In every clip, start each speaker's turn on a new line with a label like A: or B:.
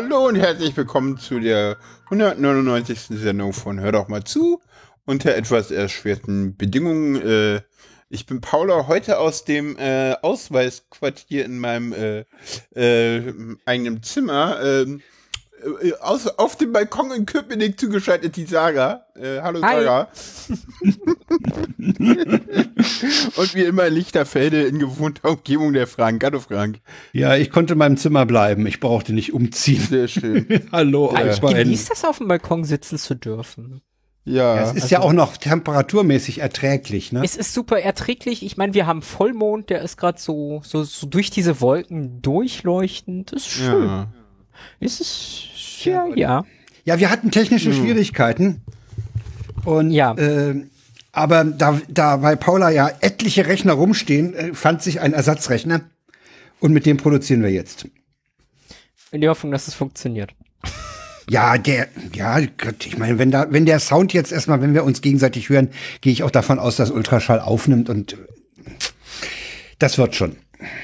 A: Hallo und herzlich willkommen zu der 199. Sendung von Hör doch mal zu. Unter etwas erschwerten Bedingungen. Äh, ich bin Paula, heute aus dem äh, Ausweisquartier in meinem äh, äh, eigenen Zimmer. Ähm, äh, aus, auf dem Balkon in Köpenick zugeschaltet die Saga. Äh, hallo
B: Hi.
A: Saga. und wie immer in Lichterfelde in gewohnter Umgebung der Frank. Hallo Frank.
C: Ja, ich konnte in meinem Zimmer bleiben. Ich brauchte nicht umziehen.
A: Sehr schön.
C: Hallo,
B: Ja, ich
C: beiden.
B: genieße das, auf dem Balkon sitzen zu dürfen.
A: Ja.
C: Es ist ja auch noch temperaturmäßig erträglich, ne?
B: Es ist super erträglich. Ich meine, wir haben Vollmond, der ist gerade so, so, so durch diese Wolken durchleuchtend. Das ist schön.
A: ja.
B: Es ist, ja, ja.
C: Ja, wir hatten technische
A: Hm.
C: Schwierigkeiten. Und
B: Ja.
C: äh, aber da, da bei Paula ja etliche Rechner rumstehen, äh, fand sich ein Ersatzrechner. Und mit dem produzieren wir jetzt.
B: In der Hoffnung, dass es funktioniert.
C: Ja, der, ja, Gott, ich meine, wenn da, wenn der Sound jetzt erstmal, wenn wir uns gegenseitig hören, gehe ich auch davon aus, dass Ultraschall aufnimmt und äh, das wird schon.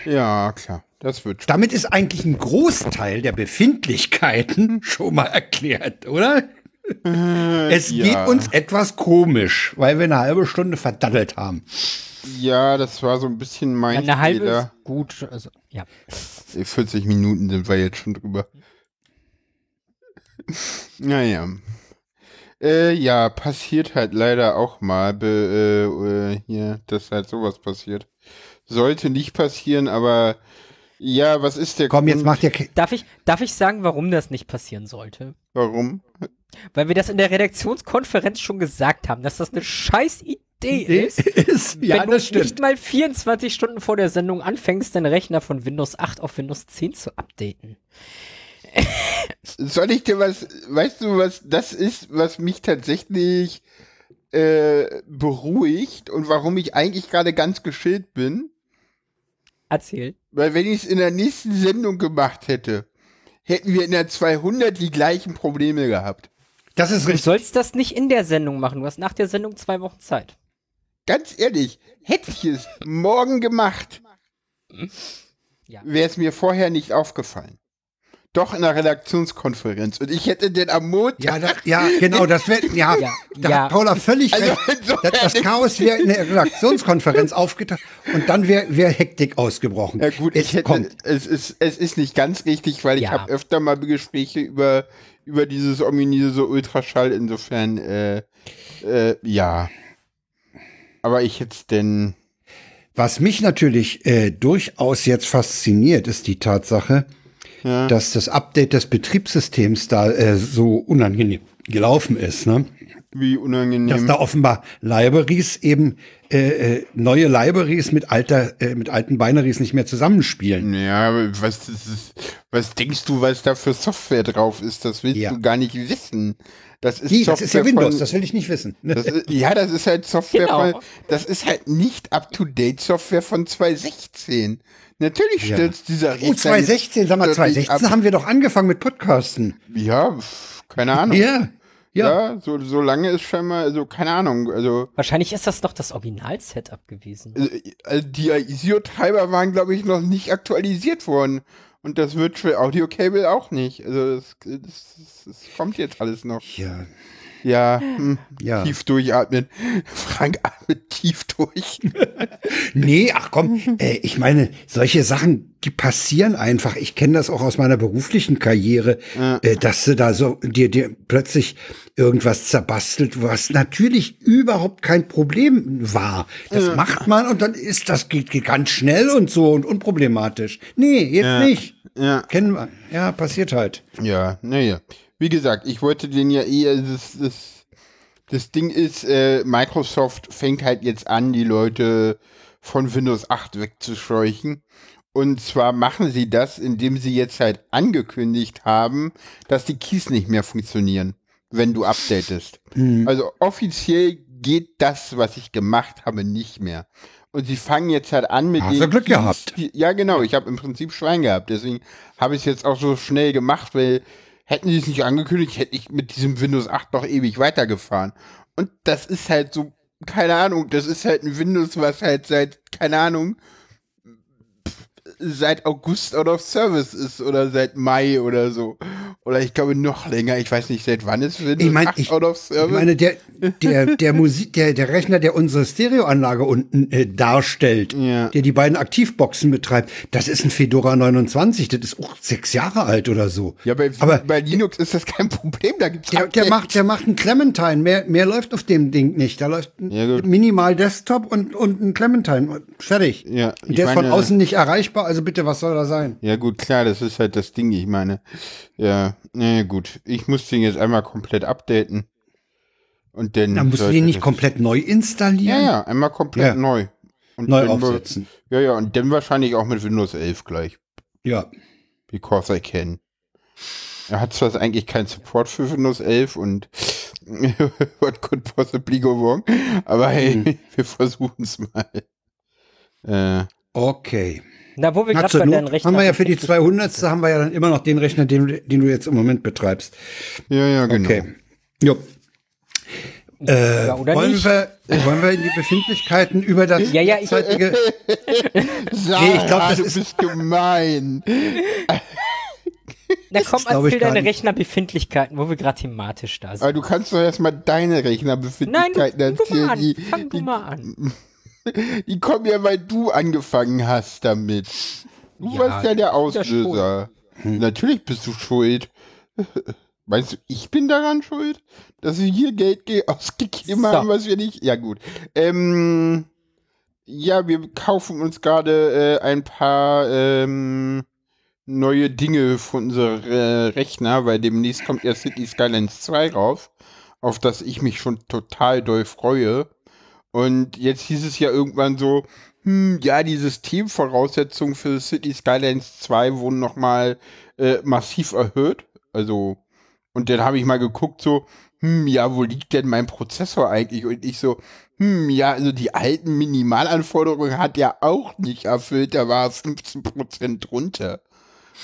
A: Ja, klar. Das wird schon.
C: Damit ist eigentlich ein Großteil der Befindlichkeiten schon mal erklärt, oder? es
A: ja.
C: geht uns etwas komisch, weil wir eine halbe Stunde verdaddelt haben.
A: Ja, das war so ein bisschen mein
B: Eine halbe
A: Fehler.
B: ist gut. Also, ja.
A: 40 Minuten sind wir jetzt schon drüber. Naja. Äh, ja, passiert halt leider auch mal, be, äh, äh, hier, dass halt sowas passiert. Sollte nicht passieren, aber ja, was ist der
C: Komm, jetzt
A: Grund?
C: macht ihr. ke-
B: Darf ich, darf ich sagen, warum das nicht passieren sollte?
A: Warum?
B: Weil wir das in der Redaktionskonferenz schon gesagt haben, dass das eine scheiß Idee ist.
C: ist, ja,
B: wenn du
C: das stimmt.
B: nicht mal 24 Stunden vor der Sendung anfängst, deinen Rechner von Windows 8 auf Windows 10 zu updaten.
A: Soll ich dir was, weißt du, was das ist, was mich tatsächlich äh, beruhigt und warum ich eigentlich gerade ganz geschillt bin?
B: Erzähl.
A: Weil wenn ich es in der nächsten Sendung gemacht hätte, hätten wir in der 200 die gleichen Probleme gehabt.
C: Das ist
B: Du
C: richtig.
B: sollst das nicht in der Sendung machen. Du hast nach der Sendung zwei Wochen Zeit.
A: Ganz ehrlich, hätte ich es morgen gemacht,
B: Ja.
A: wäre es mir vorher nicht aufgefallen. Doch in der Redaktionskonferenz. Und ich hätte den am Montag.
C: Ja, da, ja, genau, das wäre, ja,
B: Ja,
C: da
B: ja.
C: hat Paula völlig
A: Also,
C: recht. Das, das Chaos wäre in der Redaktionskonferenz aufgetaucht und dann wäre wär Hektik ausgebrochen.
A: Ja gut,
C: es
A: hätte,
C: kommt.
A: es ist, es ist nicht ganz richtig, weil ich habe öfter mal Gespräche über, über dieses ominöse Ultraschall, insofern, äh, äh, ja. Aber ich hätte denn,
C: Was mich natürlich äh, durchaus jetzt fasziniert, ist die Tatsache,
A: ja,
C: dass das Update des Betriebssystems da äh, so unangenehm gelaufen ist. Ne?
A: wie
C: Dass
A: unangenehm.
C: da offenbar Libraries eben äh, äh, neue Libraries mit alter äh, mit alten Binaries nicht mehr zusammenspielen.
A: Ja, aber was, ist, was denkst du, was da für Software drauf ist? Das willst
C: Ja.
A: du gar nicht wissen. Das ist
C: Die,
A: Software
C: das ist ja Windows,
A: von,
C: das will ich nicht wissen.
A: das ist, ja, das ist halt Software
B: Genau.
A: von, das ist halt nicht up-to-date Software von 2016. Natürlich
C: Ja.
A: stürzt dieser
C: Oh, 2016, sag mal,
A: plötzlich
C: 2016 haben wir doch angefangen mit Podcasten.
A: Ja, keine Ahnung.
C: Ja, ja.
A: Ja, so, so lange ist scheinbar, also keine Ahnung, also,
B: Wahrscheinlich ist das doch das Original-Setup gewesen.
A: äh, also die ISO-Treiber waren, glaube ich, noch nicht aktualisiert worden. Und das Virtual Audio Cable auch nicht. Also das, das, das kommt jetzt alles noch.
C: Ja,
A: Ja, hm,
C: Ja.
A: tief durchatmen. Frank atmet tief durch.
C: Nee, ach komm, äh, ich meine, solche Sachen, die passieren einfach. Ich kenne das auch aus meiner beruflichen Karriere, äh, dass du da so dir, dir plötzlich irgendwas zerbastelt, was natürlich überhaupt kein Problem war. Das macht man und dann ist das geht, geht ganz schnell und so und unproblematisch. Nee, jetzt
A: Ja.
C: nicht.
A: Ja.
C: Kennen wir. Ja, passiert halt.
A: Ja, naja. Wie gesagt, ich wollte den ja eher, das, das, das Ding ist, äh, Microsoft fängt halt jetzt an, die Leute von Windows 8 wegzuscheuchen. Und zwar machen sie das, indem sie jetzt halt angekündigt haben, dass die Keys nicht mehr funktionieren, wenn du updatest. Also offiziell geht das, was ich gemacht habe, nicht mehr. Und sie fangen jetzt halt an mit
C: Hast du Glück gehabt.
A: Die, ja, genau. Ich habe im Prinzip Schwein gehabt. Deswegen habe ich es jetzt auch so schnell gemacht, weil hätten sie es nicht angekündigt, hätte ich mit diesem Windows 8 noch ewig weitergefahren. Und das ist halt so, keine Ahnung, das ist halt ein Windows, was halt seit, keine Ahnung, seit August out of Service ist oder seit Mai oder so. Oder ich glaube noch länger. Ich weiß nicht, seit wann ist Windows
C: Ich mein,
A: 8
C: ich-
A: out of
C: Ich
A: service.
C: meine, der, der, der Musik, der, der Rechner, der unsere Stereoanlage unten äh, darstellt,
A: Ja.
C: der die beiden Aktivboxen betreibt, das ist ein Fedora 29, das ist auch sechs Jahre alt oder so.
A: ja, bei,
C: aber
A: bei Linux ist das kein Problem. Da gibt's
C: der, der macht, der macht einen Clementine. Mehr, mehr läuft auf dem Ding nicht. Da läuft ein
A: Ja,
C: minimal Desktop und, und ein Clementine. Fertig.
A: Ja,
C: und
A: ich
C: der ist von außen nicht erreichbar. Also bitte, was soll da sein?
A: Ja, gut, klar, das ist halt das Ding. Ich meine, ja, nee, gut. Ich muss den jetzt einmal komplett updaten. Und dann.
C: Dann musst du den nicht komplett neu installieren.
A: Ja, ja, einmal komplett
C: Ja.
A: neu. Und
C: Neu aufsetzen.
A: Ja, ja, und dann wahrscheinlich auch mit Windows 11 gleich.
C: Ja.
A: Because I can. Er hat zwar eigentlich keinen Support für Windows 11 und what could possibly go wrong, aber hey,
C: Mhm.
A: wir versuchen es mal. Äh,
C: Okay.
B: Na, wo wir gerade bei deinen
C: Not
B: Rechnern
C: haben wir ja für die 200. haben wir ja dann immer noch den Rechner, den, du- den du jetzt im Moment betreibst.
A: ja, ja, genau.
C: Okay. Jo. Äh,
B: Ja, oder
C: wollen,
B: nicht?
C: wir, wollen wir in die Befindlichkeiten über das
B: Ja, ja, ich-
C: derzeitige...
A: Sarah,
C: Nee, ich glaub, das
A: du
C: ist-
A: bist gemein.
B: Na komm, erzähl deine
C: nicht.
B: Rechnerbefindlichkeiten, wo wir gerade thematisch da sind.
A: Aber du kannst doch erstmal deine
B: Nein, du,
A: Rechnerbefindlichkeiten
B: fang du
A: erzählen.
B: mal an.
A: die,
B: Fang du
A: die,
B: mal an.
A: die kommen ja, weil du angefangen hast damit. Du
B: Ja,
A: warst ja der Auslöser. Natürlich bist du schuld. Meinst du, ich bin daran schuld, dass wir hier Geld ge- ausgegeben
B: So.
A: haben, was wir nicht. Ja, gut. Ähm, ja, wir kaufen uns gerade äh, ein paar ähm, neue Dinge für unsere äh, Rechner, weil demnächst kommt ja City Skylines 2 rauf, auf das ich mich schon total doll freue. Und jetzt hieß es ja irgendwann so, hm, ja, die Systemvoraussetzungen für City Skylines 2 wurden nochmal äh, massiv erhöht. Also, und dann habe ich mal geguckt, so, hm, ja, wo liegt denn mein Prozessor eigentlich? Und ich so, hm, ja, also die alten Minimalanforderungen hat ja auch nicht erfüllt, da war 15% drunter.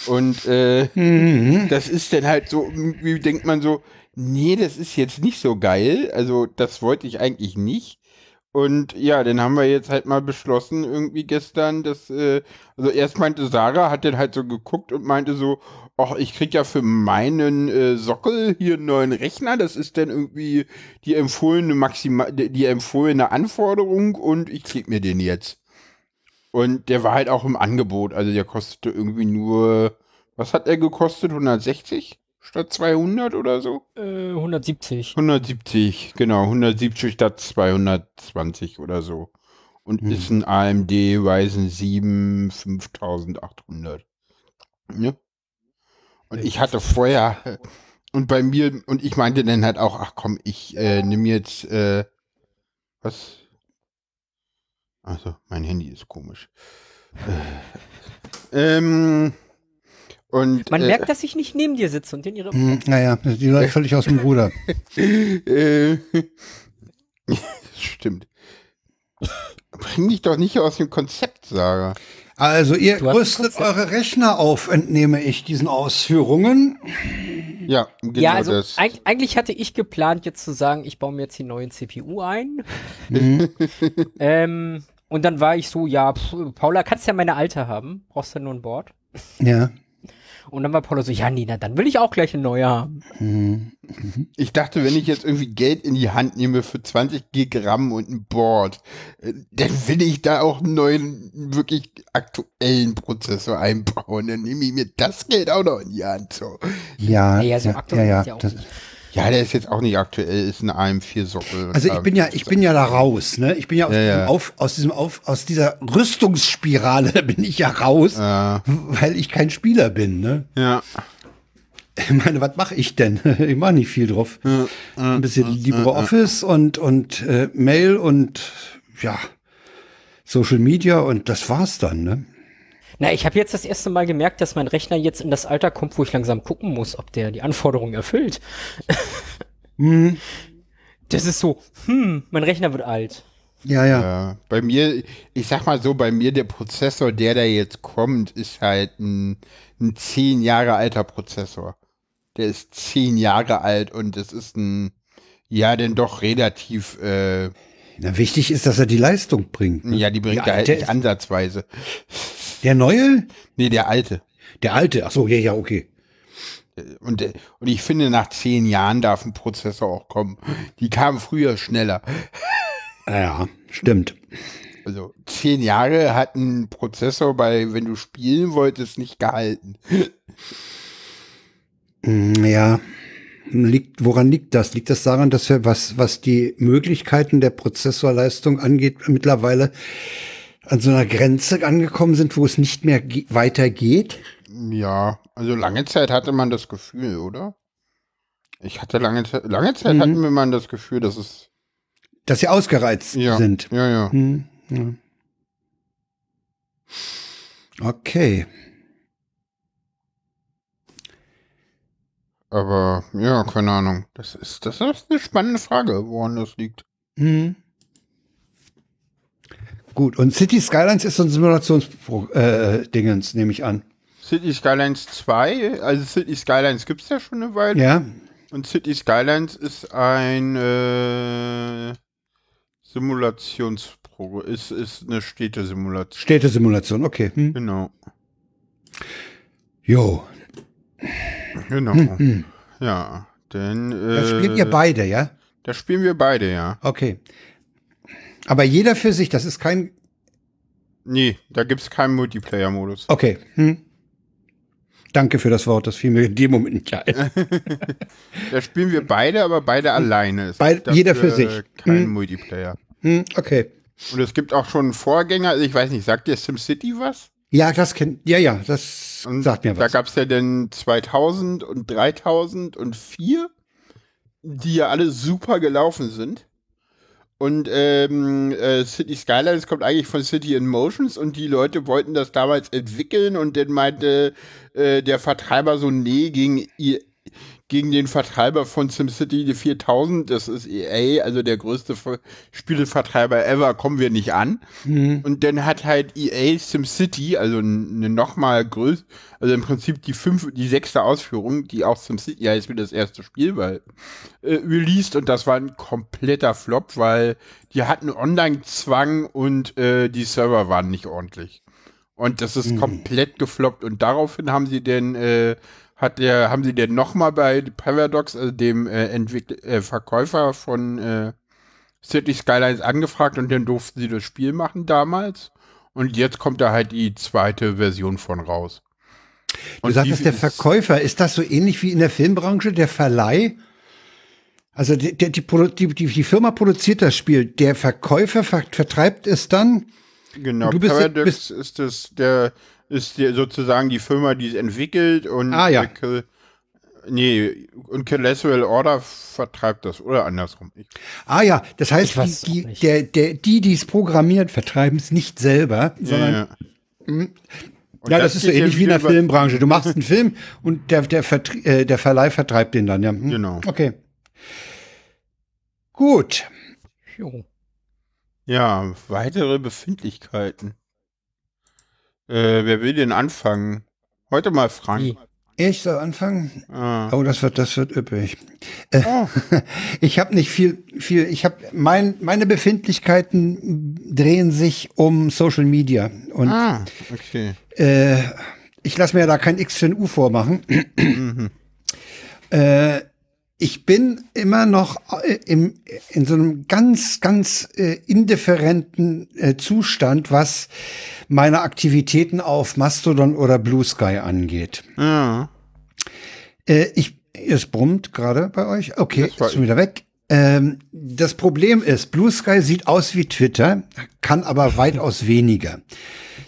A: Und äh,
C: Mhm.
A: das ist dann halt so, irgendwie denkt man so, nee, das ist jetzt nicht so geil. Also, das wollte ich eigentlich nicht. Und ja, dann haben wir jetzt halt mal beschlossen, irgendwie gestern, dass, äh, also erst meinte Sarah, hat dann halt so geguckt und meinte so, ach, ich krieg ja für meinen äh, Sockel hier einen neuen Rechner, das ist dann irgendwie die empfohlene Maxima die die empfohlene Anforderung und ich krieg mir den jetzt. Und der war halt auch im Angebot, also der kostete irgendwie nur, was hat er gekostet? 160 statt 200 oder so?
B: Äh, 170.
A: 170, genau, 170 statt 220 oder so. Und
C: Hm.
A: ist ein AMD Ryzen 7 5800. Ne? Und ich hatte vorher, und bei mir, und ich meinte dann halt auch, ach komm, ich äh, nehme jetzt, äh, was? Also, mein Handy ist komisch. Äh, ähm, und,
B: Man
A: äh,
B: merkt, dass ich nicht neben dir sitze und in ihre.
C: Hm, Naja, die läuft völlig aus dem Ruder.
A: Äh, stimmt. Bring dich doch nicht aus dem Konzept, Sarah.
C: Also ihr rüstet eure Rechner auf, entnehme ich diesen Ausführungen.
A: Ja, genau
B: ja, also
A: das.
B: eig eigentlich hatte ich geplant, jetzt zu sagen, ich baue mir jetzt die neuen CPU ein. ähm, und dann war ich so, ja, pf, Paula, kannst ja meine alte haben. Brauchst du nur ein Board.
C: Ja.
B: Und dann war Paula so, ja, Nina, dann will ich auch gleich eine neue haben.
A: Ich dachte, wenn ich jetzt irgendwie Geld in die Hand nehme für 20 Gigramm und ein Board, äh, dann will ich da auch einen neuen, wirklich aktuellen Prozessor einbauen. Dann nehme ich mir das Geld auch noch in die Hand. So.
C: Ja,
B: Naja, so
C: ja,
B: aktuell
C: ja,
B: ist
C: ja.
B: ja auch
C: Das,
B: nicht.
A: Ja, der ist jetzt auch nicht aktuell, ist ein AM4-Sockel.
C: also ich bin ja, ich bin ja da raus, ne? Ich bin ja aus,
A: Ja,
C: diesem
A: ja.
C: Auf, aus diesem Auf, aus dieser Rüstungsspirale bin ich ja raus,
A: Äh,
C: weil ich kein Spieler bin, ne?
A: ja.
C: Ich meine, was mache ich denn? Ich mache nicht viel drauf. Ein bisschen LibreOffice und, und äh, Mail und ja, Social Media und das war's dann, ne?
B: Na, ich habe jetzt das erste Mal gemerkt, dass mein Rechner jetzt in das Alter kommt, wo ich langsam gucken muss, ob der die Anforderungen erfüllt.
C: Hm,
B: Das ist so, hm, mein Rechner wird alt.
C: ja, ja.
A: Ja, bei mir, ich sag mal so, bei mir der Prozessor, der da jetzt kommt, ist halt ein, ein zehn Jahre alter Prozessor. Der ist zehn Jahre alt und es ist ein, ja, denn doch relativ, äh,
C: Na, wichtig ist, dass er die Leistung bringt. Ne?
A: ja, die bringt er halt
C: der
A: nicht ansatzweise.
C: Der neue?
A: Nee, der alte.
C: Der alte. Ach so, ja, ja, okay.
A: Und, äh, und ich finde, nach zehn Jahren darf ein Prozessor auch kommen. Die kamen früher schneller.
C: Ja, stimmt.
A: Also zehn Jahre hat ein Prozessor bei, wenn du spielen wolltest, nicht gehalten.
C: Mm, Ja. Liegt, woran liegt das? Liegt das daran, dass wir, was, was die Möglichkeiten der Prozessorleistung angeht, mittlerweile an so einer Grenze angekommen sind, wo es nicht mehr ge- weitergeht?
A: Ja, also lange Zeit hatte man das Gefühl, oder? Ich hatte lange Zeit, lange Zeit
C: Mhm.
A: hatten wir mal das Gefühl, dass es
C: Dass sie ausgereizt
A: ja,
C: sind.
A: ja, ja.
C: Hm, ja. Okay.
A: Aber ja, keine Ahnung. Das ist, das ist eine spannende Frage, woran das liegt.
C: Hm. Gut, und City Skylines ist so ein Simulationsdingens, äh, nehme ich an.
A: City Skylines 2, also City Skylines gibt es ja schon eine Weile.
C: Ja,
A: Und City Skylines ist ein äh, Simulationsprogramm, ist, ist eine Städtesimulation.
C: Städtesimulation, okay. Hm.
A: Genau.
C: Jo,
A: Genau. Ja, denn. Äh,
C: das spielt ihr beide, ja?
A: Das spielen wir beide, ja.
C: Okay. Aber jeder für sich, das ist kein.
A: Nee, da gibt es keinen Multiplayer-Modus.
C: Okay. Hm. Danke für das Wort, das fiel mir in dem Moment nicht ein.
A: Da spielen wir beide, aber beide alleine. Es
C: Beid-
A: dafür
C: jeder für sich.
A: Kein
C: Hm.
A: Multiplayer.
C: Hm, okay.
A: Und es gibt auch schon einen Vorgänger, also ich weiß nicht, sagt dir SimCity was?
C: Ja, das kennt. Ja, ja, das
A: Und
C: sagt mir
A: Da
C: was.
A: gab es ja dann 2000 und 3004, die ja alle super gelaufen sind. Und ähm, äh, City Skylines kommt eigentlich von City in Motions und die Leute wollten das damals entwickeln und dann meinte äh, der Vertreiber so, nee, gegen, gegen den Vertreiber von SimCity 4000, das ist EA, also der größte Ver Spielevertreiber ever, kommen wir nicht an.
C: Hm.
A: Und dann hat halt EA SimCity, also eine nochmal größere, also im Prinzip die fünf, die sechste Ausführung, die auch SimCity heißt wie das erste Spiel, weil äh, released und das war ein kompletter Flop, weil die hatten Online-Zwang und äh, die Server waren nicht ordentlich. Und das ist komplett gefloppt und daraufhin haben sie denn äh, hat der, haben sie denn nochmal bei Paradox, also dem äh, Entwickler, äh, Verkäufer von äh, City Skylines angefragt und dann durften sie das Spiel machen damals. Und jetzt kommt da halt die zweite Version von raus.
C: Du
A: Und
C: sagtest,
A: die
C: der Verkäufer, ist das so ähnlich wie in der Filmbranche, der Verleih? Also die, die, die, die Firma produziert das Spiel, der Verkäufer ver vertreibt es dann?
A: Genau,
C: Du bist-
A: Paradox
C: bist-
A: ist das der ist sozusagen die Firma, die es entwickelt und
C: Ah, ja.
A: äh, Kill, nee, und Collateral Order vertreibt das oder andersrum. Ich,
C: Ah ja, das heißt, die, die, der, der, die, die es programmieren, vertreiben es nicht selber, sondern
A: ja,
C: ja,
A: Und
C: das, ist so ähnlich wie in der Filmbranche. Du machst einen Film und der, der, Vertri äh, der Verleih vertreibt den dann, ja. Hm.
A: Genau.
C: Okay. Gut.
B: Jo.
A: Ja, weitere Befindlichkeiten. Äh, wer will denn anfangen? Heute mal Frank.
B: Wie?
C: Ich soll anfangen.
A: Ah.
C: Oh, das wird, das wird üppig. Äh,
A: Oh.
C: Ich habe nicht viel, viel. Ich habe mein, meine Befindlichkeiten drehen sich um Social Media und
A: ah, okay.
C: äh, ich lasse mir da kein X für ein U vormachen.
A: Mhm.
C: äh, ich bin immer noch äh, im, in so einem ganz, ganz äh, indifferenten äh, Zustand, was meine Aktivitäten auf Mastodon oder Blue Sky angeht.
A: Ja.
C: Äh, ich, es brummt gerade bei euch. Okay, ist schon wieder weg. Ähm, das Problem ist, Blue Sky sieht aus wie Twitter, kann aber weitaus weniger.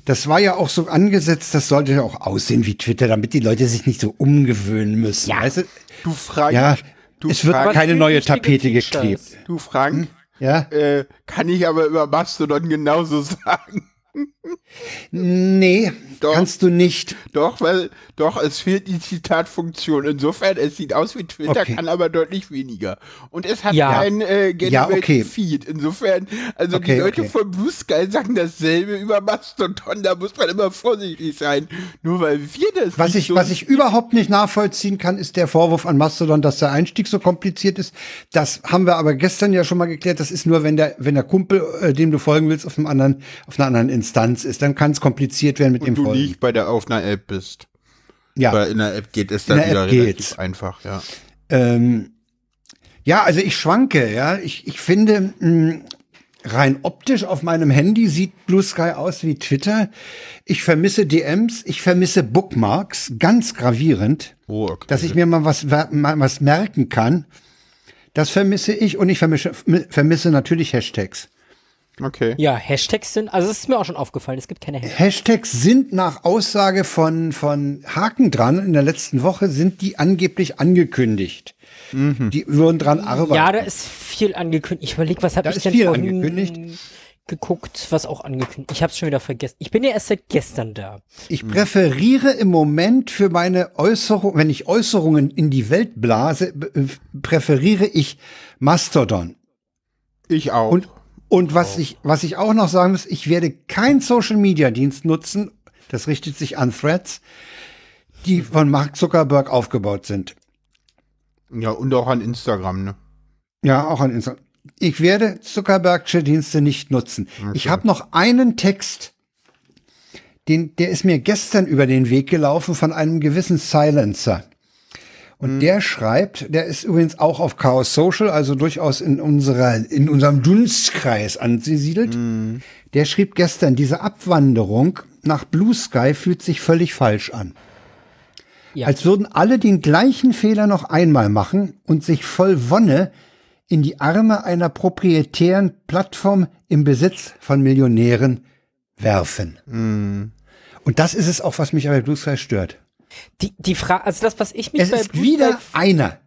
C: Das war ja auch so angesetzt, das sollte ja auch aussehen wie Twitter, damit die Leute sich nicht so umgewöhnen müssen.
B: Ja.
C: Weißt du?
A: Du fragst.
C: Ja,
A: du
C: es wird keine neue Tapete geklebt.
A: Du Frank,
C: Ja?
A: äh, kann ich aber über Mastodon genauso sagen.
C: Nee,
A: Doch.
C: kannst du nicht.
A: Doch, weil, doch, es fehlt die Zitatfunktion. Insofern, es sieht aus wie Twitter,
C: Okay.
A: kann aber deutlich weniger. Und es hat
B: Ja.
A: kein äh,
C: Ja, okay.
A: Feed. Insofern, also
C: Okay,
A: die Leute von Blue Sky sagen dasselbe über Mastodon. Da muss man immer vorsichtig sein. Nur weil wir das
C: Was ich,
A: so
C: was ich überhaupt nicht nachvollziehen kann, ist der Vorwurf an Mastodon, dass der Einstieg so kompliziert ist. Das haben wir aber gestern ja schon mal geklärt. Das ist nur, wenn der, wenn der Kumpel, äh, dem du folgen willst, auf einem anderen, auf einer anderen Instanz ist. Dann kann es kompliziert werden mit dem
A: und du
C: Folgen.
A: nicht bei der Aufnahme-App bist.
C: Ja.
A: Aber in der App geht es dann
C: der
A: wieder
C: App
A: relativ
C: geht's.
A: einfach, ja.
C: Ähm, ja, also ich schwanke, ja. Ich, ich finde, mh, rein optisch auf meinem Handy sieht Blue Sky aus wie Twitter. Ich vermisse DMs, ich vermisse Bookmarks, ganz gravierend,
A: Oh, okay.
C: dass ich mir mal was, mal was merken kann. Das vermisse ich und ich vermisse, vermisse natürlich Hashtags.
A: Okay.
B: Ja, Hashtags sind, also es ist mir auch schon aufgefallen, es gibt keine Hashtags.
C: Hashtags sind nach Aussage von, von Haken dran in der letzten Woche, sind die angeblich angekündigt. Die würden dran arbeiten.
B: Ja, da ist viel angekündigt. Ich überlege, was habe
C: Da
B: ich
C: ist
B: denn
C: viel
B: an-
C: angekündigt.
B: geguckt, was auch angekündigt. Ich habe es schon wieder vergessen. Ich bin ja erst seit gestern da.
C: Ich präferiere im Moment für meine Äußerung, wenn ich Äußerungen in die Welt blase, äh, präferiere ich Mastodon.
A: Ich auch.
C: Und, und was ich, was ich auch noch sagen muss, ich werde kein Social Media Dienst nutzen, das richtet sich an Threads, die von Mark Zuckerberg aufgebaut sind.
A: ja, und auch an Instagram, ne?
C: Ja, auch an Instagram. Ich werde Zuckerbergsche Dienste nicht nutzen. Ich habe noch einen Text, den, der ist mir gestern über den Weg gelaufen von einem gewissen Silencer. Und der schreibt, der ist übrigens auch auf Chaos Social, also durchaus in unserer, in unserem Dunstkreis angesiedelt. Der schrieb gestern, diese Abwanderung nach Blue Sky fühlt sich völlig falsch an.
B: Ja.
C: Als würden alle den gleichen Fehler noch einmal machen und sich voll Wonne in die Arme einer proprietären Plattform im Besitz von Millionären werfen. Und das ist es auch, was mich bei Blue Sky stört.
B: Die, die Frage, also das, was ich mich
C: Es
B: bei
C: ist
B: Blue
C: wieder
B: Sky
C: einer.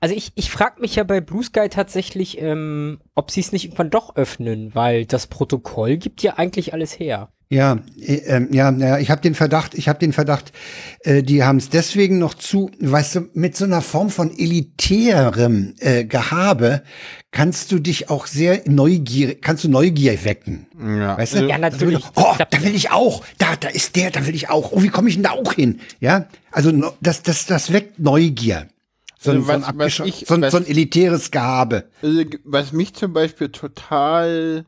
B: Also ich, ich frage mich ja bei Blue Sky tatsächlich, ähm, ob sie es nicht irgendwann doch öffnen, weil das Protokoll gibt ja eigentlich alles her.
C: Ja, äh, ähm, ja, ja, ich habe den Verdacht, ich habe den Verdacht, äh, die haben es deswegen noch zu, weißt du, mit so einer Form von elitärem äh, Gehabe kannst du dich auch sehr neugierig, kannst du Neugier wecken.
A: Ja.
C: Weißt du?
B: Ja, natürlich.
C: Oh,
B: Ich glaub-
C: da will ich auch. Da, da ist der, da will ich auch. Oh, wie komme ich denn da auch hin? Ja, also das, das, das weckt Neugier. So, ein-
A: Also
C: so, ein,
A: was- was ich-
C: so, ein,
A: was-
C: so ein elitäres Gehabe.
A: Also, was mich zum Beispiel total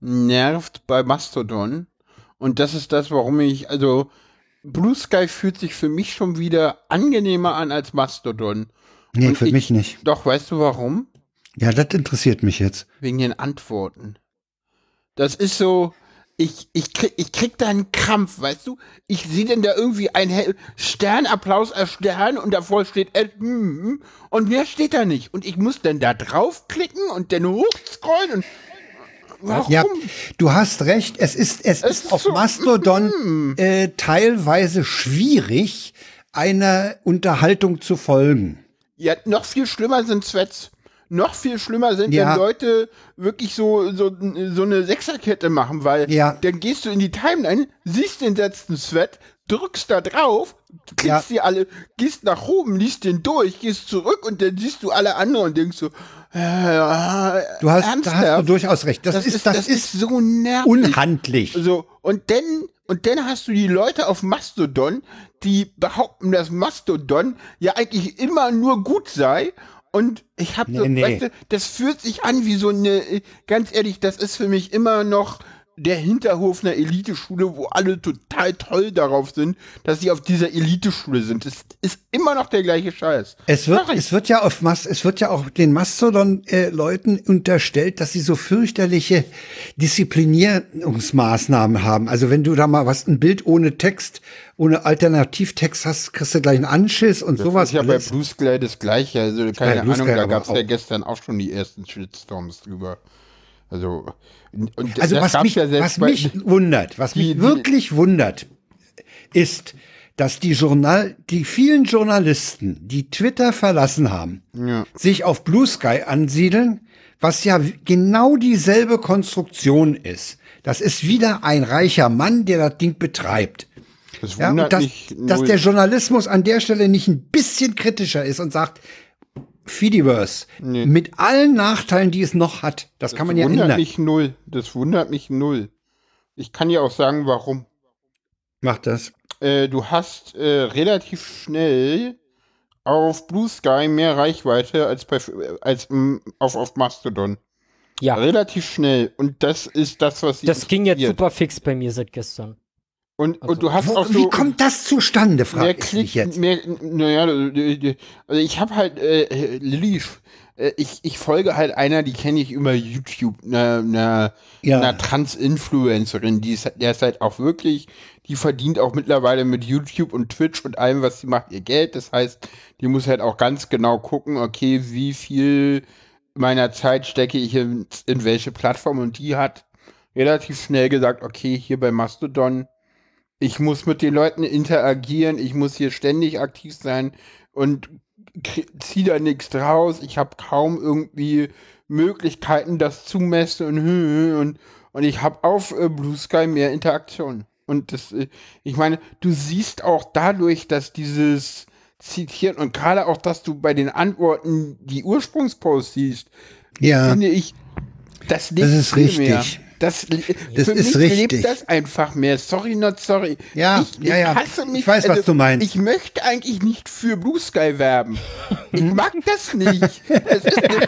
A: nervt bei Mastodon, und das ist das, warum ich, also, Blue Sky fühlt sich für mich schon wieder angenehmer an als Mastodon.
C: Nee,
A: Und
C: für
A: ich-
C: mich nicht.
A: Doch, weißt du warum?
C: Ja, das interessiert mich jetzt.
A: Wegen den Antworten. Das ist so, ich, ich, krieg, ich krieg da einen Krampf, weißt du? Ich sehe denn da irgendwie ein Sternapplaus als Stern und davor steht äh, hm, und mehr steht da nicht. Und ich muss dann da draufklicken und dann hochscrollen und warum?
C: Ja, du hast recht. Es ist, es,
A: Es
C: ist auf
A: so,
C: Mastodon äh, teilweise schwierig, einer Unterhaltung zu folgen.
A: Ja, noch viel schlimmer sind Threads. Noch viel schlimmer sind,
C: Ja.
A: wenn Leute wirklich so, so, so eine Sechserkette machen, weil
C: Ja.
A: dann gehst du in die Timeline, siehst den letzten Thread, drückst da drauf, klickst
C: Ja.
A: die alle, gehst nach oben, liest den durch, gehst zurück und dann siehst du alle anderen und denkst so,
C: Du hast, da hast du durchaus recht. Das,
A: das,
C: ist, das, ist,
A: so nervig.
C: unhandlich.
A: So, und dann, und dann hast du die Leute auf Mastodon, die behaupten, dass Mastodon ja eigentlich immer nur gut sei. Und ich habe so,
C: Nee, nee.
A: weißt du, das fühlt sich an wie so eine, ganz ehrlich, das ist für mich immer noch der Hinterhof einer Eliteschule, wo alle total toll darauf sind, dass sie auf dieser Eliteschule sind. Es ist immer noch der gleiche Scheiß.
C: Es wird, es wird ja auf Mas es wird ja auch den Mastodon-Leuten unterstellt, dass sie so fürchterliche Disziplinierungsmaßnahmen haben. Also wenn du da mal was, ein Bild ohne Text, ohne Alternativtext hast, kriegst du gleich einen Anschiss und
A: Das
C: sowas.
A: ist ja bei
C: alles.
A: Blue Sky das Gleiche. Also keine
C: Bei
A: Ahnung, da gab es ja gestern auch schon die ersten Shitstorms drüber. Also, und
C: Also was mich,
A: ja
C: was mich wundert, was
A: Die-
C: mich
A: die-
C: wirklich wundert, ist, dass die Journal, die vielen Journalisten, die Twitter verlassen haben,
A: Ja.
C: sich auf Blue Sky ansiedeln, was ja genau dieselbe Konstruktion ist. Das ist wieder ein reicher Mann, der das Ding betreibt.
A: Das
C: Ja, und dass,
A: mich
C: dass der Journalismus an der Stelle nicht ein bisschen kritischer ist und sagt, Fidiverse,
A: Nee.
C: mit allen Nachteilen, die es noch hat, das, kann man ja
A: wundert
C: ändern.
A: mich null. Das wundert mich null. Ich kann ja auch sagen, warum.
C: Macht das.
A: Äh, du hast äh, relativ schnell auf Blue Sky mehr Reichweite als, bei, als mm, auf, auf Mastodon.
B: Ja,
A: Relativ schnell. Und das ist das, was sie
B: das ging jetzt super fix bei mir seit gestern.
A: Und,
B: Also,
A: und du hast
C: Wo,
A: auch
C: wie
A: so
C: kommt das zustande, frage ich
A: Klick,
C: mich jetzt.
A: naja, also ich habe halt, äh, Lilly, äh, ich, ich folge halt einer, die kenne ich über YouTube, einer, einer,
C: Ja.
A: einer Trans-Influencerin, die ist, der ist halt auch wirklich, die verdient auch mittlerweile mit YouTube und Twitch und allem, was sie macht, ihr Geld. Das heißt, die muss halt auch ganz genau gucken, okay, wie viel meiner Zeit stecke ich in, in welche Plattform und die hat relativ schnell gesagt, okay, hier bei Mastodon, ich muss mit den Leuten interagieren, ich muss hier ständig aktiv sein und ziehe da nichts draus. Ich habe kaum irgendwie Möglichkeiten, das zu messen und und, und ich habe auf äh, Blue Sky mehr Interaktion. Und das, äh, ich meine, du siehst auch dadurch, dass dieses Zitieren und gerade auch, dass du bei den Antworten die Ursprungsposts siehst,
C: Ja,
A: finde ich, das
C: Das ist richtig.
A: Mehr. Das,
C: Das
A: für
C: ist
A: mich
C: richtig.
A: lebt das einfach mehr. Sorry, not sorry.
C: Ja,
A: ich,
C: ja, ja.
A: hasse mich.
C: Ich weiß, was du meinst.
A: Ich möchte eigentlich nicht für Blue Sky werben. Ich mag das nicht. Es ist eine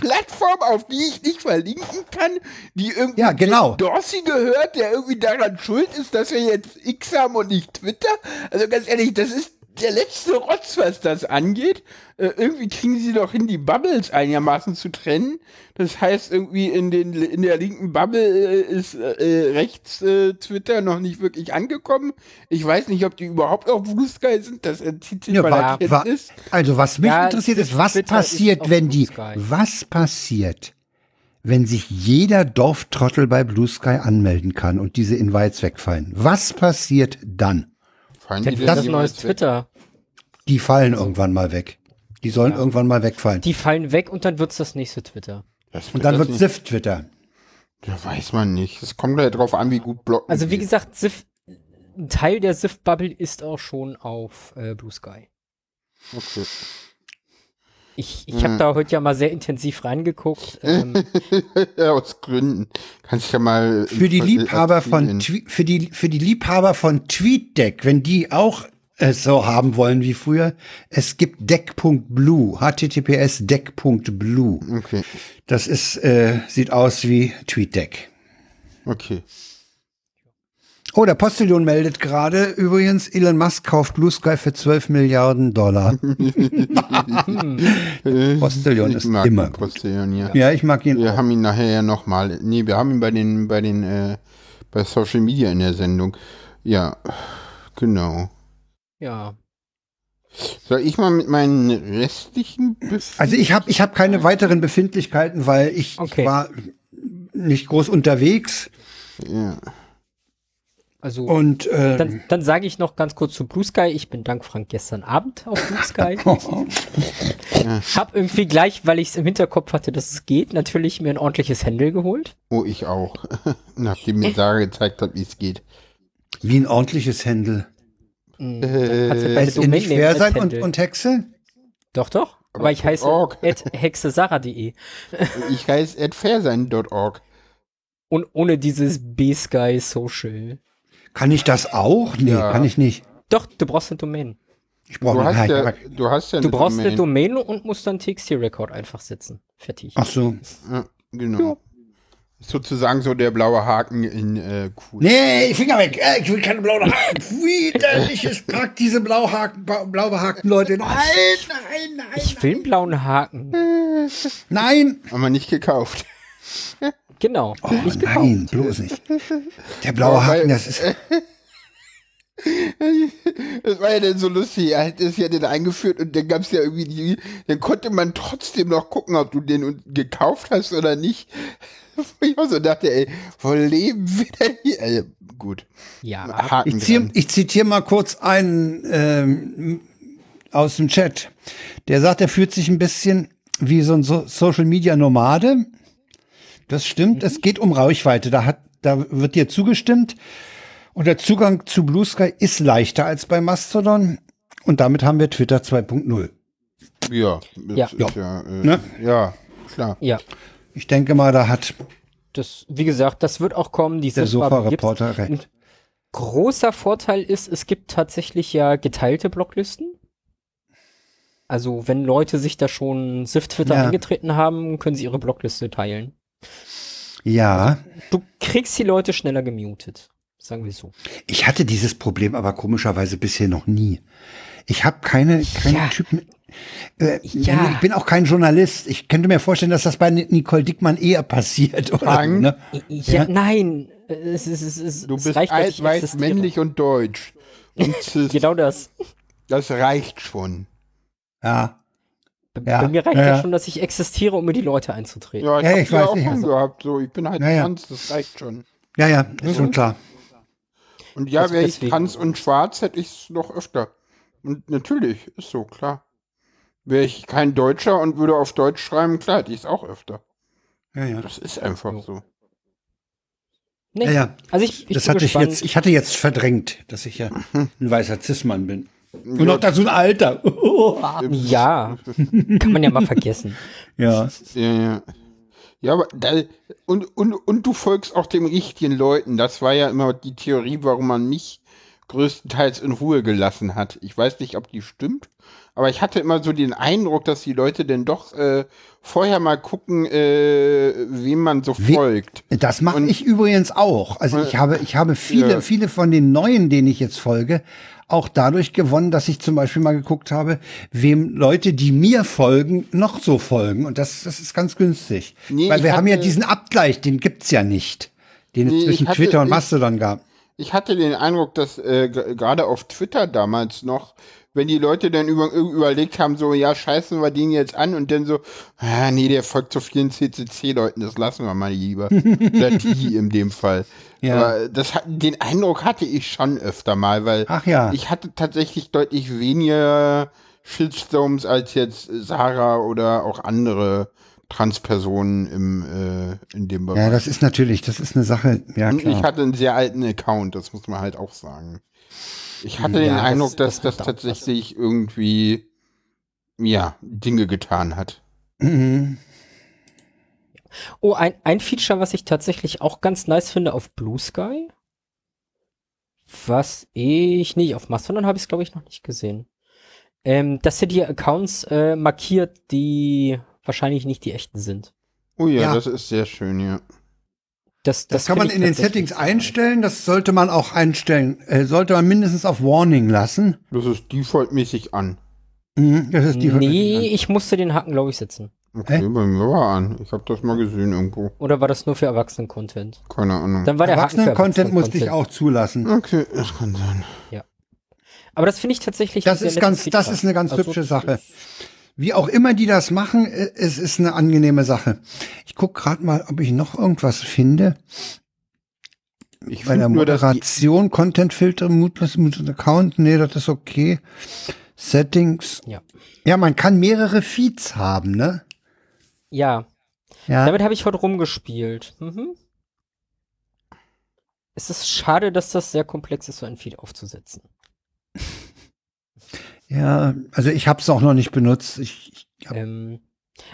A: Plattform, auf die ich nicht verlinken kann, die irgendwie
C: Ja, genau.
A: Dorsey gehört, der irgendwie daran schuld ist, dass wir jetzt X haben und nicht Twitter. Also ganz ehrlich, das ist der letzte Rotz, was das angeht. Äh, irgendwie kriegen sie doch hin, die Bubbles einigermaßen zu trennen. Das heißt, irgendwie in, den, in der linken Bubble äh, ist äh, rechts äh, Twitter noch nicht wirklich angekommen. Ich weiß nicht, ob die überhaupt auf Blue Sky sind. Das entzieht sich
C: Ja,
A: meiner Kenntnis.
C: also was mich
B: Ja,
C: interessiert ist, was
B: Twitter
C: passiert,
B: ist
C: wenn die, was passiert, wenn sich jeder Dorftrottel bei Blue Sky anmelden kann und diese Invites wegfallen? Was passiert dann?
A: Fallen die
B: wird
A: denn
B: das neues? Twitter.
C: Die fallen irgendwann mal weg. Die sollen
B: Ja.
C: irgendwann mal wegfallen.
B: Die fallen weg und dann wird's das nächste Twitter.
A: Das
C: und dann wird SIF Twitter.
A: Ja, weiß man nicht. Es kommt halt drauf an, wie gut blocken.
B: Also wie
A: die.
B: gesagt, Sif, ein Teil der Sif-Bubble ist auch schon auf äh, Blue Sky.
A: Okay.
B: Ich, ich habe da heute ja mal sehr intensiv reingeguckt. Ähm,
A: ja, aus Gründen. Kannst ja mal.
C: Für die
A: äh,
C: Liebhaber von für die für die Liebhaber von TweetDeck, wenn die auch es so haben wollen wie früher, es gibt deck.blue, https deck.blue.
A: Okay.
C: Das ist äh, sieht aus wie TweetDeck.
A: Okay.
C: Oh, der Postillon meldet gerade übrigens, Elon Musk kauft Blue Sky für 12 Milliarden Dollar. Postillon
A: ich
C: ist
A: mag
C: immer
A: Postillon, ja.
C: Ja, ich mag ihn
A: Wir
C: auch.
A: haben ihn nachher ja nochmal. Nee, wir haben ihn bei den, bei den, äh, bei Social Media in der Sendung. Ja, genau.
B: ja.
A: Soll ich mal mit meinen restlichen Bef
C: Also ich habe ich hab keine weiteren Befindlichkeiten, weil ich,
B: Okay.
C: ich war nicht groß unterwegs
A: ja.
B: Also
C: und äh,
B: dann, dann sage ich noch ganz kurz zu Blue Sky. Ich bin dank Frank gestern Abend auf Blue Sky. Hab irgendwie gleich, weil ich es im Hinterkopf hatte, dass es geht, natürlich mir ein ordentliches Händel geholt.
A: Oh, ich auch. Nachdem mir Sarah gezeigt hat, wie es geht.
C: wie ein ordentliches Händel.
B: Mhm,
C: Es ist nicht
B: nehmen
C: sein und, und Hexe?
B: Doch, doch. Aber, ich heiße
A: .org.
B: at hexesara.de.
A: Ich heiße adfairsein.org.
B: Und ohne dieses B-Sky Social.
C: Kann ich das auch? Nee,
A: Ja.
C: kann ich nicht.
B: Doch, du brauchst eine Domain.
C: Ich
A: Du
C: brauche
A: hast,
C: eine
A: ja, du hast ja
B: Du
A: eine
B: brauchst eine
A: Domain.
B: Domain und musst dann TXT-Record einfach setzen. Fertig.
C: Ach so.
A: Ja, genau. Sozusagen so der blaue Haken in äh, cool.
C: Nee, Finger weg. Äh, Ich will keine blauen Haken. Widerliches Pack, diese Blauhaken, blau- blau behackten Leute. Nein, nein, nein.
B: Ich will einen blauen Haken.
C: Nein.
A: Haben wir nicht gekauft.
B: Genau.
C: Oh,
B: nicht gekauft.
C: nein, bloß nicht. Der blaue Haken, das ist.
A: Das war ja dann so lustig. Er hat es ja dann eingeführt und dann gab es ja irgendwie die, dann konnte man trotzdem noch gucken, ob du den gekauft hast oder nicht. Ich auch so dachte, ey, wo leben wir denn hier? Äh, gut.
B: Ja.
A: Haken
C: Ich, zieh, ich zitiere mal kurz einen ähm, aus dem Chat. Der sagt, er fühlt sich ein bisschen wie so ein so Social Media Nomade. Das stimmt. Es geht um Reichweite. Da hat, da wird dir zugestimmt. Und der Zugang zu Blue Sky ist leichter als bei Mastodon. Und damit haben wir Twitter 2.0.
A: Ja,
B: Ja.
A: ja, äh,
C: Ne?
A: ja, klar.
B: Ja.
C: Ich denke mal, da hat
B: Das, wie gesagt, das wird auch kommen. Die
C: der. Sofa-Reporter recht.
B: Großer Vorteil ist, es gibt tatsächlich ja geteilte Blocklisten. Also, wenn Leute sich da schon SIF-Twitter
C: Ja.
B: eingetreten haben, können sie ihre Blockliste teilen.
C: Ja,
B: Du kriegst die Leute schneller gemutet. Sagen wir so.
C: Ich hatte dieses Problem aber komischerweise bisher noch nie. Ich habe keine, keine
B: Ja.
C: Typen. Äh,
B: Ja.
C: Ich bin auch kein Journalist. Ich könnte mir vorstellen, dass das bei Nicole Dickmann eher passiert. Oder, ne?
B: Ja,
C: Ja.
B: nein. Es, es, es, es,
A: Du bist
B: reicht,
A: alt, weiß,
B: existiere.
A: männlich und deutsch. Und.
B: Genau das.
A: Das reicht schon.
C: Ja.
B: Bei-
C: Ja,
B: Bei mir reicht
C: ja,
B: ja, schon, dass ich existiere, um mir die Leute einzutreten.
A: Ja, ich
C: Ja,
A: hab
C: ich weiß
A: auch
C: nicht, also-
A: gehabt. So, ich bin halt
C: Ja, ja.
A: trans, das reicht schon.
C: Ja, ja, ist schon klar.
A: Und ja, wäre ich trans und schwarz, hätte ich es noch öfter. Und natürlich, ist so, klar. Wäre ich kein Deutscher und würde auf Deutsch schreiben, klar, hätte ich es auch öfter.
C: Ja, ja.
A: Das ist einfach
B: Jo.
A: so.
B: Nee.
C: Ja, ja.
B: Also ich, ich
C: Das hatte ich jetzt, ich hatte jetzt verdrängt, dass ich ja ein weißer Cis-Mann bin. Und noch dazu ein Alter.
B: ja, kann man ja mal vergessen.
C: ja.
A: Ja, ja. Ja, aber da, und, und, und du folgst auch den richtigen Leuten. Das war ja immer die Theorie, warum man mich größtenteils in Ruhe gelassen hat. Ich weiß nicht, ob die stimmt, aber ich hatte immer so den Eindruck, dass die Leute denn doch äh, vorher mal gucken, äh, wem man so
C: We-
A: folgt.
C: Das mache
A: Und-
C: ich übrigens auch. Also ich habe, ich habe viele,
A: Ja.
C: viele von den neuen, denen ich jetzt folge, auch dadurch gewonnen, dass ich zum Beispiel mal geguckt habe, wem Leute, die mir folgen, noch so folgen. Und das, das ist ganz günstig.
A: Nee,
C: Weil wir haben ja
A: hatte-
C: diesen Abgleich, den gibt's ja nicht. Den
A: Nee,
C: es zwischen
A: hatte-
C: Twitter und Mastodon gab.
A: Ich hatte den Eindruck, dass äh, gerade auf Twitter damals noch, wenn die Leute dann über, überlegt haben, so, ja, scheißen wir den jetzt an und dann so, ah, nee, der folgt so vielen CCC-Leuten, das lassen wir mal lieber. Oder die in dem Fall.
C: Ja.
A: Aber das, hat- den Eindruck hatte ich schon öfter mal, weil
C: ja.
A: ich hatte tatsächlich deutlich weniger Shitstorms als jetzt Sarah oder auch andere Transpersonen im, äh, in dem Bereich.
C: Ja, das ist natürlich, das ist eine Sache, ja
A: Und ich hatte einen sehr alten Account, das muss man halt auch sagen. Ich hatte den
B: Ja, das-
A: Eindruck, dass
B: das
A: das, tatsächlich irgendwie, ja, Dinge getan hat.
C: Mhm.
B: Oh, ein, ein Feature, was ich tatsächlich auch ganz nice finde auf Blue Sky. Was ich nicht, auf Mastodon habe ich es glaube ich noch nicht gesehen. Ähm, dass er dir Accounts äh, markiert, die wahrscheinlich nicht die echten sind.
A: Oh ja,
C: Ja.
A: das ist sehr schön, ja.
B: Das,
C: Das, kann
B: finde
C: man in den Settings einstellen. Das sollte man auch einstellen. Äh, sollte man mindestens auf Warning lassen.
A: Das ist defaultmäßig an.
C: Mhm, das ist die
B: Nee, ich musste den Haken, glaube ich, setzen.
A: Okay,
C: Hä?
A: bei mir war an. Ich habe das mal gesehen irgendwo.
B: Oder war das nur für Erwachsenen-Content?
A: Keine Ahnung.
B: Dann war der
C: Erwachsenen-Content musste ich auch zulassen.
A: Okay, das kann sein.
B: Aber das finde ich tatsächlich.
C: Das ist ganz, das ist eine ganz
B: Also,
C: hübsche Sache. Wie auch immer die das machen, es ist eine angenehme Sache. Ich guck gerade mal, ob ich noch irgendwas finde.
A: Ich
C: Bei der
A: finde nur,
C: Moderation, Content-Filter, Mutless Mutless Account, nee, das ist okay. Settings.
B: Ja.
C: Ja, man kann mehrere Feeds haben, ne?
B: Ja,
C: Ja.
B: damit habe ich heute rumgespielt. Mhm. Es ist schade, dass das sehr komplex ist, so ein Feed aufzusetzen.
C: Ja, also ich habe es auch noch nicht benutzt. Ich, ich
B: Ähm,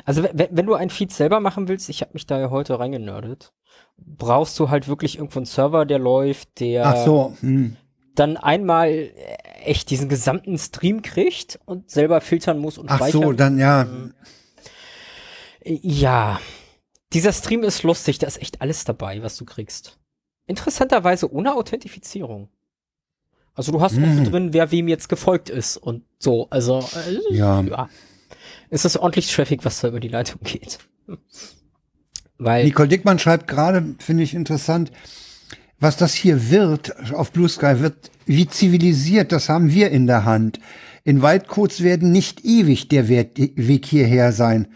B: also wenn, du ein Feed selber machen willst, ich habe mich da ja heute reingenördet, brauchst du halt wirklich irgendwo einen Server, der läuft, der
C: ach so, hm.
B: dann einmal äh, echt diesen gesamten Stream kriegt und selber filtern muss und
C: ach
B: speichern.
C: so, dann ja.
B: Äh, Ja, dieser Stream ist lustig, da ist echt alles dabei, was du kriegst. Interessanterweise ohne Authentifizierung. Also du hast auch drin, wer wem jetzt gefolgt ist und so. Also äh,
C: Ja.
B: ja. Es ist ordentlich Traffic, was da über die Leitung geht. Weil
C: Nicole Dickmann schreibt gerade, finde ich interessant, was das hier wird auf Blue Sky wird, wie zivilisiert, das haben wir in der Hand. In Waldcodes werden nicht ewig der Weg hierher sein.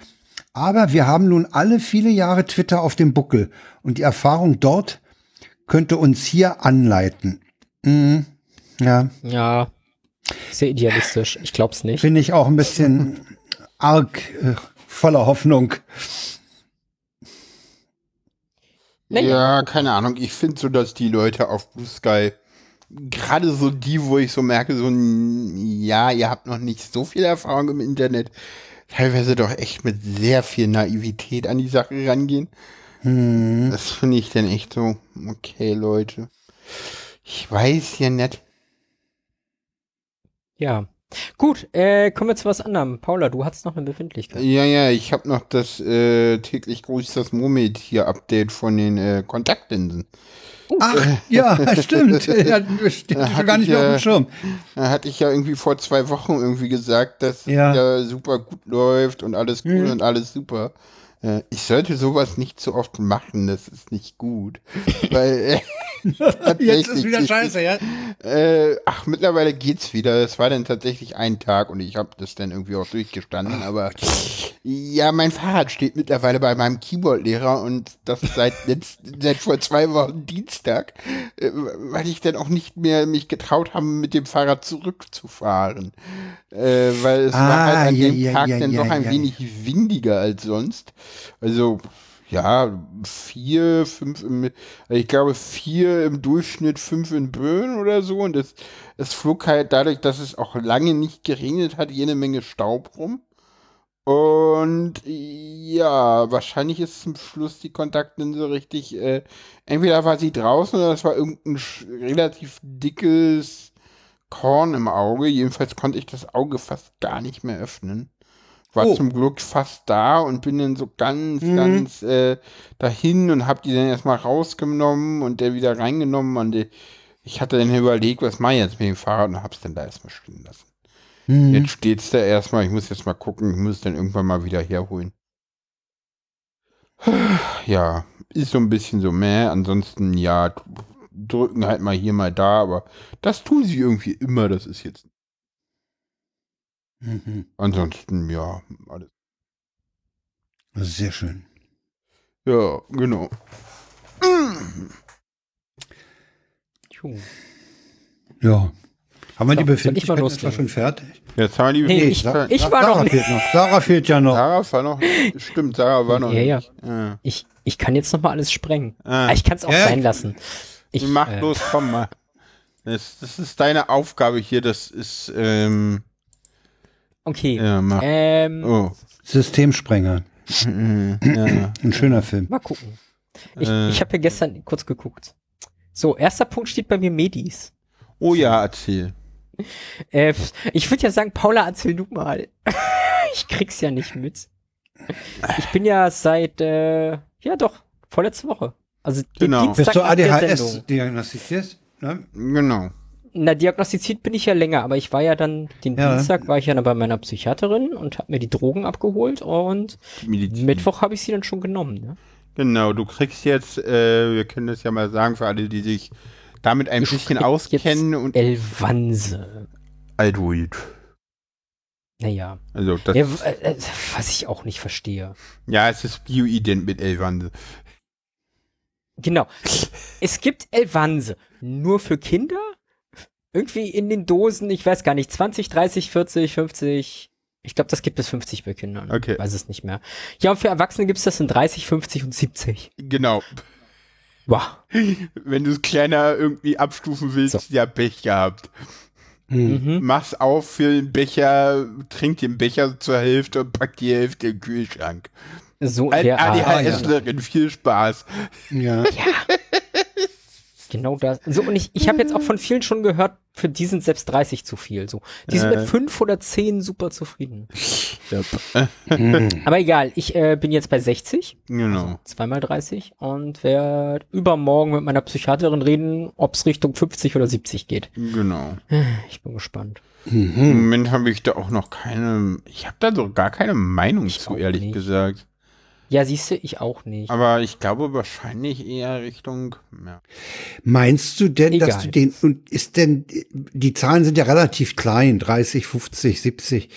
C: Aber wir haben nun alle viele Jahre Twitter auf dem Buckel und die Erfahrung dort könnte uns hier anleiten. Mhm. Ja,
B: ja, sehr idealistisch. Ich glaub's nicht.
C: finde ich auch ein bisschen arg äh, voller Hoffnung.
B: Naja.
A: Ja, keine Ahnung. Ich finde so, dass die Leute auf Blue Sky, gerade so die, wo ich so merke, so, ja, ihr habt noch nicht so viel Erfahrung im Internet, teilweise doch echt mit sehr viel Naivität an die Sache rangehen.
C: Hm.
A: Das finde ich dann echt so, okay, Leute. Ich weiß ja nicht.
B: Ja. Gut, äh, kommen wir zu was anderem. Paula, du hast noch eine Befindlichkeit.
A: Ja, ja, ich habe noch das äh, täglich grüßt das Murmeltier-Update von den äh, Kontaktlinsen.
C: Ach, ja, stimmt. Ja, steht
A: Da
C: schon
A: hatte
C: gar nicht
A: ich
C: mehr auf
A: ja-
C: dem Schirm.
A: Da hatte ich ja irgendwie vor zwei Wochen irgendwie gesagt, dass
C: Ja.
A: es ja super gut läuft und alles cool
C: Mhm.
A: und alles super. Äh, ich sollte sowas nicht so oft machen, das ist nicht gut. Weil, äh,
C: Jetzt ist wieder scheiße, ja?
A: Äh, ach, mittlerweile geht's wieder. Es war dann tatsächlich ein Tag und ich habe das dann irgendwie auch durchgestanden. Aber ja, mein Fahrrad steht mittlerweile bei meinem Keyboard-Lehrer und das seit letzt, seit vor zwei Wochen Dienstag, äh, weil ich dann auch nicht mehr mich getraut habe, mit dem Fahrrad zurückzufahren. Äh, weil es war
C: Ah,
A: halt an
C: ja,
A: dem
C: ja,
A: Tag
C: ja,
A: dann doch ein wenig windiger als sonst. Also ja, vier, fünf im, ich glaube vier im Durchschnitt, fünf in Böen oder so. Und es, es flog halt dadurch, dass es auch lange nicht geregnet hat, jede Menge Staub rum. Und ja, wahrscheinlich ist zum Schluss die Kontaktlinse richtig, äh, entweder war sie draußen oder es war irgendein relativ dickes Korn im Auge. Jedenfalls konnte ich das Auge fast gar nicht mehr öffnen. War
C: Oh.
A: zum Glück fast da und bin dann so ganz,
C: Mhm.
A: ganz äh, dahin und hab die dann erstmal rausgenommen und der wieder reingenommen. Und die, ich hatte dann überlegt, was mache ich jetzt mit dem Fahrrad und hab's dann da erstmal stehen lassen.
C: Hm.
A: Jetzt steht's da erstmal. Ich muss jetzt mal gucken. Ich muss es dann irgendwann mal wieder herholen. Ja, ist so ein bisschen so meh. Ansonsten, ja, drücken halt mal hier, mal da. Aber das tun sie irgendwie immer. Das ist jetzt.
C: Mhm.
A: Ansonsten, ja, alles.
C: Das ist sehr schön.
A: Ja, genau.
B: Juh.
C: Ja. Haben wir
B: So,
C: die
B: ich
C: Befindlichkeit
B: mal
C: etwa
B: loslegen?
C: schon fertig?
A: Jetzt haben wir die
B: Nee, ich-
A: Sa-
B: ich war
C: Sarah
B: noch
C: fehlt noch. Sarah fehlt ja noch.
A: Sarah war noch. Stimmt, Sarah war noch.
B: Ja, ja.
A: nicht. ja.
B: Ich, ich kann jetzt noch mal alles sprengen.
A: Ah.
B: Ah, Ich kann es auch
C: Ja,
B: sein
C: ich-
B: lassen. Ich,
A: Mach
B: äh,
A: los, komm mal. Das, das ist deine Aufgabe hier. Das ist. Ähm,
B: Okay.
A: ja, mach.
B: Ähm,
A: Oh.
C: Systemsprenger.
A: Mhm, ja.
C: Ein schöner Film.
B: Mal gucken. Ich,
A: Äh.
B: ich habe ja gestern kurz geguckt. So, erster Punkt steht bei mir Medis.
A: Oh ja, erzähl.
B: Äh, ich würde ja sagen, Paula, erzähl du mal. ich krieg's ja nicht mit. Ich bin ja seit, äh, ja doch, vorletzte Woche. Also
A: Genau.
B: Dienstag
C: Bist du ADHS diagnostiziert? Ne?
A: Genau.
B: Na, diagnostiziert bin ich ja länger, aber ich war ja dann, den
C: Ja.
B: Dienstag war ich ja dann bei meiner Psychiaterin und habe mir die Drogen abgeholt und
A: Medizin.
B: Mittwoch habe ich sie dann schon genommen. Ne?
A: Genau, du kriegst jetzt, äh, wir können das ja mal sagen für alle, die sich damit ein
B: Ich
A: bisschen auskennen
B: jetzt
A: und
B: Elvanse.
A: Aldoid.
B: Naja.
A: Also das,
B: Ja, äh, äh, was ich auch nicht verstehe.
A: ja, es ist bioident mit Elvanse.
B: Genau. Es gibt Elvanse nur für Kinder. Irgendwie in den Dosen, ich weiß gar nicht, 20, 30, 40, 50. Ich glaube, das gibt es 50 bei Kindern.
A: Okay.
B: Ich weiß es nicht mehr. Ja, und für Erwachsene gibt es das in 30, 50 und 70.
A: Genau.
B: Wow.
A: Wenn du es kleiner irgendwie abstufen willst,
B: So.
A: ja, Pech gehabt.
C: Hm.
B: Mhm.
A: Mach's auf für den Becher, trink den Becher zur Hälfte und pack die Hälfte in den Kühlschrank.
B: So in
A: Al-
B: der Art.
A: ADHSlerin, viel Spaß.
C: Ja.
B: Genau das. So, und ich, ich habe jetzt auch von vielen schon gehört, für die sind selbst 30 zu viel. So. Die sind
A: Äh.
B: mit 5 oder 10 super zufrieden.
C: Hm.
B: Aber egal, ich äh, bin jetzt bei 60.
A: genau.
B: zweimal 30 und werde übermorgen mit meiner Psychiaterin reden, ob es Richtung 50 oder 70 geht.
A: Genau.
B: Ich bin gespannt.
A: Im
C: Mhm.
A: Moment habe ich da auch noch keine, ich habe da so gar keine Meinung
B: Ich
A: zu, ehrlich
B: nicht.
A: gesagt.
B: Ja, siehst du, ich auch nicht.
A: Aber ich glaube wahrscheinlich eher Richtung, ja.
C: Meinst du denn, dass
B: Egal.
C: du den, und ist denn, die Zahlen sind ja relativ klein, 30, 50, 70,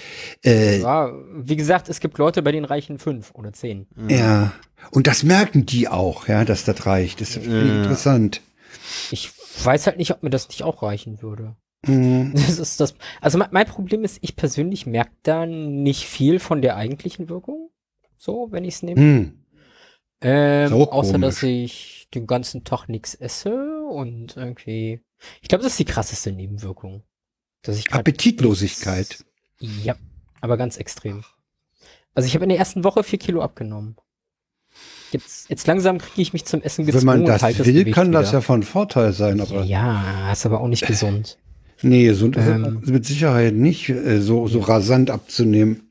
C: äh,
B: ja, wie gesagt, es gibt Leute, bei denen reichen 5 oder 10.
C: ja. Und das merken die auch, ja, dass das reicht. Das ist
A: Ja.
C: interessant.
B: Ich weiß halt nicht, ob mir das nicht auch reichen würde.
C: Mhm.
B: Das ist das. Also mein, mein Problem ist, ich persönlich merke da nicht viel von der eigentlichen Wirkung. So, wenn ich es nehme.
C: Hm.
B: Ähm,
C: auch
B: außer dass ich den ganzen Tag nichts esse und irgendwie. Ich glaube, das ist die krasseste Nebenwirkung. Dass ich
C: Appetitlosigkeit.
B: nichts- Ja, aber ganz extrem. Also ich habe in der ersten Woche vier Kilo abgenommen. Jetzt, jetzt langsam kriege ich mich zum Essen gezwungen
C: Wenn man das
B: halte
C: will,
B: Gewicht
C: kann das
B: wieder.
C: ja von Vorteil sein, aber
B: ja, ist aber auch nicht gesund.
C: Nee, so,
B: Ähm.
C: mit Sicherheit nicht äh, so, so rasant abzunehmen.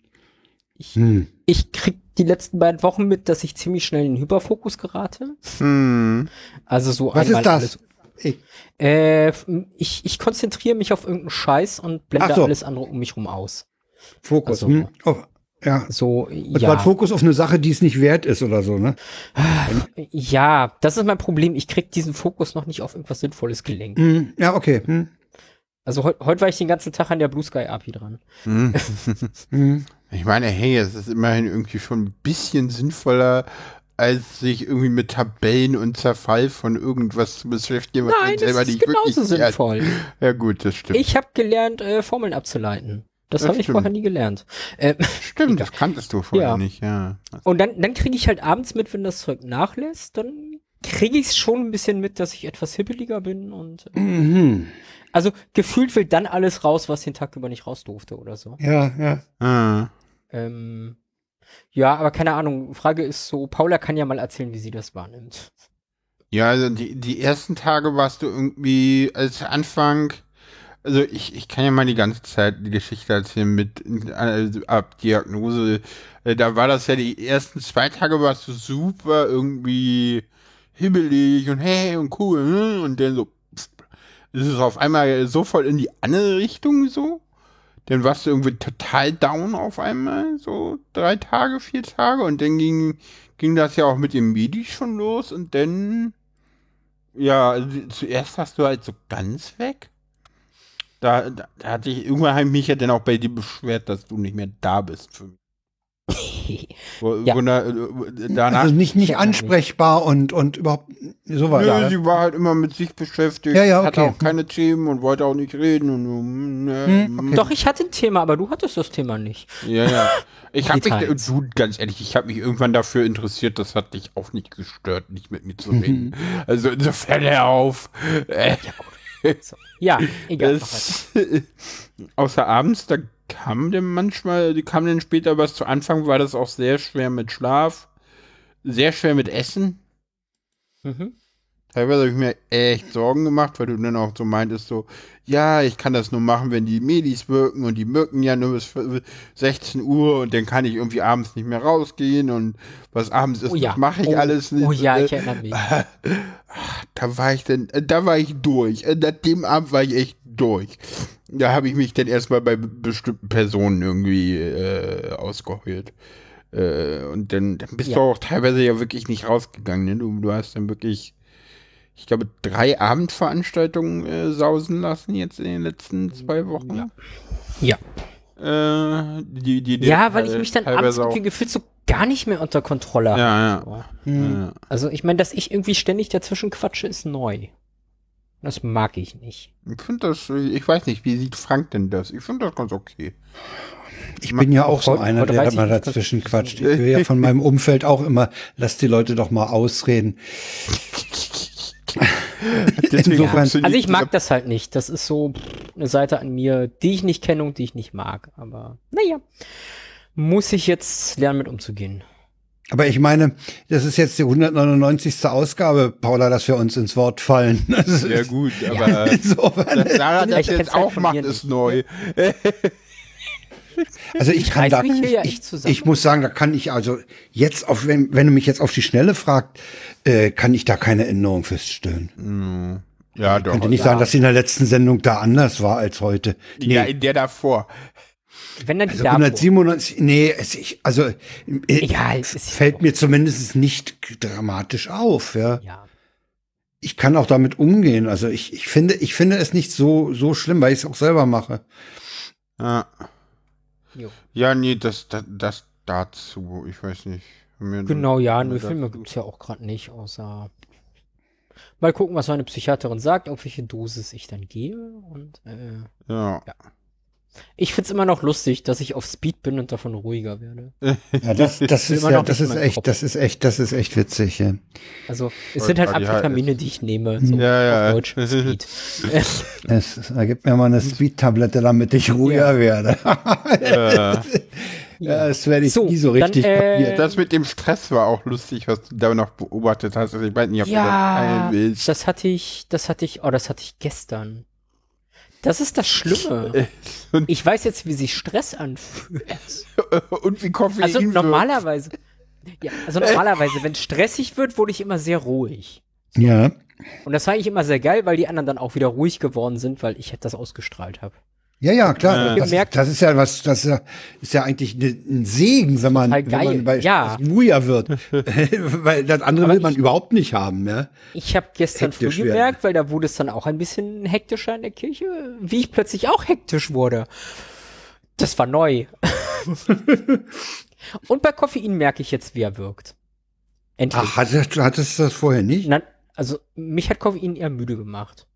B: Ich,
C: Hm.
B: ich krieg die letzten beiden Wochen mit, dass ich ziemlich schnell in Hyperfokus gerate.
A: Hm.
B: Also so
C: Was
B: einmal
C: ist das?
B: alles.
C: Ich,
B: Äh, ich, ich konzentriere mich auf irgendeinen Scheiß und blende
C: so.
B: alles andere um mich rum aus.
C: Fokus.
B: Also-
C: hm. auf, ja.
B: So,
C: Und
B: ja.
C: Fokus auf eine Sache, die es nicht wert ist oder so, ne?
B: Ja, das ist mein Problem. Ich krieg diesen Fokus noch nicht auf irgendwas Sinnvolles gelenkt.
C: Hm. Ja, okay. Hm.
B: Also heute heut war ich den ganzen Tag an der Blue Sky API dran.
A: Hm.
C: Hm.
A: Ich meine, hey, es ist immerhin irgendwie schon ein bisschen sinnvoller, als sich irgendwie mit Tabellen und Zerfall von irgendwas zu beschäftigen, was
B: Nein,
A: man
B: das
A: selber
B: ist
A: nicht
B: genauso sinnvoll.
A: Ja gut, das stimmt.
B: Ich habe gelernt, äh, Formeln abzuleiten. Das
A: Das
B: habe ich vorher nie gelernt. Äh,
A: stimmt, das kanntest du vorher
B: Ja.
A: nicht, ja.
B: und dann, dann kriege ich halt abends mit, wenn das Zeug nachlässt, dann kriege ich es schon ein bisschen mit, dass ich etwas hippeliger bin und äh,
C: Mhm.
B: Also gefühlt will dann alles raus, was den Tag über nicht raus durfte oder so.
C: Ja, ja.
A: Ah.
B: Ähm, ja, aber keine Ahnung. Frage ist so, Paula kann ja mal erzählen, wie sie das wahrnimmt.
A: Ja, also die, die ersten Tage warst du irgendwie als Anfang, also ich, ich kann ja mal die ganze Zeit die Geschichte erzählen mit äh, ab Diagnose. Äh, da war das ja die ersten zwei Tage warst du super irgendwie hibbelig und hey und cool hm? und dann so ist es auf einmal so voll in die andere Richtung so. Dann warst du irgendwie total down auf einmal, so drei Tage, vier Tage und dann ging, ging das ja auch mit dem Medi schon los und dann ja, also zuerst warst du halt so ganz weg. Da, da, da hatte ich, irgendwann habe ich mich ja dann auch bei dir beschwert, dass du nicht mehr da bist für mich. Wo,
B: Ja.
A: äh, danach,
C: Also nicht, nicht ansprechbar und, und überhaupt sowas.
A: nö,
C: ja.
A: sie war halt immer mit sich beschäftigt,
C: Ja, ja,
A: hatte
C: okay.
A: auch keine Themen und wollte auch nicht reden und hm, ne,
C: Hm,
A: hm.
B: Doch, ich hatte ein Thema, aber du hattest das Thema nicht.
A: Ja, ja. Ich habe mich, du, ganz ehrlich, ich habe mich irgendwann dafür interessiert, das hat dich auch nicht gestört, nicht mit mir zu reden. Also insofern hör auf. Äh,
B: So. Ja, egal.
A: es, außer abends, da kam denn manchmal, die kam dann später was zu Anfang, war das auch sehr schwer mit Schlaf, sehr schwer mit Essen.
B: Mhm.
A: Teilweise habe ich mir echt Sorgen gemacht, weil du dann auch so meintest, so, ja, ich kann das nur machen, wenn die Medis wirken und die wirken ja nur bis 16 Uhr und dann kann ich irgendwie abends nicht mehr rausgehen und was abends ist,
B: Oh ja.
A: das mache ich
B: oh,
A: alles nicht.
B: Oh ja, ich erinnere mich.
A: da war ich dann, da war ich durch. Nach dem Abend war ich echt durch. Da habe ich mich dann erstmal bei be- bestimmten Personen irgendwie äh, ausgeheult. Äh, und dann, dann bist
B: Ja.
A: du auch teilweise ja wirklich nicht rausgegangen. Ne? Du, du hast dann wirklich, ich glaube, drei Abendveranstaltungen äh, sausen lassen jetzt in den letzten zwei Wochen.
B: Ja. Ja.
A: Äh, die, die, die
B: Ja, weil ich
A: äh,
B: mich dann abends irgendwie gefühlt so gar nicht mehr unter Kontrolle habe.
A: Ja, ja.
B: So.
C: Hm.
A: ja.
B: Also ich meine, dass ich irgendwie ständig dazwischen quatsche, ist neu. Das mag ich nicht.
A: Ich finde das, ich weiß nicht, wie sieht Frank denn das? Ich finde das ganz okay.
C: Ich bin ja auch so einer, der mal
B: nicht,
C: dazwischen quatscht. Ich höre ja von meinem Umfeld auch immer, lass die Leute doch mal ausreden. Insofern-
B: Also ich mag das halt nicht. Das ist so eine Seite an mir, die ich nicht kenne und die ich nicht mag. Aber naja, muss ich jetzt lernen, mit umzugehen.
C: Aber ich meine, das ist jetzt die 199. Ausgabe, Paula, dass wir uns ins Wort fallen. Das ist
A: Sehr gut, aber
C: insofern,
A: das Sarah das
B: Ich
A: jetzt auch macht, ist neu.
C: also ich kann da,
B: ja
C: ich, ich muss sagen, da kann ich also jetzt auf, wenn, wenn du mich jetzt auf die Schnelle fragt, äh, kann ich da keine Änderung feststellen.
A: Ja,
C: Ich
A: doch.
C: könnte nicht sagen, dass sie in der letzten Sendung da anders war als heute. Nee,
A: Ja, in der davor.
B: Wenn dann die
C: also
B: davor.
C: 197, nee, es, ich, also äh,
B: Egal, es
C: fällt
B: ja
C: mir zumindest nicht dramatisch auf, ja.
B: Ja.
C: Ich kann auch damit umgehen. Also ich, ich finde, ich finde es nicht so, so schlimm, weil ich es auch selber mache.
A: Ja,
B: Jo.
A: ja nee, das, das, das dazu. Ich weiß nicht. Mir-
B: Genau, ja,
A: das-
B: Filme gibt's ja auch gerade nicht, außer mal gucken, was meine Psychiaterin sagt, auf welche Dosis ich dann gehe. Und äh,
A: Ja.
B: Ich find's immer noch lustig, dass ich auf Speed bin und davon ruhiger werde.
C: Ja, das, das ist ja,
B: noch
C: das ist echt,
B: Kopf.
C: das ist echt, das ist echt witzig, ja.
B: Also es sind halt. Amphetamine, die ich nehme. So
A: Ja, ja.
B: auf Deutsch Speed. Äh,
C: Es, ergibt mir mal eine Speed-Tablette, damit ich ruhiger
B: Ja.
C: werde.
A: Äh,
C: ja, das werde ich
B: So,
C: nie so
B: dann,
C: richtig
B: äh,
C: kapieren.
A: das mit dem Stress war auch lustig, was du da noch beobachtet hast. Also ich weiß nicht, ob du das
B: ja,
A: teilen willst.
B: das hatte ich, das hatte ich, oh, das hatte ich gestern. Das ist das Schlimme.
A: Und,
B: Ich weiß jetzt, wie sich Stress anfühlt.
A: und wie Koffein
B: Also normalerweise. Ja, also normalerweise, wenn es stressig wird, wurde ich immer sehr ruhig.
C: Ja.
B: Und das war eigentlich immer sehr geil, weil die anderen dann auch wieder ruhig geworden sind, weil ich das ausgestrahlt habe.
C: Ja, ja, klar.
A: Äh.
C: Das,
B: Gemerkt-
C: das ist ja was, das ist ja, eigentlich ne- ein Segen, wenn man, wenn man bei
B: Ja.
C: ruhiger wird. weil das andere
B: Aber
C: will man
B: ich-
C: überhaupt nicht haben, ja.
B: Ich habe gestern früh
C: Hektisch werden.
B: gemerkt, weil da wurde es dann auch ein bisschen hektischer in der Kirche, wie ich plötzlich auch hektisch wurde. Das war neu. Und bei Koffein merke ich jetzt, wie er wirkt. Endlich.
C: Ach, hattest, du- hattest du das vorher nicht?
B: Na, also mich hat Koffein eher müde gemacht.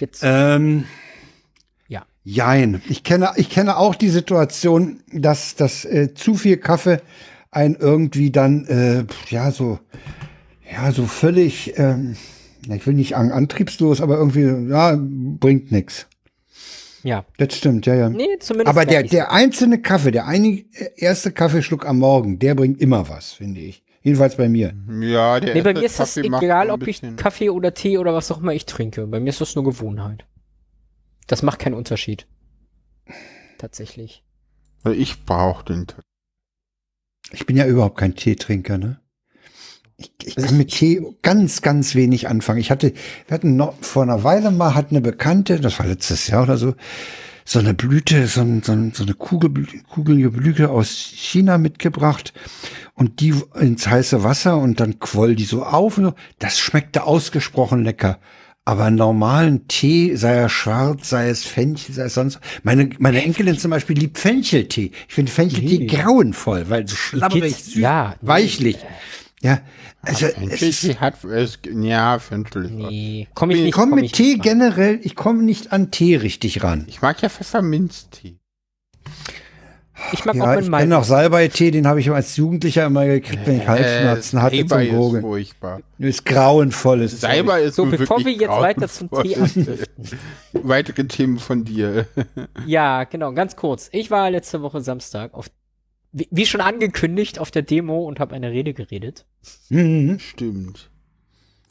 B: Jetzt.
C: Ähm. Jein. Ich kenne, ich kenne auch die Situation, dass, dass äh, zu viel Kaffee ein irgendwie dann, äh, ja, so, ja, so völlig, ähm, ich will nicht sagen antriebslos, aber irgendwie, ja, bringt nix.
B: ja.
C: Das stimmt, ja, ja.
B: Nee, zumindest.
C: aber der, der einzelne Kaffee, der einig, äh, erste Kaffeeschluck am Morgen, der bringt immer was, finde ich. Jedenfalls bei mir.
A: Ja, der
B: Nee, bei mir ist
A: macht
B: egal, ob ich Kaffee oder Tee oder was auch immer ich trinke. Bei mir ist das nur Gewohnheit. Das macht keinen Unterschied. Tatsächlich.
A: Also Ich brauche den. t-
C: Ich bin ja überhaupt kein Teetrinker, ne? Ich, ich
B: Also
C: kann
B: ich-
C: mit Tee ganz, ganz wenig anfangen. Ich hatte, wir hatten noch vor einer Weile mal, hat eine Bekannte, das war letztes Jahr oder so, so eine Blüte, so, ein, so, ein, so eine Kugel, kugelige Blüte aus China mitgebracht und die ins heiße Wasser und dann quoll die so auf. Und so. Das schmeckte ausgesprochen lecker. Aber normalen Tee, sei er schwarz, sei es Fenchel, sei es sonst. Meine, meine Enkelin zum Beispiel liebt Fencheltee. Ich finde Fencheltee
B: Nee.
C: grauenvoll, weil so schlabberig, süß,
B: ja, nee.
C: weichlich. Ja, also es ist,
A: hat es, ja, Fenchel.
B: Nee, komm ich
C: ich
B: nicht.
C: komme
B: komm
C: mit
B: ich
C: Tee generell, ich komme nicht an Tee richtig ran.
A: Ich mag ja Pfefferminztee.
B: Ich mag auch
C: Ja,
B: meinen
C: ich kenne noch Salbei-Tee, den habe ich als Jugendlicher immer gekriegt, wenn ich Halsschmerzen
A: Äh,
C: hatte
A: Salbei
C: zum
A: ist
C: Gurgeln.
A: furchtbar.
C: Ist grauenvolles
A: Salbei ist
B: So, bevor wir jetzt weiter zum Tee abdriften.
A: Weitere Themen von dir.
B: Ja, genau, ganz kurz. Ich war letzte Woche Samstag auf, wie, wie schon angekündigt, auf der Demo und habe eine Rede geredet.
C: Mhm.
A: Stimmt.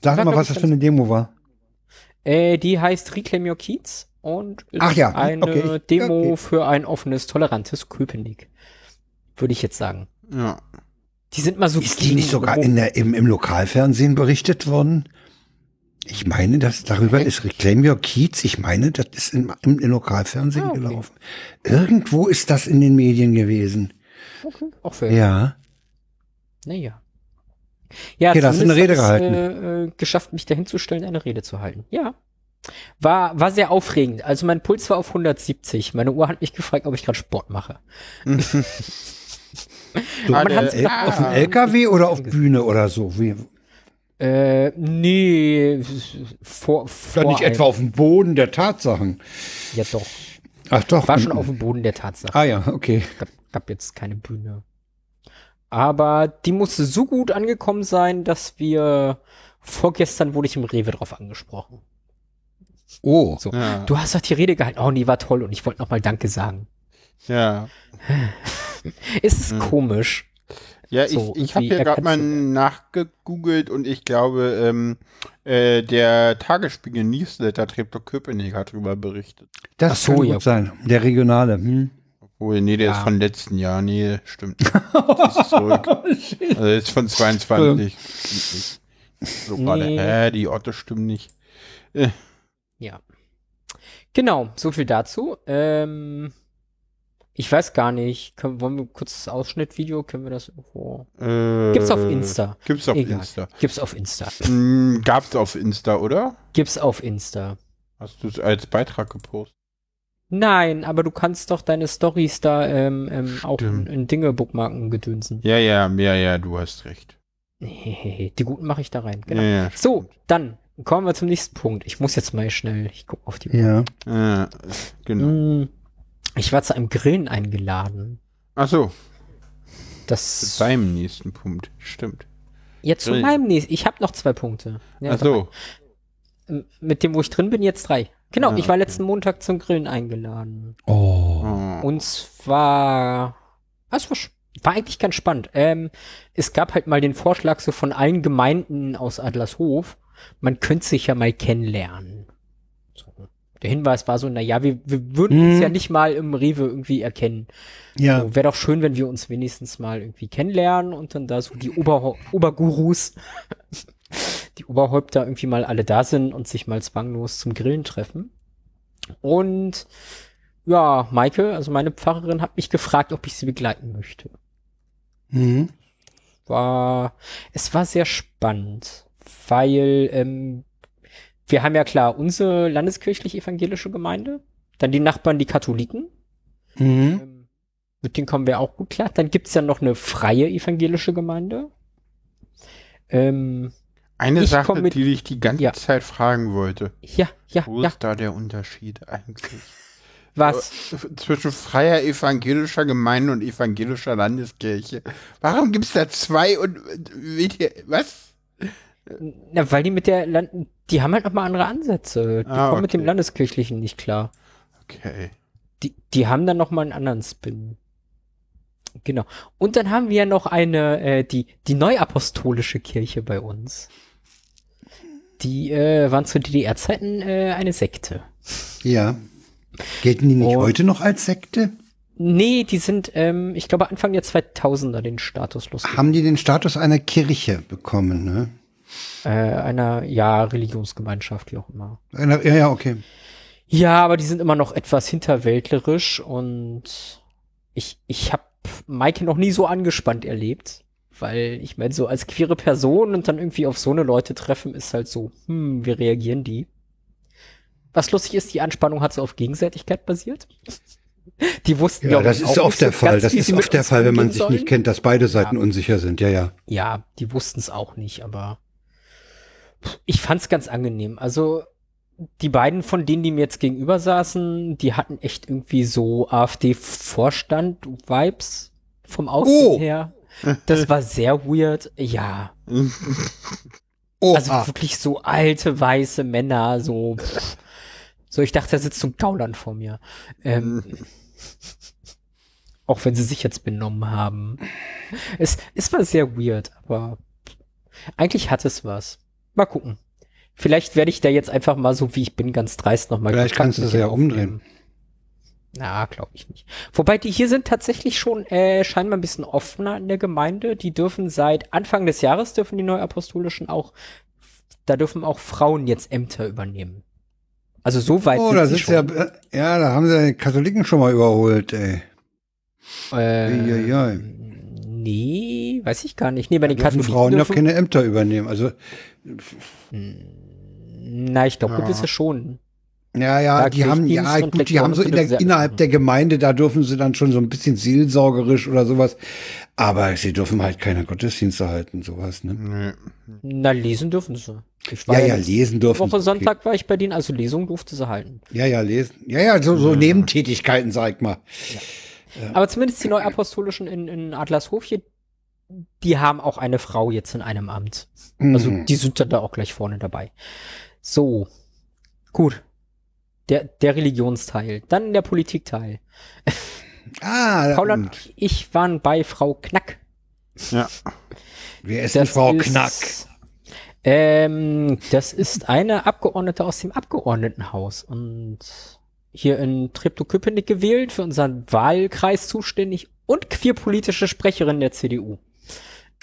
C: Sag mal, was das für eine Demo war.
B: Äh, die heißt Reclaim Your Kiez und ist
C: Ach ja,
B: eine
C: okay.
B: Demo
C: Okay.
B: für ein offenes, tolerantes Köpenick. Würde ich jetzt sagen.
A: Ja.
B: Die sind mal so
C: Ist die nicht sogar in der, im, im Lokalfernsehen berichtet worden? Ich meine, dass darüber ist Reclaim Your Kiez. Ich meine, das ist im, im, im Lokalfernsehen
B: Ah, okay.
C: gelaufen. Irgendwo ist das in den Medien gewesen.
B: Okay, auch für
C: Ja.
B: Naja. Ja,
C: Okay, da hast du eine Rede gehalten.
B: Äh, äh, geschafft, mich dahinzustellen, eine Rede zu halten. Ja. War, war sehr aufregend. Also mein Puls war auf 170. Meine Uhr hat mich gefragt, ob ich gerade Sport mache.
C: So,
B: Man
A: äh, äh,
C: auf dem LKW oder auf Bühne oder so? Wie,
B: Äh, nee, vor, vor
C: Doch nicht etwa auf dem Boden der Tatsachen.
B: Ja doch.
C: Ach doch.
B: War schon auf dem Boden der Tatsache.
C: Ah ja, okay.
B: Gab, gab jetzt keine Bühne. Aber die musste so gut angekommen sein, dass wir vorgestern wurde ich im Rewe drauf angesprochen.
C: Oh.
B: So.
A: Ja.
B: Du hast doch die Rede gehalten. Oh, die war toll und ich wollte nochmal Danke sagen.
A: Ja.
B: Es ist
A: Hm.
B: komisch.
A: Ja,
B: So,
A: ich, ich habe ja gerade mal nachgegoogelt und ich glaube, ähm, äh, der Tagesspiegel Newsletter Treptow Köpenick hat darüber berichtet.
C: Das
B: Ach so,
C: kann gut
B: ja.
C: sein. Der regionale. Hm.
A: Obwohl, nee, der
B: Ja.
A: ist von letzten Jahr. Nee, stimmt. ist zurück. Also ist von 22. Stimmt nicht. So gerade,
B: Nee.
A: hä, die Orte stimmen nicht.
B: Ja. Genau, so viel dazu. Ähm, ich weiß gar nicht. Können, wollen wir kurz das Ausschnittvideo? Können wir das irgendwo?
A: Äh,
B: Gibt's auf Insta.
A: Gibt's auf
B: Egal.
A: Insta.
B: Gibt's auf Insta.
A: Hm, gab's auf Insta, oder?
B: Gibt's auf Insta.
A: Hast du es als Beitrag gepostet?
B: Nein, aber du kannst doch deine Stories da ähm, ähm, auch in, in Dinge bookmarken gedönsen.
A: Ja, ja, ja, ja, du hast recht.
B: Die guten mache ich da rein. Genau.
A: Ja, ja,
B: So, dann kommen wir zum nächsten Punkt. Ich muss jetzt mal schnell, ich gucke auf die Uhr.
C: Ja.
A: Äh, genau.
B: Mm, Ich war zu einem Grillen eingeladen.
A: Ach so, zu
B: Das
A: deinem nächsten Punkt. Stimmt.
B: jetzt zu
A: Grillen.
B: meinem nächsten. Ich habe noch zwei Punkte. Ja,
A: Ach so.
B: drei. Mit dem, wo ich drin bin, jetzt drei. Genau,
A: Ah,
B: ich war
A: okay.
B: letzten Montag zum Grillen eingeladen.
C: Oh.
A: Oh.
B: Und zwar, es war, war eigentlich ganz spannend. Ähm, es gab halt mal den Vorschlag so von allen Gemeinden aus Adlershof, man könnte sich ja mal kennenlernen. So, der Hinweis war so, na ja, wir, wir würden
C: Mhm.
B: uns ja nicht mal im Rewe irgendwie erkennen.
C: Ja.
B: So, Wäre doch schön, wenn wir uns wenigstens mal irgendwie kennenlernen und dann da so die Ober Obergurus, die Oberhäupter irgendwie mal alle da sind und sich mal zwanglos zum Grillen treffen. Und ja, Maike, also meine Pfarrerin, hat mich gefragt, ob ich sie begleiten möchte.
C: Mhm.
B: War, es war sehr spannend, weil ähm, wir haben ja klar unsere landeskirchlich-evangelische Gemeinde, dann die Nachbarn, die Katholiken,
C: Mhm.
B: ähm, mit denen kommen wir auch gut klar. Dann gibt's ja noch eine freie evangelische Gemeinde. Ähm,
A: Eine Sache,
B: mit-
A: die ich die ganze
B: Ja.
A: Zeit fragen wollte.
B: ja, ja,
A: Wo
B: ja,
A: ist da der Unterschied eigentlich?
B: was?
A: Zwischen freier evangelischer Gemeinde und evangelischer Landeskirche. Warum gibt es da zwei und ihr, was?
B: Na, weil die mit der Land die haben halt nochmal andere Ansätze. Die
A: Ah,
B: kommen mit dem
A: okay.
B: Landeskirchlichen nicht klar.
A: Okay.
B: Die, die haben dann nochmal einen anderen Spin. Genau. Und dann haben wir ja noch eine, äh, die, die neuapostolische Kirche bei uns. Die äh, waren zu DDR-Zeiten äh, eine Sekte.
C: Ja. Gelten die nicht
B: Und-
C: heute noch als Sekte?
B: Nee, die sind, ähm, ich glaube, Anfang der 2000er den Status los.
C: Haben die den Status einer Kirche bekommen, ne?
B: Äh, einer, ja, Religionsgemeinschaft, wie auch immer.
C: Einer, ja, ja, okay.
B: Ja, aber die sind immer noch etwas hinterwäldlerisch und ich, ich habe Maike noch nie so angespannt erlebt, weil ich meine, so als queere Person und dann irgendwie auf so eine Leute treffen, ist halt so, hm, wie reagieren die? Was lustig ist, die Anspannung hat so auf Gegenseitigkeit basiert. Die wussten
C: Ja, das ist oft der Fall. Das ist oft der Fall, wenn man sich
B: sollen.
C: nicht kennt, dass beide Seiten unsicher sind. Ja, ja.
B: Ja, die wussten es auch nicht, aber ich fand's ganz angenehm. Also die beiden von denen, die mir jetzt gegenüber saßen, die hatten echt irgendwie so AfD-Vorstand-Vibes vom Aussehen
C: Oh.
B: her. Das war sehr weird. Ja,
C: Oh,
B: also
C: ah.
B: wirklich so alte weiße Männer, so. pff. So, ich dachte, da sitzt so ein Gauland vor mir. Ähm, auch wenn sie sich jetzt benommen haben. Es, es war sehr weird, aber eigentlich hat es was. Mal gucken. Vielleicht werde ich da jetzt einfach mal so, wie ich bin, ganz dreist nochmal
C: Vielleicht kannst du es ja umdrehen.
B: Na, glaube ich nicht. Wobei die hier sind tatsächlich schon äh, scheinbar ein bisschen offener in der Gemeinde. Die dürfen seit Anfang des Jahres dürfen die Neuapostolischen auch, da dürfen auch Frauen jetzt Ämter übernehmen. Also so weit
C: Oh,
B: sind
C: da
B: sie
C: sitzt ja,
B: schon.
C: äh, ja, da haben sie die Katholiken schon mal überholt, ey.
B: Äh,
C: Uiuiui.
B: Nee, weiß ich gar nicht. Nee, bei den Katholiken
C: Frauen ja
B: dürfen,
C: keine Ämter übernehmen. Also,
B: Na, ich glaube
A: Ja.
B: gewisse schon.
C: ja, ja,
B: Ja,
C: die haben, ja, gut, die haben so in der, innerhalb der Gemeinde, da dürfen sie dann schon so ein bisschen seelsorgerisch oder sowas. Aber sie dürfen halt keine Gottesdienste halten, sowas, ne?
B: Na, lesen dürfen sie. Ich
C: Ja, ja,
B: jetzt
C: lesen dürfen
B: Woche
C: sie, okay.
B: Sonntag war ich bei denen, also Lesung durfte sie halten.
C: Ja, ja, lesen. Ja, ja, so, so Nebentätigkeiten, sag ich mal.
B: Aber zumindest die Neuapostolischen in, in Adlershof hier, die haben auch eine Frau jetzt in einem Amt. Also
C: Mhm.
B: die sind dann da auch gleich vorne dabei. So, gut. Der, der Religionsteil. Dann der Politikteil.
C: Ah,
B: Paul
C: und
B: und ich waren bei Frau Knack.
A: Ja.
C: wer ist denn Frau
B: ist,
C: Knack?
B: Ähm, das ist eine Abgeordnete aus dem Abgeordnetenhaus und hier in Treptow-Köpenick gewählt, für unseren Wahlkreis zuständig und queerpolitische Sprecherin der CDU.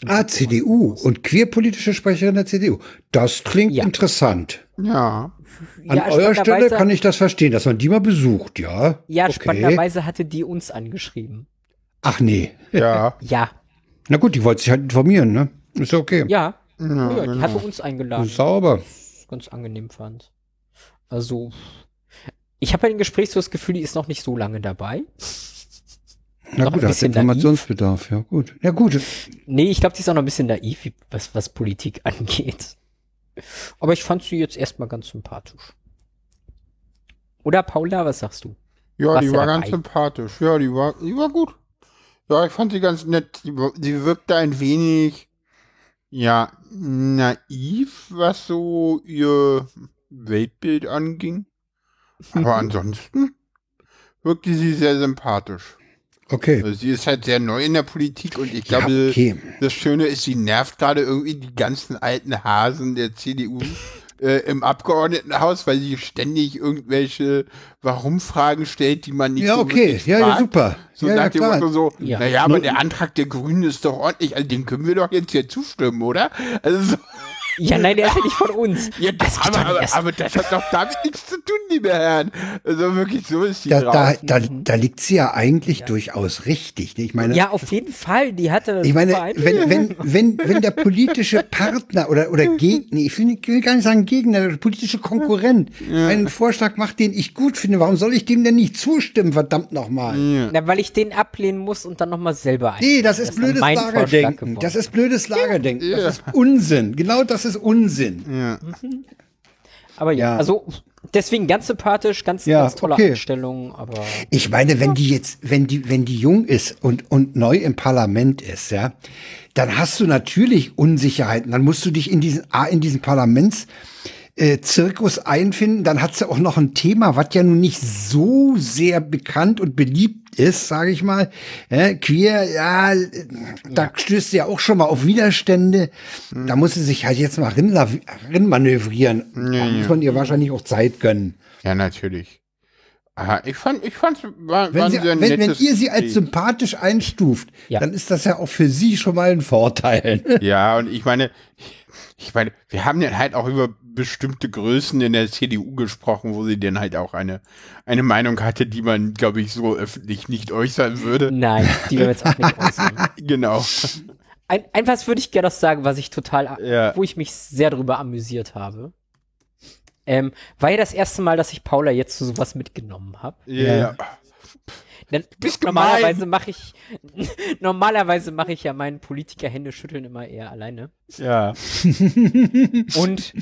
C: Ah, CDU und queerpolitische Sprecherin der CDU. Das klingt
B: Ja.
C: interessant.
A: Ja.
C: An
B: Ja,
C: eurer Stelle kann ich das verstehen, dass man die mal besucht, ja?
B: Ja,
C: okay.
B: spannenderweise hatte die uns angeschrieben.
C: Ach nee.
A: Ja.
B: Ja,
C: Na gut, die wollte sich halt informieren, ne? Ist okay.
B: ja,
A: Ja,
B: ja, die
A: genau.
B: hatte uns eingeladen.
C: Sauber.
B: ganz angenehm fand. Also, ich habe bei dem Gespräch so das Gefühl, die ist noch nicht so lange dabei.
C: Na
B: Noch
C: gut,
B: ein
C: hat Informationsbedarf, ja gut. Ja gut.
B: Nee, ich glaube, die ist auch noch ein bisschen naiv, was, was Politik angeht. Aber ich fand sie jetzt erstmal ganz sympathisch. Oder Paula, was sagst du?
A: Ja,
B: Warst
A: die war
B: dabei?
A: ganz sympathisch. Ja, die war, die war gut. Ja, ich fand sie ganz nett. Sie wirkte ein wenig, ja, naiv, was so ihr Weltbild anging. Aber ansonsten wirkte sie sehr sympathisch.
C: Okay.
A: Also sie ist halt sehr neu in der Politik und ich
C: Ja,
A: glaube,
C: okay.
A: das Schöne ist, sie nervt gerade irgendwie die ganzen alten Hasen der CDU äh, im Abgeordnetenhaus, weil sie ständig irgendwelche Warum-Fragen stellt, die man nicht
C: Ja,
A: so
C: okay. Ja, ja, super.
A: So
C: ja,
A: nach
C: ja,
A: dem
C: klar.
A: Motto so,
B: Ja.
A: naja, aber der Antrag der Grünen ist doch ordentlich, also den können wir doch jetzt hier zustimmen, oder? Also so,
B: Ja, nein, der ist ja nicht von uns.
A: ja,
B: Das geht
A: aber,
B: nicht
A: aber,
B: erst-
A: aber das hat doch damit nichts zu tun, liebe Herren. Also wirklich, so ist die
C: Da, da, da, da liegt sie ja eigentlich durchraus richtig. ne? Ich meine,
B: Ja, auf jeden Fall. Die hatte.
C: Ich meine, wenn, wenn, wenn, wenn der politische Partner oder, oder Gegner, ich will, ich will gar nicht sagen Gegner, der politische Konkurrent einen Vorschlag macht, den ich gut finde, warum soll ich dem denn nicht zustimmen, verdammt nochmal?
B: Na, weil ich den ablehnen muss und dann nochmal selber ein.
C: Nee, das ist
B: dann
C: blödes Lagerdenken. Das ist blödes Lagerdenken. Das ist Unsinn. Genau das ist Unsinn.
A: Ja.
B: Aber ja,
C: Ja.
B: also deswegen ganz sympathisch, ganz,
C: Ja,
B: ganz tolle
C: okay.
B: Einstellung, aber
C: Ich meine, wenn die jetzt, wenn die, wenn die jung ist und, und neu im Parlament ist, ja, dann hast du natürlich Unsicherheiten. Dann musst du dich in diesen, A, in diesen Parlaments, äh, Zirkus einfinden, dann hat sie auch noch ein Thema, was ja nun nicht so sehr bekannt und beliebt ist, sage ich mal. Ja, queer, ja, äh, da stößt sie ja auch schon mal auf Widerstände. Da muss sie sich halt jetzt mal rinlav- rinmanövrieren. Da muss man ihr wahrscheinlich auch Zeit gönnen.
A: ja, natürlich. Aha, ich fand, ich fand's, war,
C: Wenn, sie, wenn, wenn ihr sie als sympathisch einstuft,
B: Ja.
C: dann ist das ja auch für sie schon mal ein Vorteil.
A: Ja, und ich meine, ich meine, wir haben dann halt auch über bestimmte Größen in der CDU gesprochen, wo sie dann halt auch eine, eine Meinung hatte, die man, glaube ich, so öffentlich nicht äußern würde.
B: nein, die werden wir jetzt auch nicht äußern.
A: Genau.
B: Ein, ein was würde ich gerne noch sagen, was ich total,
A: Ja.
B: wo ich mich sehr drüber amüsiert habe. Ähm, war ja das erste Mal, dass ich Paula jetzt zu sowas mitgenommen habe.
A: Ja. ja.
B: Denn
A: Bist
B: normalerweise mache ich normalerweise mache ich ja meinen Politiker Hände schütteln immer eher alleine.
A: Ja.
B: Und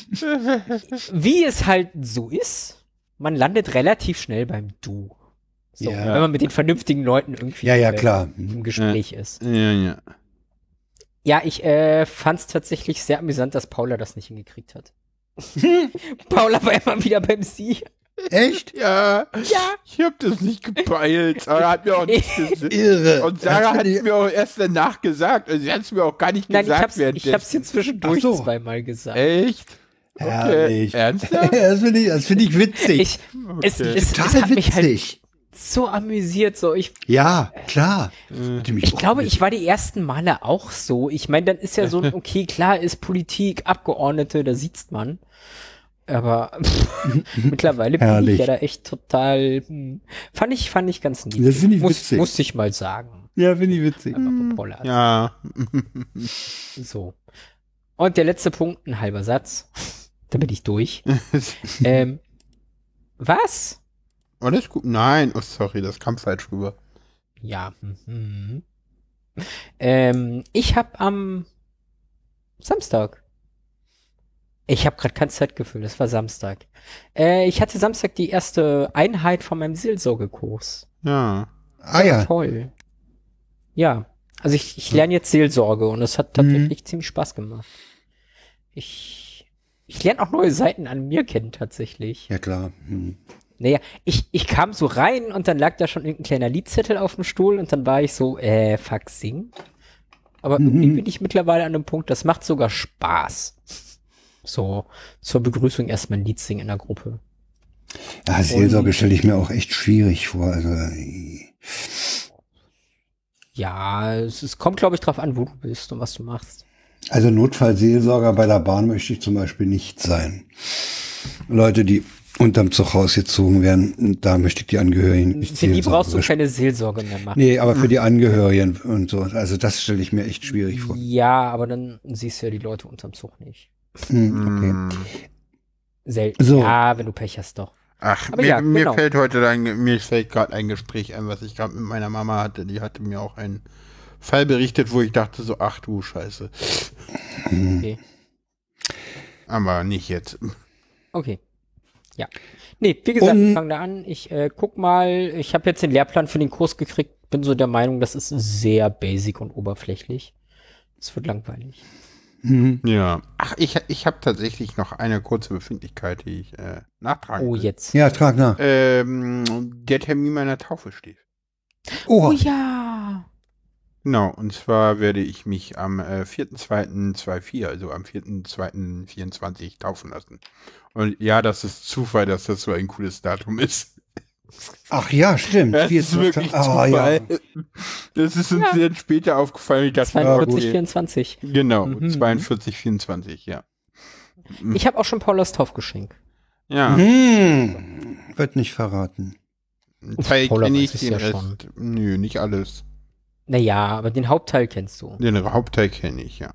B: wie es halt so ist, man landet relativ schnell beim Du. So,
C: Ja.
B: wenn man mit den vernünftigen Leuten irgendwie
C: Ja, ja, klar.
B: im Gespräch ist.
A: Ja, ja.
B: Ja, ich äh, fand es tatsächlich sehr amüsant, dass Paula das nicht hingekriegt hat. Paula war immer wieder beim Sie.
C: Echt?
A: Ja.
B: Ja.
A: Ich hab das nicht gepeilt. Sarah hat mir auch nicht gesagt.
C: Irre.
A: Und Sarah hat
C: find
A: es
C: ich-
A: mir auch erst danach gesagt. Also sie hat es mir auch gar nicht
B: Nein, ich
A: gesagt
B: hab's, ich hab's hier zwischendurch
C: so.
B: zweimal gesagt.
A: Echt?
C: Herrlich.
A: Ernsthaft?
C: Das finde ich, das finde ich witzig.
B: Ich, es, es, es
C: Total
B: hat mich halt
C: witzig.
B: so amüsiert. So, ich,
C: Ja, klar. Mich
B: ich glaube, ich war die ersten Male auch so. Ich meine, dann ist ja so, okay, klar ist Politik, Abgeordnete, da sitzt man. Aber mittlerweile bin ich ja da echt total. Hm, fand ich, fand ich ganz niedlich.
C: Das finde ich
B: Muss,
C: witzig.
B: Musste ich mal sagen.
C: Ja, finde ich witzig.
B: Aber hat
A: Ja.
B: So. Und der letzte Punkt, ein halber Satz. Da bin ich durch. ähm, was?
A: Alles gut? Nein. Oh, sorry, das kam falsch rüber.
B: Ja. Mhm. Ähm, ich habe am Samstag. Ich habe gerade kein Zeitgefühl, das war Samstag. Äh, ich hatte Samstag die erste Einheit von meinem Seelsorgekurs.
A: Ja.
C: Ah ja.
B: Toll. Ja. Also ich, ich lerne jetzt Seelsorge und es hat tatsächlich ziemlich Spaß gemacht. Ich, ich lerne auch neue Seiten an mir kennen tatsächlich.
C: Ja, klar. Hm.
B: Naja, ich, ich kam so rein und dann lag da schon irgendein kleiner Liedzettel auf dem Stuhl und dann war ich so, äh, fuck, sing. Aber irgendwie bin ich mittlerweile an einem Punkt, das macht sogar Spaß. So, zur Begrüßung erstmal ein Lied singen in der Gruppe.
C: Ja, Seelsorge stelle ich mir auch echt schwierig vor. Also, äh,
B: Ja, es, es kommt, glaube ich, drauf an, wo du bist und was du machst.
C: also Notfallseelsorger bei der Bahn möchte ich zum Beispiel nicht sein. Leute, die unterm Zug rausgezogen werden, da möchte ich die Angehörigen nicht
B: Für die brauchst du keine Seelsorge mehr machen.
C: Nee, aber für die Angehörigen und so. Also das stelle ich mir echt schwierig vor.
B: Ja, aber dann siehst du ja die Leute unterm Zug nicht.
C: Hm, okay.
B: Selten.
C: So.
B: Ja, wenn du Pech hast, doch.
A: Ach, mir,
B: ja,
A: mir
B: genau.
A: fällt heute ein, mir fällt gerade ein Gespräch ein, was ich gerade mit meiner Mama hatte. Die hatte mir auch einen Fall berichtet, wo ich dachte so, ach du Scheiße.
B: Okay.
A: Aber nicht jetzt.
B: Okay. Ja. Nee, wie gesagt, ich fange da an. Ich äh, guck mal, ich habe jetzt den Lehrplan für den Kurs gekriegt. Bin so der Meinung, das ist sehr basic und oberflächlich. Es wird langweilig.
C: Mhm.
A: Ja. Ach, ich, ich habe tatsächlich noch eine kurze Befindlichkeit, die ich äh, nachtragen
B: Oh,
A: will.
B: jetzt.
C: Ja, trag nach.
A: Ähm, der Termin meiner Taufe steht.
B: Oh
C: Oha.
B: ja.
A: Genau, und zwar werde ich mich am äh, 4.2.24, also am 4.2.24 taufen lassen. Und ja, das ist Zufall, dass das so ein cooles Datum ist.
C: Ach ja, stimmt.
A: Das ist wirklich
C: Ah,
A: Zufall.
C: ja.
A: Das ist uns sehr später aufgefallen. Ich dachte,
B: 42,
A: okay.
B: 24.
A: Genau,
B: Mhm.
A: 42, 24, ja.
B: Ich habe auch schon Paulas Taufgeschenk.
A: Ja,
C: Hm, wird nicht verraten.
A: Teil kenne ich, den
B: ja
A: Rest,
B: schon.
A: nö, nicht alles.
B: Naja, aber den Hauptteil kennst du.
A: Den Hauptteil kenne ich, ja.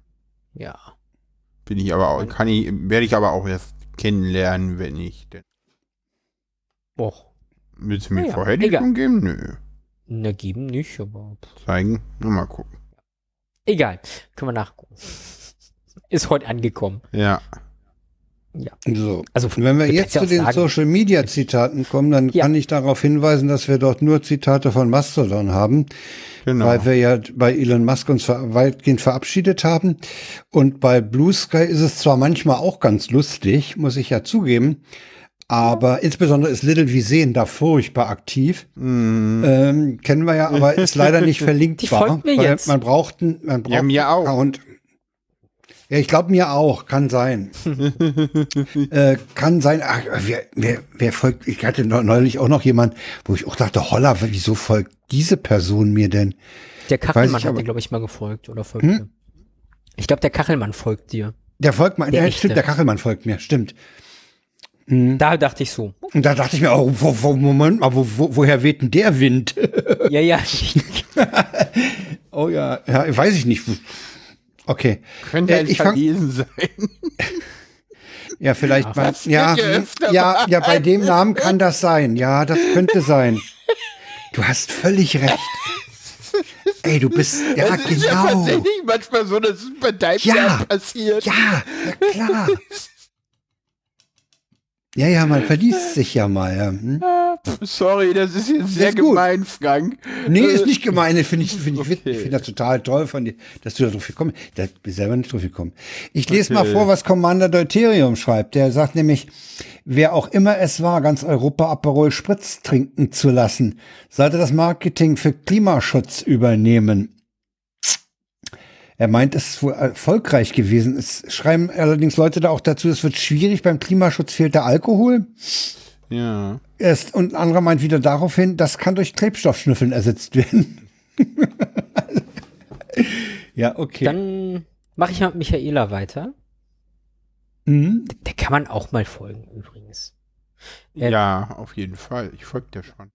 B: Ja.
A: Bin ich aber auch, kann ich, werde ich aber auch erst kennenlernen, wenn ich, denn.
B: Och.
A: Willst du mir
B: Naja,
A: vorher die schon geben? Nö.
B: Na, geben nicht, aber.
A: Zeigen? Nur mal gucken.
B: Egal. Können wir nachgucken. Ist heute angekommen.
A: Ja.
C: So.
B: Also,
C: wenn wir jetzt
B: ja
C: zu den
B: sagen-
C: Social Media Zitaten kommen, dann
B: Ja.
C: kann ich darauf hinweisen, dass wir dort nur Zitate von Mastodon haben,
A: Genau.
C: weil wir ja bei Elon Musk uns ver weitgehend verabschiedet haben. Und bei Blue Sky ist es zwar manchmal auch ganz lustig, muss ich ja zugeben, aber insbesondere ist Little Viseen da furchtbar aktiv.
A: Mm,
C: Ähm, kennen wir ja, aber ist leider nicht verlinkbar.
B: Die folgt mir
C: weil
B: jetzt.
C: Man braucht einen, man braucht
A: Ja, mir auch.
C: Account. Ja, ich glaube mir auch, kann sein. äh, kann sein. Ach, wer, wer, wer folgt? Ich hatte neu- neulich auch noch jemand, wo ich auch dachte, holla, wieso folgt diese Person mir denn?
B: Der Kachelmann hat dir, glaube ich, mal gefolgt oder folgt
C: Hm?
B: dir. Ich glaube, der Kachelmann folgt dir.
C: Der folgt mir,
B: Der
C: der,
B: echte.
C: stimmt, der Kachelmann folgt mir, stimmt. Mhm.
B: Da dachte ich so.
C: Und da dachte ich mir, oh, wo, wo, Moment mal, wo, wo, woher weht denn der Wind?
B: Ja, ja.
C: oh ja, ja, weiß ich nicht. Okay.
A: könnte
C: Äh,
A: ein
C: ich
A: Verlesen sein.
C: Ja, vielleicht
B: Ach,
C: mal. Ja,
A: ja
C: ja, ja, bei dem Namen kann das sein. Ja, das könnte sein. Du hast völlig recht. Ey, du bist, ja,
A: das ist ja
C: genau.
A: tatsächlich manchmal so, dass es bei deinem
C: Ja.
A: Namen passiert.
C: Ja, ja, klar. Ja, ja, man verliest sich ja mal. Ja. Hm?
A: Sorry, das ist jetzt sehr
C: ist gut.
A: gemein, Frank.
C: Nee, ist nicht gemein. Finde ich, finde ich,
A: Okay.
C: ich finde das total toll von dir, dass du da drauf gekommen bist. Da bin ich selber nicht drauf gekommen. Ich lese mal
A: Okay.
C: vor, was Commander Deuterium schreibt. Der sagt nämlich, wer auch immer es war, ganz Europa Aperol Spritz trinken zu lassen, sollte das Marketing für Klimaschutz übernehmen. Er meint, es ist wohl erfolgreich gewesen. Es schreiben allerdings Leute da auch dazu, es wird schwierig, beim Klimaschutz fehlt der Alkohol.
A: Ja.
C: Erst, und ein anderer meint wieder darauf hin, das kann durch Klebstoffschnüffeln ersetzt werden. ja, okay.
B: Dann mache ich mal mit Michaela weiter.
C: mhm.
B: Der kann man auch mal folgen, übrigens. Äh,
A: ja, auf jeden Fall. Ich folge dir schon.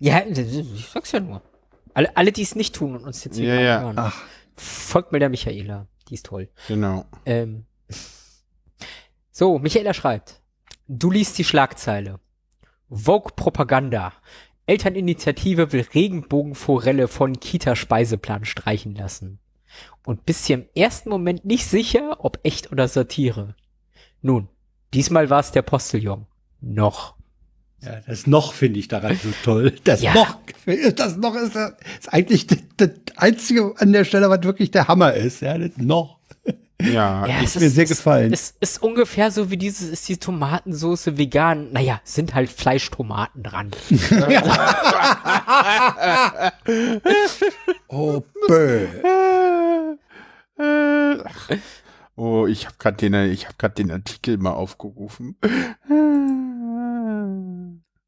B: Ja, ich sag's ja nur. Alle, alle die es nicht tun und uns jetzt hier
A: Ja, ja.
B: hören,
C: Ach,
B: folgt mir der Michaela. Die ist toll.
A: Genau.
B: Ähm. So, Michaela schreibt. Du liest die Schlagzeile. Vogue Propaganda. Elterninitiative will Regenbogenforelle von Kita-Speiseplan streichen lassen. Und bist hier im ersten Moment nicht sicher, ob echt oder Satire. Nun, diesmal war es der Postillon. Noch.
C: ja, das noch finde ich daran so toll. Das
B: Ja.
C: noch, das noch ist, ist eigentlich das, das einzige an der Stelle, was wirklich der Hammer ist. Ja, das noch.
A: Ja,
B: Ja, es
C: mir sehr gefallen.
B: Es ist ungefähr so wie dieses, ist die Tomatensoße vegan. Naja, sind halt Fleischtomaten dran.
C: Oh, bö.
A: Oh, ich habe gerade den, ich habe gerade den Artikel mal aufgerufen.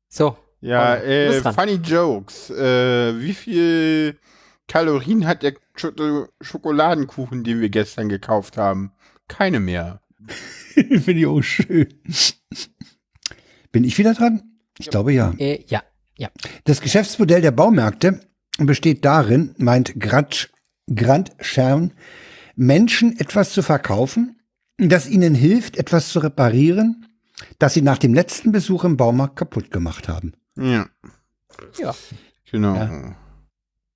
B: So.
A: Ja, äh, funny jokes. Äh, wie viel Kalorien hat der Sch Schokoladenkuchen, den wir gestern gekauft haben? Keine mehr.
C: finde ich auch schön. Bin ich wieder dran? Ich glaube ja.
B: Äh, ja.
C: Das Geschäftsmodell der Baumärkte besteht darin, meint Grant, Grant Schern, Menschen etwas zu verkaufen, das ihnen hilft, etwas zu reparieren, das sie nach dem letzten Besuch im Baumarkt kaputt gemacht haben.
A: Ja,
B: Ja.
A: genau.
C: Ja.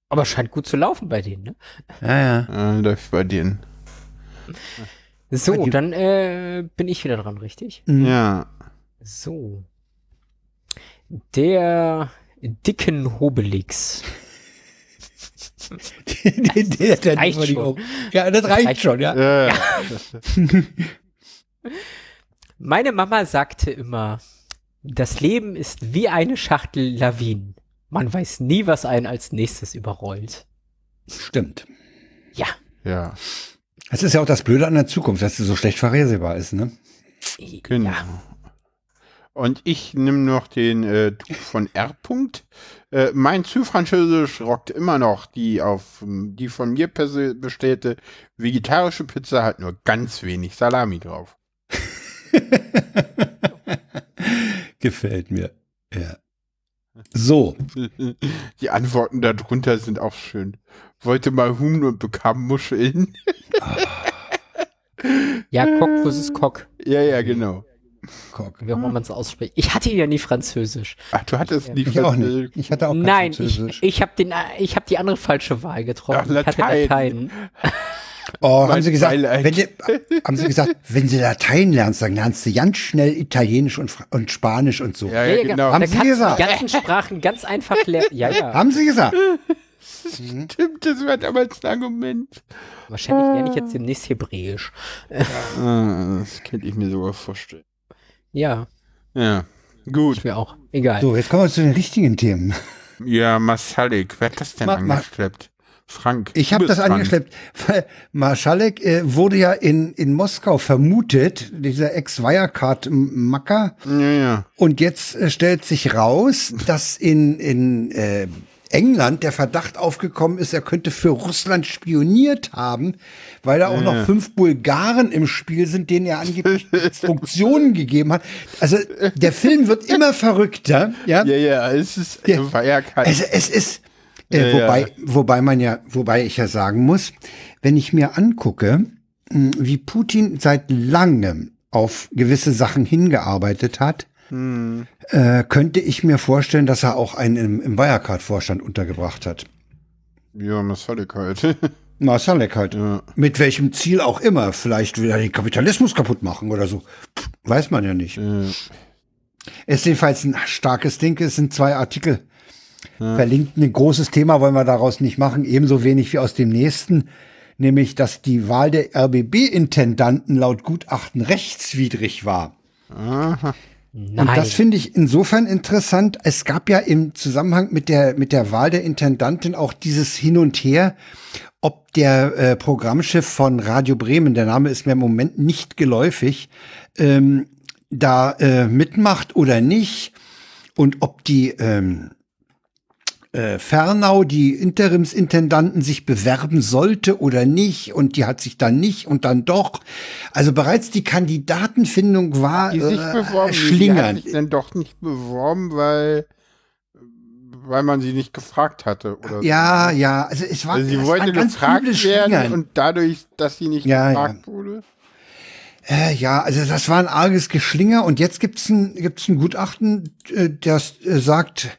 B: Aber scheint gut zu laufen bei denen, ne?
C: Ja, ja.
A: Äh, läuft bei denen.
B: So,
C: die-
B: dann äh, bin ich wieder dran, richtig?
C: Mhm.
A: Ja.
B: So. Der dicken Hobelix.
C: der, der, der,
B: reicht schon.
C: Ja, das reicht
B: reicht
C: schon, ja.
A: Äh,
B: Meine Mama sagte immer, das Leben ist wie eine Schachtel Lawinen. Man weiß nie, was einen als nächstes überrollt.
C: Stimmt.
B: Ja.
A: Ja.
C: Das ist ja auch das Blöde an der Zukunft, dass sie so schlecht vorhersehbar ist, ne?
A: Genau.
B: Ja.
A: Und ich nehme noch den äh, Tuch von R. -Punkt. Äh, mein zu Französisch rockt immer noch die auf ähm, die von mir bestellte vegetarische Pizza hat nur ganz wenig Salami drauf.
C: Gefällt mir. Ja. So,
A: Die Antworten darunter sind auch schön. Wollte mal Huhn und bekam Muscheln.
B: Ja, Coq versus Coq.
A: ja, ja, genau.
C: Cock.
B: Wie auch immer man es ausspricht. Ich hatte ja nie Französisch.
A: Ach, du hattest
B: Ja.
A: die
C: Ich auch nicht. Ich hatte auch kein
B: Nein, ich,
C: Französisch.
B: ich habe den, ich habe die andere falsche Wahl getroffen.
A: Ach,
B: ich hatte
A: Latein.
C: Oh, haben sie gesagt, wenn du, haben sie gesagt, wenn du Latein lernst, dann lernst du ganz schnell Italienisch und, und Spanisch und so.
A: Ja, ja, genau.
C: Haben
B: Da
C: Sie gesagt?
B: die ganzen Sprachen ganz einfach lernen. Ja, ja.
C: Haben sie gesagt?
A: Stimmt, das war damals ein Argument.
B: Wahrscheinlich lerne ich jetzt demnächst Hebräisch.
A: Das könnte ich mir sogar vorstellen.
B: Ja,
A: Ja, gut.
B: ich mir auch. Egal.
C: So, jetzt kommen wir zu den richtigen Themen.
A: Ja, Masalik, wer hat das denn
C: Ma- ma-
A: angeschleppt? Frank.
C: Ich habe das
A: dran.
C: angeschleppt, weil Marschalek äh, wurde ja in, in Moskau vermutet, dieser Ex-Wirecard-Macker.
A: Ja, ja.
C: Und jetzt äh, stellt sich raus, dass in, in äh, England der Verdacht aufgekommen ist, er könnte für Russland spioniert haben, weil da auch
A: Ja.
C: noch fünf Bulgaren im Spiel sind, denen er angeblich Instruktionen gegeben hat. Also der Film wird immer verrückter, ja.
A: Ja, ja, es ist,
C: Ja.
A: kein,
C: Also es ist, äh,
A: Ja, ja.
C: wobei, wobei man ja, wobei ich ja sagen muss, wenn ich mir angucke, mh, wie Putin seit langem auf gewisse Sachen hingearbeitet hat,
A: hm,
C: äh, könnte ich mir vorstellen, dass er auch einen im, im Wirecard-Vorstand untergebracht hat.
A: ja, Masalik halt.
C: Marsalek halt.
A: ja.
C: Mit welchem Ziel auch immer. Vielleicht will er den Kapitalismus kaputt machen oder so. Weiß man ja nicht.
A: Äh,
C: Es ist jedenfalls ein starkes Ding. Es sind zwei Artikel verlinkt. Ein großes Thema wollen wir daraus nicht machen. Ebenso wenig wie aus dem nächsten. Nämlich, dass die Wahl der RBB-Intendanten laut Gutachten rechtswidrig war.
A: aha.
B: Nein.
C: Und das finde ich insofern interessant. Es gab ja im Zusammenhang mit der, mit der Wahl der Intendantin auch dieses Hin und Her, ob der äh, Programmchef von Radio Bremen, der Name ist mir im Moment nicht geläufig, ähm, da äh, mitmacht oder nicht. Und ob die ähm, äh, Fernau, die Interimsintendanten, sich bewerben sollte oder nicht. Und die hat sich dann nicht und dann doch. Also bereits die Kandidatenfindung war
A: Die sich
C: äh,
A: beworben, die hat
C: schlingern.
A: sich dann doch nicht beworben, weil, weil man sie nicht gefragt hatte. Oder
C: Ja,
A: so.
C: ja, also es war,
A: Also sie wollte gefragt werden
C: Schlingern.
A: und dadurch, dass sie nicht
C: Ja,
A: gefragt wurde.
C: Äh, ja, also das war ein arges Geschlinger und jetzt gibt's ein, gibt's ein Gutachten, äh, das äh, sagt,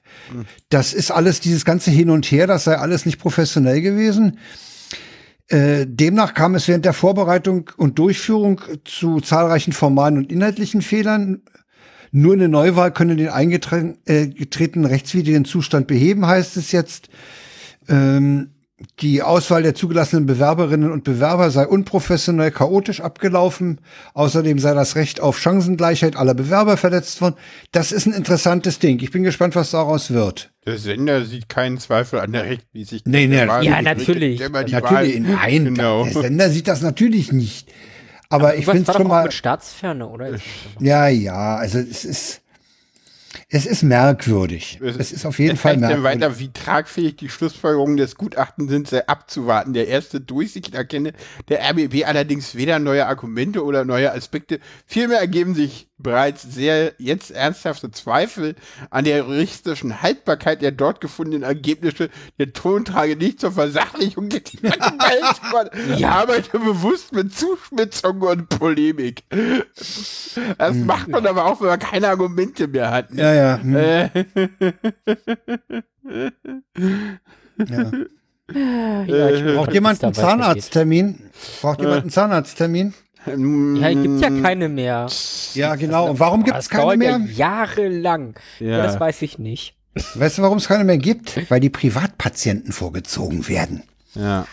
C: das ist alles, dieses ganze Hin und Her, das sei alles nicht professionell gewesen. Äh, demnach kam es während der Vorbereitung und Durchführung zu zahlreichen formalen und inhaltlichen Fehlern. Nur eine Neuwahl könne den eingetretenen äh, rechtswidrigen Zustand beheben, heißt es jetzt. Ähm, die Auswahl der zugelassenen Bewerberinnen und Bewerber sei unprofessionell chaotisch abgelaufen. Außerdem sei das Recht auf Chancengleichheit aller Bewerber verletzt worden. Das ist ein interessantes Ding. Ich bin gespannt, was daraus wird.
A: Der Sender sieht keinen Zweifel an der Rechtmäßigkeit.
C: Nee, nee,
A: der Wahl.
B: Ja,
A: Die
B: natürlich.
C: natürlich, nein,
A: Genau.
C: der Sender sieht das natürlich nicht. Aber ich
B: Was
C: finde es
B: doch
C: schon
B: auch
C: mal,
B: mit Staatsferne, oder?
C: ja, ja, also es ist, es ist merkwürdig.
A: Es-
C: Es ist auf jeden Fall merkwürdig.
A: weiter, wie tragfähig die Schlussfolgerungen des Gutachtens sind, sei abzuwarten. Der erste Durchsicht erkenne der RBB allerdings weder neue Argumente oder neue Aspekte. Vielmehr ergeben sich bereits sehr jetzt ernsthafte Zweifel an der juristischen Haltbarkeit der dort gefundenen Ergebnisse. Der Ton trage nicht zur Versachlichung der bei. Man
B: Ja.
A: arbeite bewusst mit Zuspitzung und Polemik. Das macht man aber auch, wenn man keine Argumente mehr hat.
C: Ja, ja. Hm,
A: Äh,
C: ja.
B: Ja, ich
C: Braucht jemand einen Zahnarzttermin? Braucht jemand einen Zahnarzttermin?
B: Ja, gibt ja keine mehr.
C: Ja, genau. Und warum gibt es keine
B: dauert
C: mehr?
B: Ja jahrelang. Ja.
A: Ja.
B: das weiß ich nicht.
C: Weißt du, warum es keine mehr gibt? Weil die Privatpatienten vorgezogen werden.
A: Ja.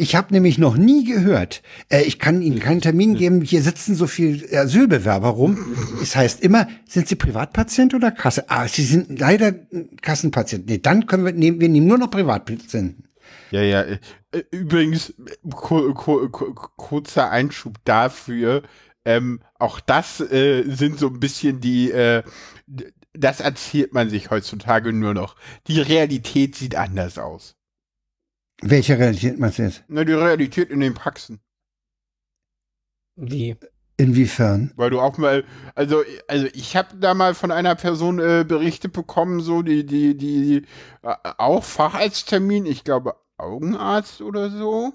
C: Ich habe nämlich noch nie gehört, äh, ich kann Ihnen keinen Termin geben, hier sitzen so viel Asylbewerber rum. Es heißt immer, sind Sie Privatpatient oder Kasse? Ah, Sie sind leider Kassenpatient. Nee, dann können wir nehmen, wir nehmen nur noch Privatpatienten.
A: Ja, ja. äh, äh, Übrigens, ku ku ku kurzer Einschub dafür. Ähm, auch das äh, sind so ein bisschen die, äh, das erzählt man sich heutzutage nur noch. Die Realität sieht anders aus.
C: Welche Realität meinst du jetzt?
A: Na, die Realität in den Praxen.
B: Wie?
C: Inwiefern?
A: Weil du auch mal, also, also ich habe da mal von einer Person äh, berichtet bekommen, so die, die, die, äh, auch Facharzttermin, ich glaube Augenarzt oder so.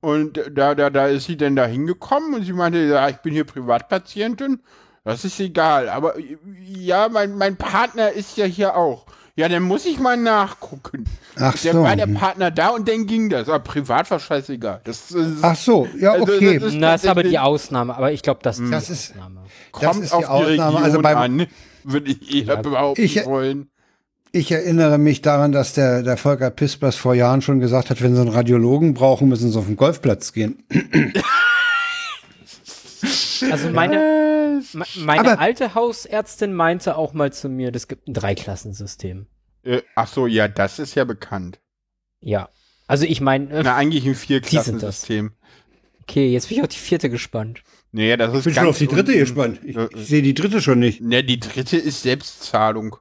A: Und da, da, da ist sie dann da hingekommen und sie meinte, ja, ich bin hier Privatpatientin. Das ist egal, aber ja, mein, mein Partner ist ja hier auch. Ja, dann muss ich mal nachgucken.
C: Ach
A: Dann
C: so.
A: war der
C: hm.
A: Partner da und dann ging das. Aber privat war scheißegal. Das ist,
C: Ach so, ja,
A: Also,
C: okay.
A: das ist-
B: Na, das ist aber die Ausnahme, aber ich glaube, das ist
C: Das
B: die
C: ist-
B: Ausnahme.
A: kommt
C: ist die
A: auf die
C: Ausnahme. Also beim-
A: an, würde ich eher
B: Ja,
A: behaupten
C: ich-
A: wollen.
C: Ich erinnere mich daran, dass der, der Volker Pispers vor Jahren schon gesagt hat, wenn sie einen Radiologen brauchen, müssen sie auf den Golfplatz gehen.
B: Also meine, me- meine
C: Aber-
B: alte Hausärztin meinte auch mal zu mir, das gibt ein Dreiklassensystem.
A: Äh, ach so, ja, das ist ja bekannt.
B: Ja. Also ich meine, äh,
A: Na, eigentlich ein. Vierklassensystem.
B: okay, jetzt bin ich auf die vierte gespannt.
A: Naja, das ist
C: Ich bin schon auf die dritte
A: unten.
C: gespannt. Ich,
A: Äh,
C: ich sehe die dritte schon nicht.
A: Ne, die dritte ist Selbstzahlung.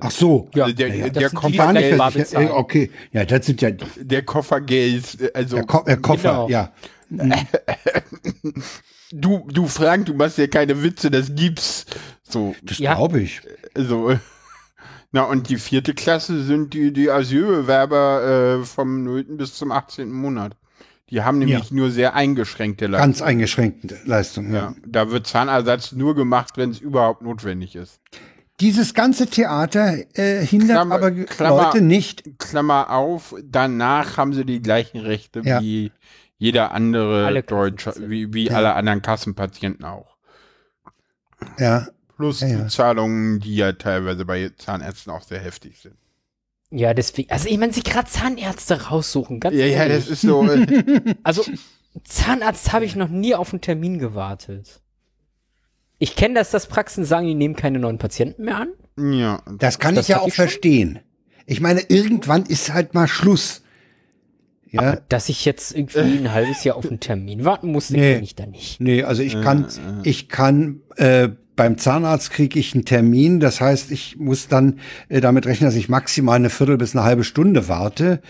C: Ach so.
B: Ja,
A: Also der,
C: ja,
A: der,
B: das sind die, die
C: Gar nicht
B: Geld bezahlen.
C: Äh, Okay, ja, das sind ja
A: der Koffergeld. äh, Also
C: der, Ko der Koffer,
B: Genau.
C: ja.
A: du, du Frank, du machst ja keine Witze, das gibt's. So,
C: Das
B: Ja.
C: glaube ich.
A: also. äh, Na, und die vierte Klasse sind die, die Asylbewerber äh, vom 0. bis zum 18. Monat. Die haben nämlich nur sehr eingeschränkte Leistungen.
C: Ganz eingeschränkte Leistung. Ja.
A: Ja, da wird Zahnersatz nur gemacht, wenn es überhaupt notwendig ist.
C: Dieses ganze Theater äh, hindert
A: Klammer-
C: aber
A: Klammer-
C: Leute nicht.
A: Klammer auf, danach haben sie die gleichen Rechte
C: Ja.
A: wie jeder andere
B: Alle
A: Deutsche, wie, wie
C: Ja.
A: alle anderen Kassenpatienten auch.
C: Ja,
A: Plus
C: Ja, ja.
A: die Zahlungen, die ja teilweise bei Zahnärzten auch sehr heftig sind.
B: Ja, deswegen. Also ich meine, sie gerade Zahnärzte raussuchen, ganz
A: Ja, ja,
B: ehrlich.
A: das ist so. äh,
B: Also Zahnarzt habe ich noch nie auf einen Termin gewartet. Ich kenne das, dass Praxen sagen, die nehmen keine neuen Patienten mehr an.
A: ja.
C: das kann
B: Das
C: ich ja auch
B: ich
C: verstehen. Ich meine, irgendwann ist halt mal Schluss. Ja,
B: Aber dass ich jetzt irgendwie ein halbes Jahr auf einen Termin warten musste,
C: Nee.
B: kenne ich da nicht.
C: nee, also ich kann,
A: äh.
C: ich kann, äh, beim Zahnarzt kriege ich einen Termin. Das heißt, ich muss dann äh, damit rechnen, dass ich maximal eine Viertel bis eine halbe Stunde warte.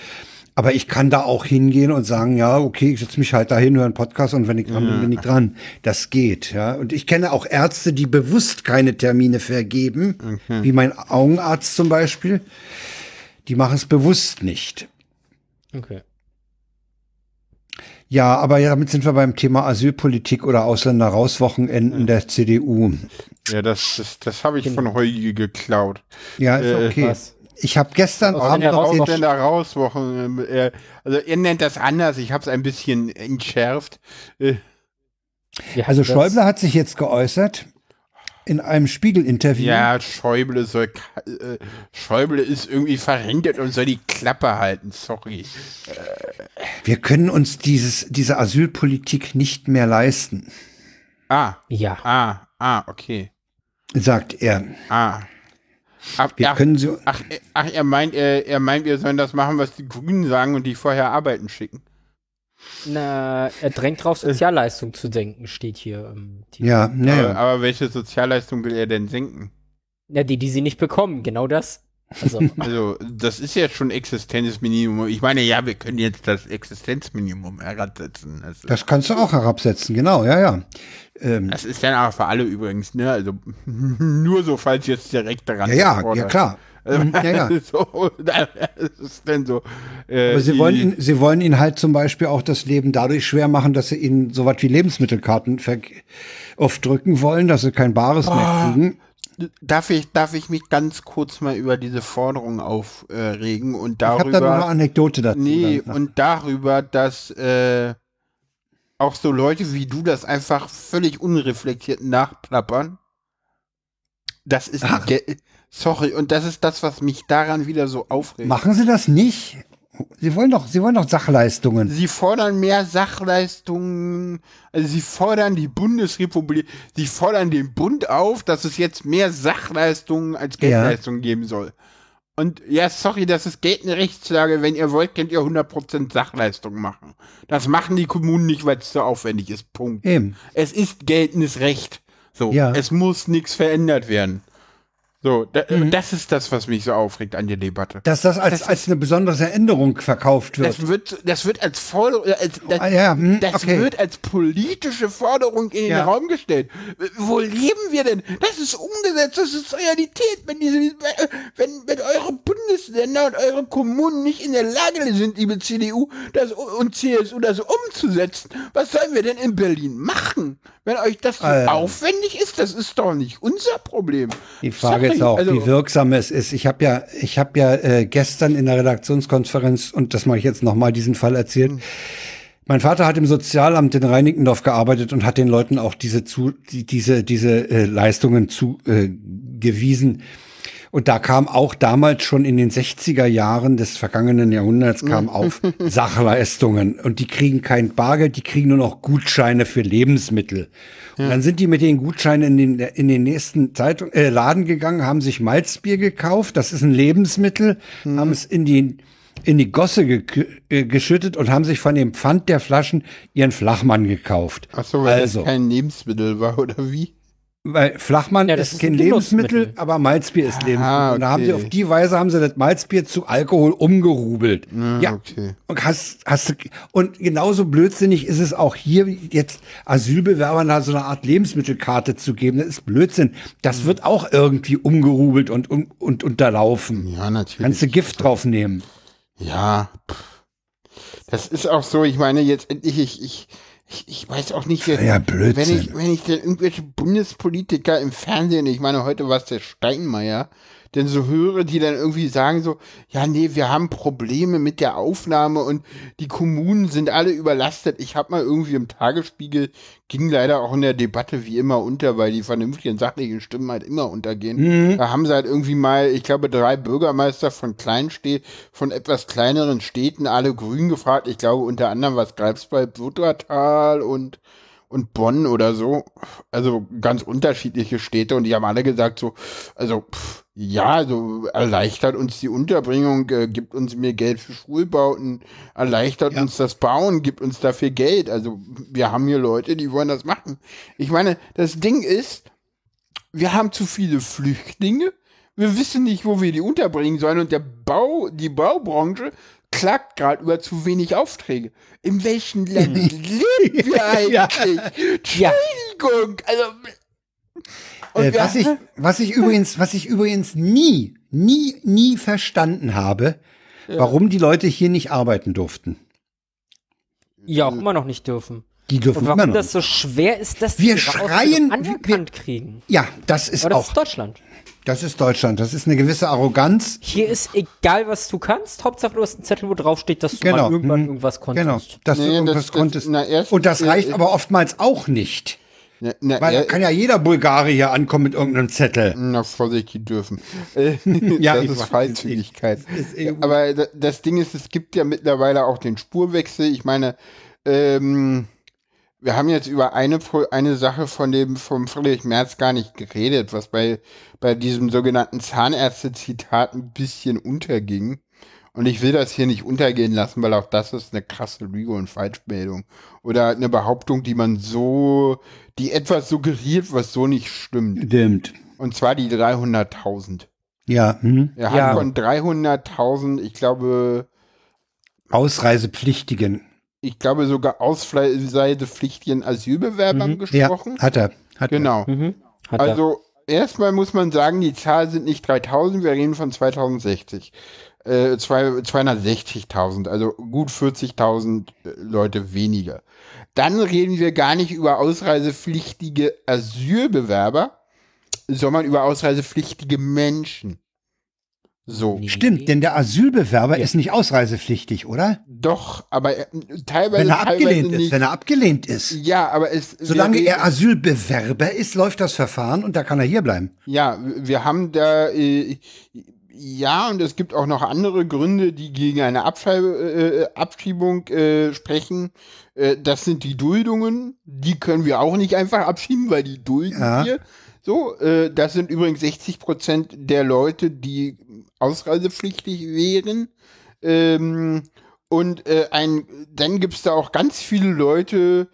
C: Aber ich kann da auch hingehen und sagen, ja, okay, ich setze mich halt dahin, höre einen Podcast und wenn ich dran bin, bin ich dran. Das geht, ja. Und ich kenne auch Ärzte, die bewusst keine Termine vergeben, wie mein Augenarzt zum Beispiel. Die machen es bewusst nicht.
B: Okay.
C: Ja, aber ja, damit sind wir beim Thema Asylpolitik oder Ausländer-Raus-Wochenenden der CDU.
A: Ja, das, das, das habe ich
B: Genau.
A: von Heugi geklaut.
C: Ja, ist
A: Äh,
C: okay.
B: Was?
C: Ich habe gestern Abend
B: Ausländer
C: noch
B: raus-
C: den,
A: Ausländer raus Wochen. Äh, also ihr nennt das anders, ich habe es ein bisschen entschärft. Äh,
B: Wie
C: Also? Schäuble hat sich jetzt geäußert in einem Spiegel-Interview.
A: ja, Schäuble soll äh, Schäuble ist irgendwie verrentet und soll die Klappe halten, sorry.
C: Wir können uns dieses, diese Asylpolitik nicht mehr leisten,
A: Ah,
B: Ja.
A: ah, ah, okay.
C: sagt er.
A: Ah. Ach,
C: Wir
A: ach,
C: können sie,
A: ach, äh, ach, er meint, er, er meint, wir sollen das machen, was die Grünen sagen und die vorher arbeiten schicken.
B: Na, er drängt drauf, Sozialleistung zu senken, steht hier. im Titel.
C: ja,
A: Aber,
C: naja.
A: aber welche Sozialleistung will er denn senken?
B: Ja, die, die sie nicht bekommen, genau das. Also,
A: Also, das ist ja schon Existenzminimum. Ich meine, ja, wir können jetzt das Existenzminimum herabsetzen. Also,
C: Das kannst du auch herabsetzen, genau, ja, ja. Ähm,
A: das ist dann aber für alle übrigens, ne? Also, nur so, falls jetzt direkt daran
C: ja, ja, ja, klar. Mhm, ja, ja.
A: so, das ist dann so. Äh,
C: Aber sie wollen, ihn, sie wollen ihn halt zum Beispiel auch das Leben dadurch schwer machen, dass sie ihnen so was wie Lebensmittelkarten aufdrücken wollen, dass sie kein Bares mehr
A: Ah.
C: kriegen.
A: Darf ich, darf ich mich ganz kurz mal über diese Forderung aufregen und
C: Ich habe da noch eine
A: darüber.
C: Anekdote dazu.
A: Nee,
C: dann.
A: und darüber, dass äh, auch so Leute wie du das einfach völlig unreflektiert nachplappern. Das ist
C: Ach.
A: Sorry, und das ist das, was mich daran wieder so aufregt.
C: Machen Sie das nicht? Sie wollen doch, Sie wollen doch Sachleistungen.
A: Sie fordern mehr Sachleistungen, also sie fordern die Bundesrepublik, sie fordern den Bund auf, dass es jetzt mehr Sachleistungen als Geldleistungen geben soll. Und ja, sorry, das ist geltende Rechtslage. Wenn ihr wollt, könnt ihr 100% Sachleistung machen. Das machen die Kommunen nicht, weil es so aufwendig ist. Punkt.
C: Eben.
A: Es ist geltendes Recht. So,
C: Ja.
A: es muss nichts verändert werden. So, da,
C: Mhm.
A: das ist das, was mich so aufregt an der Debatte.
C: Dass das als,
A: Das
C: als eine besondere Änderung verkauft wird.
A: Das wird, das wird als Forderung, äh, als, das,
C: Ah, ja, hm,
A: das
C: okay.
A: wird als politische Forderung in den
C: Ja.
A: Raum gestellt. Wo leben wir denn? Das ist umgesetzt, das ist Realität. Wenn diese, wenn, wenn eure Bundesländer und eure Kommunen nicht in der Lage sind, liebe CDU das, und CSU das umzusetzen, was sollen wir denn in Berlin machen? Wenn euch das so
C: Ähm.
A: aufwendig ist, das ist doch nicht unser Problem.
C: Die Frage Ist auch,
A: also-
C: wie wirksam es ist. Ich habe ja, ich habe ja äh, gestern in der Redaktionskonferenz und das mache ich jetzt nochmal diesen Fall erzählt.
A: Hm.
C: Mein Vater hat im Sozialamt in Reinickendorf gearbeitet und hat den Leuten auch diese zu, die, diese diese äh, Leistungen zugewiesen. Äh. Und da kam auch damals schon in den 60er Jahren des vergangenen Jahrhunderts kam auf Sachleistungen und die kriegen kein Bargeld, die kriegen nur noch Gutscheine für Lebensmittel. Und dann sind die mit den Gutscheinen in den, in den nächsten Zeitung, äh, Laden gegangen, haben sich Malzbier gekauft, das ist ein Lebensmittel, haben es in die in die Gosse ge äh, geschüttet und haben sich von dem Pfand der Flaschen ihren Flachmann gekauft.
A: Ach so, weil
C: also,
A: das kein Lebensmittel war, oder wie?
C: Weil Flachmann
B: Ja, das
C: ist
B: ist
C: kein
B: ein
C: Lebensmittel,
B: Genussmittel.
C: aber Malzbier ist Lebensmittel.
A: Ah,
C: Und da haben sie auf die Weise haben sie das Malzbier zu Alkohol umgerubelt.
A: Ah,
C: ja.
A: okay.
C: Und hast, hast du, und genauso blödsinnig ist es auch hier jetzt Asylbewerbern da so eine Art Lebensmittelkarte zu geben. Das ist Blödsinn.
A: Hm.
C: Das wird auch irgendwie umgerubelt und, und, und unterlaufen.
A: Ja, natürlich.
C: Kannst du Gift draufnehmen.
A: Ja, das ist auch so. Ich meine, jetzt endlich, ich, ich, ich, ich weiß auch nicht, wer-
C: Ja,
A: wenn ich, wenn ich denn irgendwelche Bundespolitiker im Fernsehen, ich meine, heute war es der Steinmeier, denn so höre, die dann irgendwie sagen so, ja, nee, wir haben Probleme mit der Aufnahme und die Kommunen sind alle überlastet. Ich habe mal irgendwie im Tagesspiegel, ging leider auch in der Debatte wie immer unter, weil die vernünftigen, sachlichen Stimmen halt immer untergehen. Da haben sie halt irgendwie mal, ich glaube, drei Bürgermeister von Kleinstädten, von etwas kleineren Städten, alle grün gefragt. Ich glaube, unter anderem was Greifswald, Wuttertal und und Bonn oder so, also ganz unterschiedliche Städte und die haben alle gesagt so, also pff, ja, so erleichtert uns die Unterbringung, äh, gibt uns mehr Geld für Schulbauten, erleichtert
C: Ja.
A: uns das Bauen, gibt uns dafür Geld. Also wir haben hier Leute, die wollen das machen. Ich meine, das Ding ist, wir haben zu viele Flüchtlinge. Wir wissen nicht, wo wir die unterbringen sollen und der Bau, die Baubranche klagt gerade über zu wenig Aufträge. In welchen Ländern leben wir eigentlich?
C: Ja.
A: Entschuldigung. Also,
C: Äh,
A: wir-
C: was ich, was ich übrigens, was ich übrigens nie, nie, nie verstanden habe, warum die Leute hier nicht arbeiten durften.
B: Ja, auch immer noch nicht dürfen.
C: Die dürfen
B: Und
C: immer
B: warum
C: noch.
B: das so schwer ist, dass
C: Wir
B: die
C: schreien-
B: anerkannt kriegen.
C: ja, das ist
B: Aber das
C: auch,
B: ist Deutschland.
C: Das ist Deutschland. Das ist eine gewisse Arroganz.
B: Hier ist egal, was du kannst. Hauptsache, du hast einen Zettel, wo drauf steht, dass du
C: Genau.
B: mal irgendwann
C: Mhm.
B: irgendwas konntest.
C: Genau, dass
A: Nee,
C: du irgendwas
A: das- das-
C: konntest.
A: na, erst-
C: Und das reicht
A: äh,
C: aber oftmals auch nicht.
A: na, na,
C: Weil da kann ja jeder Bulgare hier ankommen mit irgendeinem Zettel.
A: Na, Vorsicht, die dürfen. Äh,
C: Ja,
A: das
C: ich
A: ist
C: weiß.
A: Freizügigkeit.
C: Ist eh-
A: Aber da- das Ding ist, es gibt ja mittlerweile auch den Spurwechsel. Ich meine, ähm, wir haben jetzt über eine, eine Sache von dem, vom Friedrich Merz gar nicht geredet, was bei, bei diesem sogenannten Zahnärzte-Zitat ein bisschen unterging. Und ich will das hier nicht untergehen lassen, weil auch das ist eine krasse Lüge und Falschmeldung. Oder eine Behauptung, die man so, die etwas suggeriert, was so nicht stimmt.
C: Stimmt.
A: Und zwar die 300.000.
C: Ja, hm.
A: Er
B: Ja.
A: hat von 300.000, ich glaube,
C: Ausreisepflichtigen.
A: Ich glaube sogar ausreisepflichtigen Asylbewerbern
B: Mhm.
C: Ja,
A: gesprochen.
C: hat er. Hat
A: Genau.
B: Mhm. Hat er.
A: Also erstmal muss man sagen, die Zahlen sind nicht 3000, wir reden von 2060. Äh, zwei- 260.000, also gut 40.000 äh, Leute weniger. Dann reden wir gar nicht über ausreisepflichtige Asylbewerber, sondern über ausreisepflichtige Menschen. So.
B: Nee.
C: Stimmt, denn der Asylbewerber ist nicht ausreisepflichtig, oder?
A: Doch, aber teilweise,
C: Wenn er
A: teilweise
C: abgelehnt ist,
A: nicht.
C: wenn er abgelehnt ist.
A: Ja, aber es.
C: Solange er Asylbewerber ist, läuft das Verfahren und da kann er hier bleiben.
A: Ja, wir haben da. Äh, ja, und es gibt auch noch andere Gründe, die gegen eine Abschreib äh, Abschiebung äh, sprechen. Äh, das sind die Duldungen. Die können wir auch nicht einfach abschieben, weil die dulden
C: Ja.
A: wir. So, äh, das sind übrigens 60 Prozent der Leute, die ausreisepflichtig wären. Ähm, und äh, ein, dann gibt's da auch ganz viele Leute,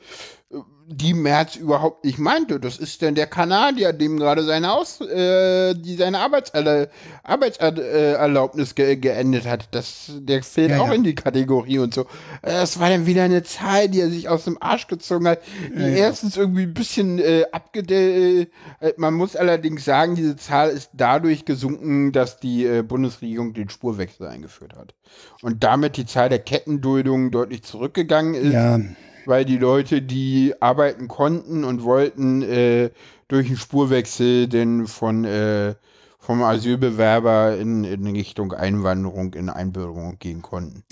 A: die Merz überhaupt nicht meinte. Das ist denn der Kanadier, dem gerade seine Aus, äh, die seine Arbeitserla Arbeitserlaubnis ge geendet hat. Das, der fällt
C: Ja,
A: auch
C: ja.
A: in die Kategorie und so. Äh, Das war dann wieder eine Zahl, die er sich aus dem Arsch gezogen hat, die erstens irgendwie ein bisschen äh, abgedellt. Äh, man muss allerdings sagen, diese Zahl ist dadurch gesunken, dass die äh, Bundesregierung den Spurwechsel eingeführt hat. Und damit die Zahl der Kettenduldungen deutlich zurückgegangen ist
C: Ja,
A: weil die Leute, die arbeiten konnten und wollten, äh, durch einen Spurwechsel denn von äh, vom Asylbewerber in, in Richtung Einwanderung, in Einbürgerung gehen konnten.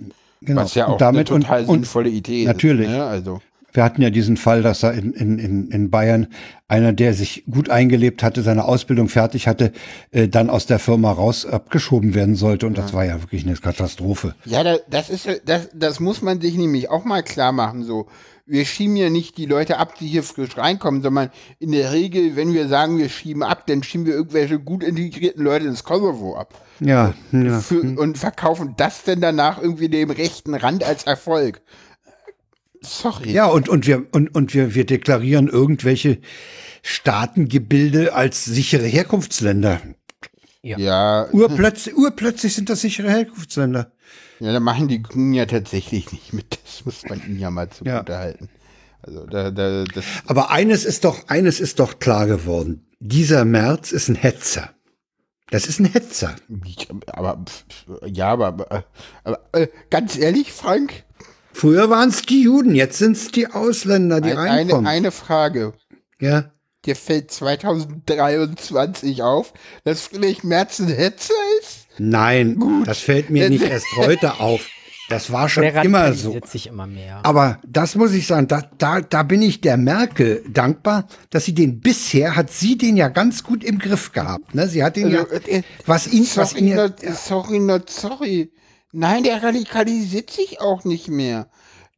C: genau.
A: Was ja auch
C: und damit
A: eine total
C: und,
A: sinnvolle Idee
C: natürlich.
A: ist. Ne? Also,
C: wir hatten ja diesen Fall, dass da in, in, in, in Bayern einer, der sich gut eingelebt hatte, seine Ausbildung fertig hatte, äh, dann aus der Firma raus abgeschoben werden sollte. Und das war ja wirklich eine Katastrophe.
A: ja, da, das ist ja- das, das muss man sich nämlich auch mal klar machen. So, wir schieben ja nicht die Leute ab, die hier frisch reinkommen, sondern in der Regel, wenn wir sagen, wir schieben ab, dann schieben wir irgendwelche gut integrierten Leute ins Kosovo ab.
C: Ja, ja.
A: für, und verkaufen das denn danach irgendwie dem rechten Rand als Erfolg. Sorry.
C: Ja, und, und wir, und, und wir, wir deklarieren irgendwelche Staatengebilde als sichere Herkunftsländer.
A: Ja,
C: Urplötzlich, urplötzlich sind das sichere Herkunftsländer.
A: ja, da machen die Grünen ja tatsächlich nicht mit. Das muss man ihnen ja mal zugute halten. Also da, da, das,
C: Aber eines ist doch, eines ist doch klar geworden. Dieser März ist ein Hetzer. Das ist ein Hetzer.
A: aber ja, aber, aber äh, ganz ehrlich, Frank,
C: Früher waren es die Juden, jetzt sind es die Ausländer, die
A: ein, eine,
C: reinkommen.
A: eine Frage.
C: ja.
A: Dir fällt 2023 auf, dass Friedrich Merz ein Hetzer ist?
C: Nein, das fällt mir nicht erst heute auf. Das war schon
B: Der
C: immer so.
B: immer mehr.
C: Aber das muss ich sagen, da, da, da bin ich der Merkel dankbar, dass sie den bisher hat sie den ja ganz gut im Griff gehabt. Ne? Sie hat den ja,
A: Also, äh,
C: was ihn, was ihn
A: Sorry,
C: ja,
A: not, sorry, not sorry. Nein, der radikalisiert sich auch nicht mehr.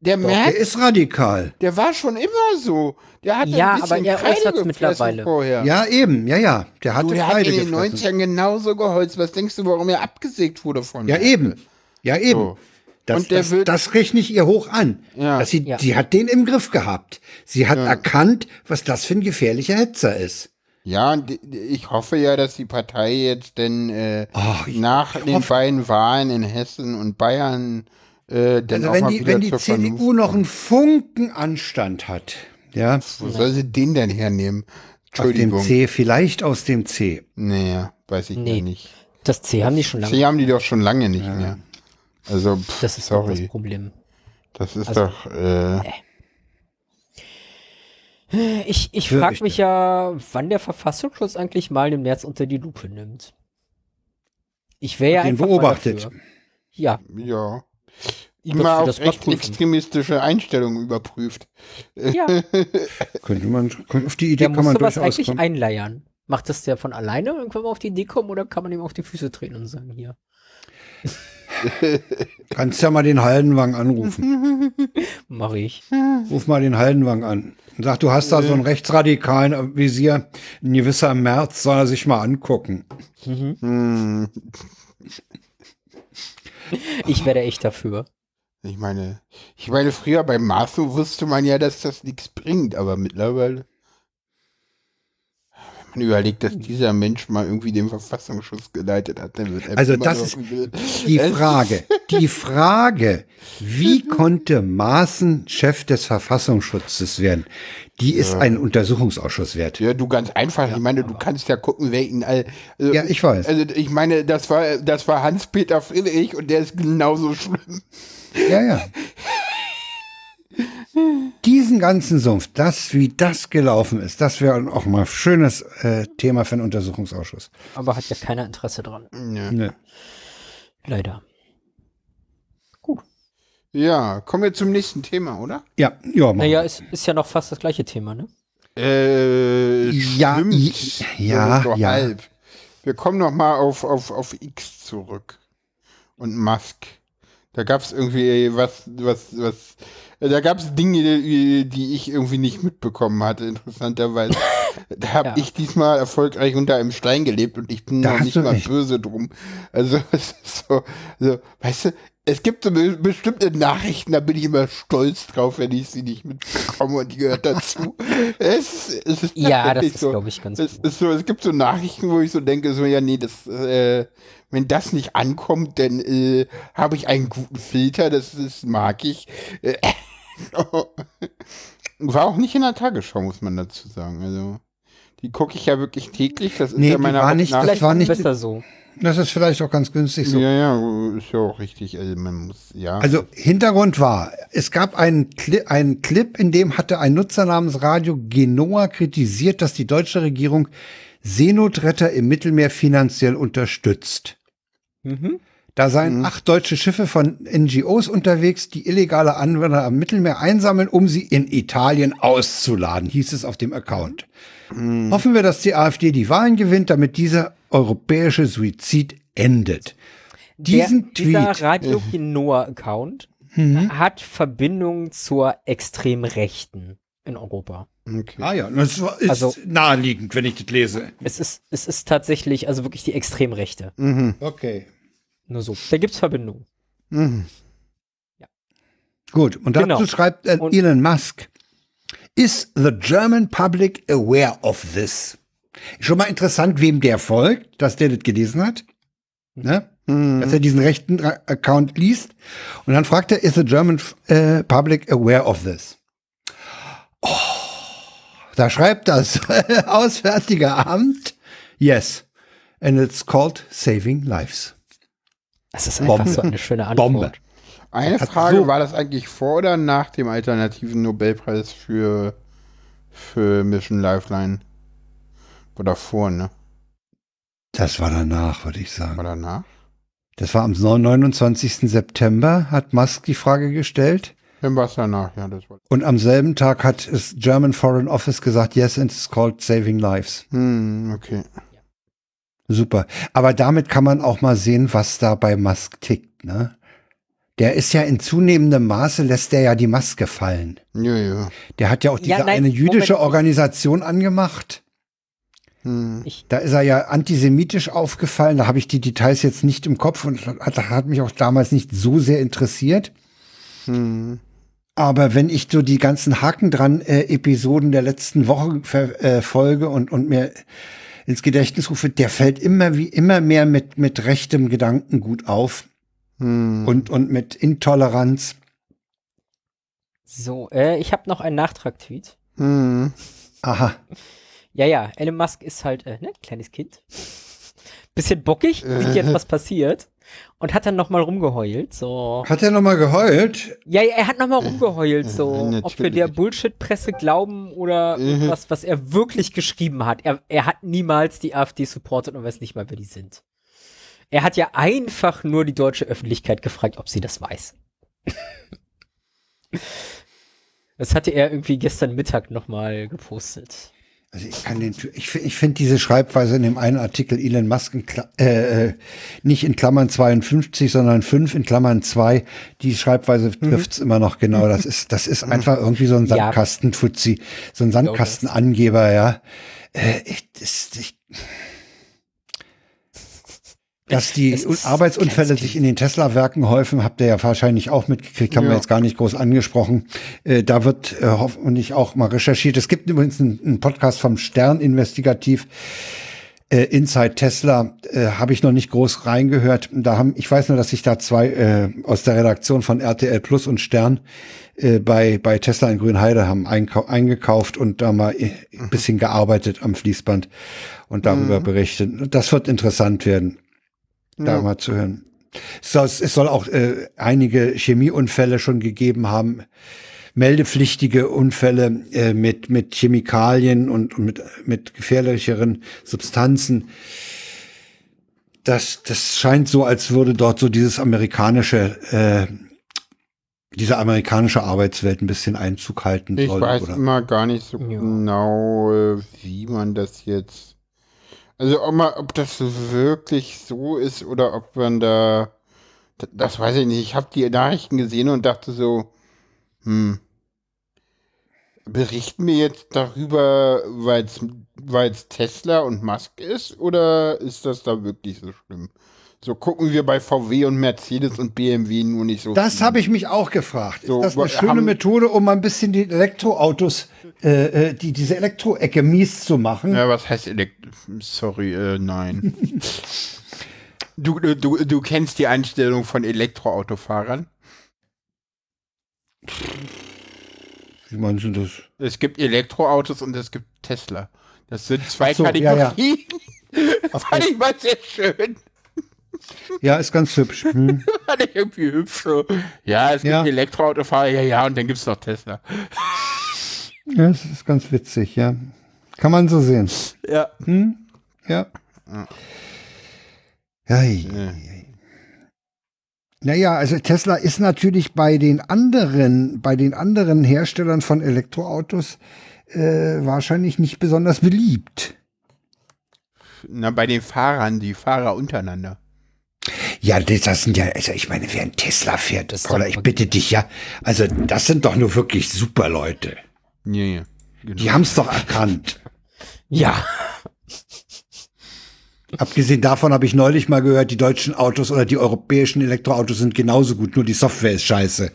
A: Der
C: doch,
A: merkt,
C: der ist radikal.
A: der war schon immer so. Der hat
B: Ja,
A: ein bisschen
B: aber er
A: Kreide
B: mittlerweile.
A: Vorher.
C: Ja, eben, ja, ja. Der hatte
A: du, der hat in den
C: gefressen.
A: 90ern genauso geholzt. Was denkst du, warum er abgesägt wurde von
C: Ja,
A: Merkel?
C: eben. Ja, eben.
A: So.
C: Das,
A: Und der
C: das,
A: wird-
C: das rechne ich ihr hoch an.
A: Ja.
C: Dass sie,
B: Ja.
C: sie hat den im Griff gehabt. Sie hat erkannt, was das für ein gefährlicher Hetzer ist.
A: Ja, ich hoffe ja, dass die Partei jetzt denn äh,
C: Ach, ich-
A: nach
C: ich
A: den
C: hoffe-
A: beiden Wahlen in Hessen und Bayern äh, dann
C: Also
A: auch
C: wenn
A: mal
C: die,
A: wieder
C: wenn die
A: zur
C: CDU
A: Vernunft
C: noch einen Funken Anstand hat, ja,
A: Wo soll sie den denn hernehmen?
C: aus dem
A: Entschuldigung.
C: C, vielleicht aus dem C.
A: Nee, weiß ich
B: Nee.
A: ja nicht.
B: Das C haben die schon lange.
A: Sie haben die doch schon lange nicht mehr. Also, pff,
B: Das ist doch das
A: sorry.
B: Problem.
A: Das ist
B: Also-
A: doch, äh,
B: Ich, ich frage mich ja, wann der Verfassungsschutz eigentlich mal den März unter die Lupe nimmt. Ich wäre ja
C: Den
B: einfach
C: beobachtet.
B: Mal dafür. Ja,
A: ja. Immer
B: wir
A: auch
B: das mal
A: recht
B: prüfen.
A: extremistische Einstellungen überprüft.
B: ja.
C: Könnte man, auf die Idee
B: Der
C: kann man durchaus
B: eigentlich
C: kommen.
B: einleiern. Macht das der von alleine irgendwann mal auf die Idee kommen oder kann man ihm auf die Füße treten und sagen, hier,
C: Kannst ja mal den Haldenwang anrufen.
B: mache ich.
C: Ruf mal den Haldenwang an. Und sag, du hast da so einen rechtsradikalen Visier, ein gewisser März, soll er sich mal angucken.
A: Hm,
B: Ich wäre echt dafür.
A: ich meine, ich meine, früher bei Maso wusste man ja, dass das nichts bringt, aber mittlerweile, man überlegt, dass dieser Mensch mal irgendwie den Verfassungsschutz geleitet hat, dann wird er
C: Also das ist. Die Frage, die Frage, wie konnte Maaßen Chef des Verfassungsschutzes werden, die ist ein Untersuchungsausschuss wert.
A: Ja, du ganz einfach. ich meine, du kannst ja gucken, wer ihn all. Also,
C: Ja, ich weiß.
A: Also ich meine, das war das war Hans-Peter Friedrich und der ist genauso schlimm.
C: Ja, ja. Diesen ganzen Sumpf, das, wie das gelaufen ist, das wäre auch mal ein schönes äh, Thema für einen Untersuchungsausschuss.
B: Aber hat ja keiner Interesse dran.
A: Ja.
C: Ne.
B: Leider.
A: ja, kommen wir zum nächsten Thema, oder?
C: Ja, ja, machen
B: Naja,
C: wir.
B: ist, ist ja noch fast das gleiche Thema, ne?
A: Äh,
C: Ja,
A: stimmt.
C: i- ja,
A: so, so
C: ja.
A: halb. Wir kommen noch mal auf, auf, auf X zurück. Und Musk. Da gab es irgendwie was, was, was. Da gab es Dinge, die die ich irgendwie nicht mitbekommen hatte, interessanterweise. Da habe
B: Ja.
A: ich diesmal erfolgreich unter einem Stein gelebt und ich bin
C: Da
A: noch nicht mal
C: recht.
A: böse drum. Also, es ist so, so, weißt du, es gibt so be bestimmte Nachrichten, da bin ich immer stolz drauf, wenn ich sie nicht mitbekomme und die gehört dazu. es, ist- es ist
B: Ja, das ist,
A: so.
B: glaube ich, ganz
A: Es,
B: gut.
A: ist so, es gibt so Nachrichten, wo ich so denke, so, ja, nee, das, äh, wenn das nicht ankommt, dann äh, habe ich einen guten Filter, das, das mag ich. Äh, War auch nicht in der Tagesschau, muss man dazu sagen. Also, die gucke ich ja wirklich täglich. Das ist
C: Nee,
A: ja
C: die
A: meine
C: war nicht-
B: Vielleicht
C: war nicht-
B: besser so.
C: Das ist vielleicht auch ganz günstig so.
A: Ja, ja, ist ja auch richtig. Also, man muss, ja.
C: Also Hintergrund war, es gab einen, Cli einen Clip, in dem hatte ein Nutzer namens Radio Genoa kritisiert, dass die deutsche Regierung Seenotretter im Mittelmeer finanziell unterstützt.
B: Mhm.
C: Da seien
A: Mhm.
C: acht deutsche Schiffe von NGOs unterwegs, die illegale Anwender am Mittelmeer einsammeln, um sie in Italien auszuladen, hieß es auf dem Account.
A: Mhm.
C: Hoffen wir, dass die AfD die Wahlen gewinnt, damit dieser europäische Suizid endet. Diesen
B: Der, dieser
C: Tweet-
B: Radio Genoa-Account
C: Mhm.
B: hat Verbindung zur Extremrechten in Europa.
A: okay.
C: Ah ja, das ist
B: Also-
C: naheliegend, wenn ich das lese.
B: Es ist, es ist tatsächlich, also wirklich die Extremrechte.
A: Mhm.
C: Okay.
B: Nur so. Da gibt's Verbindung.
A: Mhm.
C: Gut, und dazu
B: Genau.
C: schreibt äh,
B: Und-
C: Elon Musk, is the German public aware of this? Schon mal interessant, wem der folgt, dass der das gelesen hat. Ne?
A: Mhm.
C: Dass er diesen rechten Account liest. Und dann fragt er, is the German äh, public aware of this? Oh, da schreibt das Auswärtige Amt, yes. And it's called saving lives.
B: Das ist einfach
C: Bombe.
B: so eine schöne Antwort.
C: Bombe.
A: Eine
C: Hat
A: Frage,
C: so-
A: war das eigentlich vor oder nach dem alternativen Nobelpreis für, für Mission Lifeline? Oder vor, ne?
C: Das war danach, würde ich
A: War
C: sagen.
A: danach?
C: Das war am 29. September, hat Musk die Frage gestellt.
A: Dann war es danach, ja, das war.
C: Und am selben Tag hat es German Foreign Office gesagt, yes, and it's called Saving Lives.
A: Hm, okay.
C: Super. Aber damit kann man auch mal sehen, was da bei Musk tickt, ne? Der ist ja in zunehmendem Maße, lässt er ja die Maske fallen.
A: Ja, ja.
C: Der hat ja auch diese
B: Ja, nein,
C: eine jüdische
B: Moment.
C: Organisation angemacht.
A: Hm.
C: Da ist er ja antisemitisch aufgefallen. Da habe ich die Details jetzt nicht im Kopf und hat, hat mich auch damals nicht so sehr interessiert.
A: Hm.
C: Aber wenn ich so die ganzen Haken dran äh, Episoden der letzten Woche ver, äh, folge und, und mir ins Gedächtnis rufe, der fällt immer wie immer mehr mit, mit rechtem Gedankengut auf
A: Hm.
C: und, und mit Intoleranz.
B: so, äh, ich habe noch einen Nachtrag-Tweet.
A: Hm.
C: Aha.
B: Ja, ja, Elon Musk ist halt, äh, ne, kleines Kind. Bisschen bockig, sieht jetzt, was passiert. Und hat dann nochmal rumgeheult, so.
C: Hat er nochmal geheult?
B: Ja, ja, er hat nochmal rumgeheult, so.
A: äh,
B: Ob wir der
A: natürlich.
B: Bullshit-Presse glauben oder
A: Mhm.
B: was, was er wirklich geschrieben hat. Er, er hat niemals die AfD supportet und weiß nicht mal, wer die sind. Er hat ja einfach nur die deutsche Öffentlichkeit gefragt, ob sie das weiß. Das hatte er irgendwie gestern Mittag nochmal gepostet.
C: Also ich kann den, ich, ich finde diese Schreibweise in dem einen Artikel Elon Musk in, äh, äh, nicht in Klammern 52, sondern 5 in Klammern 2. Die Schreibweise trifft's immer noch genau. Das ist, das ist einfach irgendwie so ein
B: Ja.
C: Sandkastenfutzi, so ein Sandkastenangeber, ja. Äh, ich, das, ich, dass die Arbeitsunfälle sich in den Tesla-Werken häufen, habt ihr ja wahrscheinlich auch mitgekriegt, haben wir
A: Ja.
C: jetzt gar nicht groß angesprochen. Äh, da wird äh, hoffentlich auch mal recherchiert. Es gibt übrigens einen, einen Podcast vom Stern investigativ. Äh, Inside Tesla äh, habe ich noch nicht groß reingehört. Da haben, ich weiß nur, dass sich da zwei äh, aus der Redaktion von RTL Plus und Stern äh, bei bei Tesla in Grünheide haben eingekauft und da mal äh, ein bisschen gearbeitet am Fließband und darüber berichtet. Das wird interessant werden da
A: Ja.
C: mal zu hören. Es soll, es soll auch äh, einige Chemieunfälle schon gegeben haben, meldepflichtige Unfälle äh, mit mit Chemikalien und, und mit mit gefährlicheren Substanzen. Das das scheint so, als würde dort so dieses amerikanische äh, diese amerikanische Arbeitswelt ein bisschen Einzug halten
A: Ich
C: soll.
A: weiß
C: oder?
A: immer gar nicht so
B: Ja.
A: genau, äh, wie man das jetzt. Also ob, man, ob das wirklich so ist oder ob man da. Das, weiß ich nicht. Ich habe die Nachrichten gesehen und dachte so, hm. Berichten wir jetzt darüber, weil es Tesla und Musk ist, oder ist das da wirklich so schlimm? So gucken wir bei VW und Mercedes und BMW nur nicht so.
C: Das habe ich mich auch gefragt.
A: So,
C: ist das eine schöne Methode, um ein bisschen die Elektroautos, äh, äh, die, diese Elektroecke mies zu machen?
A: Ja, was heißt Elekt Sorry, äh, nein. du, du, du, kennst die Einstellung von Elektroautofahrern?
C: Wie meinst du das?
A: Es gibt Elektroautos und es gibt Tesla. Das sind zwei
C: so, ja, ja.
A: Kategorien. Fand ich mal sehr schön.
C: Ja, ist ganz hübsch. Hm.
A: Fand ich irgendwie hübsch so. Ja, es gibt
C: Ja.
A: Elektroautofahrer, ja, ja, und dann gibt es noch Tesla.
C: Ja, das ist ganz witzig, ja. Kann man so sehen.
A: Ja.
C: Hm? Ja. Ja,
A: Ja.
C: Naja, also Tesla ist natürlich bei den anderen, bei den anderen Herstellern von Elektroautos äh, wahrscheinlich nicht besonders beliebt.
A: Na, bei den Fahrern, die Fahrer untereinander.
C: Ja, das, sind ja, also ich meine, wer ein Tesla fährt,
B: Das ist
C: Paula, ich bitte dich, ja. Also das sind doch nur wirklich super Leute.
A: Ja, ja. Genau.
C: Die haben es doch erkannt.
B: Ja.
C: Abgesehen davon habe ich neulich mal gehört, die deutschen Autos oder die europäischen Elektroautos sind genauso gut, nur die Software ist scheiße.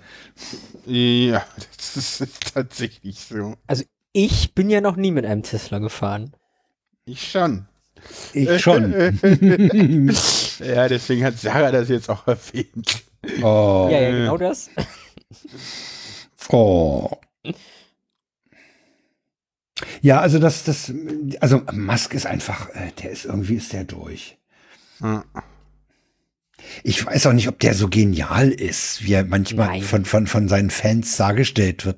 A: Ja, das ist, tatsächlich so.
B: Also ich bin ja noch nie mit einem Tesla gefahren.
A: Ich schon.
C: Ich schon.
A: Ja, deswegen hat Sarah das jetzt auch erwähnt.
C: Oh.
B: Ja, ja, genau das.
C: Oh. Ja, also das, das, also Musk ist einfach, äh, der ist irgendwie ist der durch. Ich weiß auch nicht, ob der so genial ist, wie er manchmal
B: Nein.
C: von, von, von seinen Fans dargestellt wird.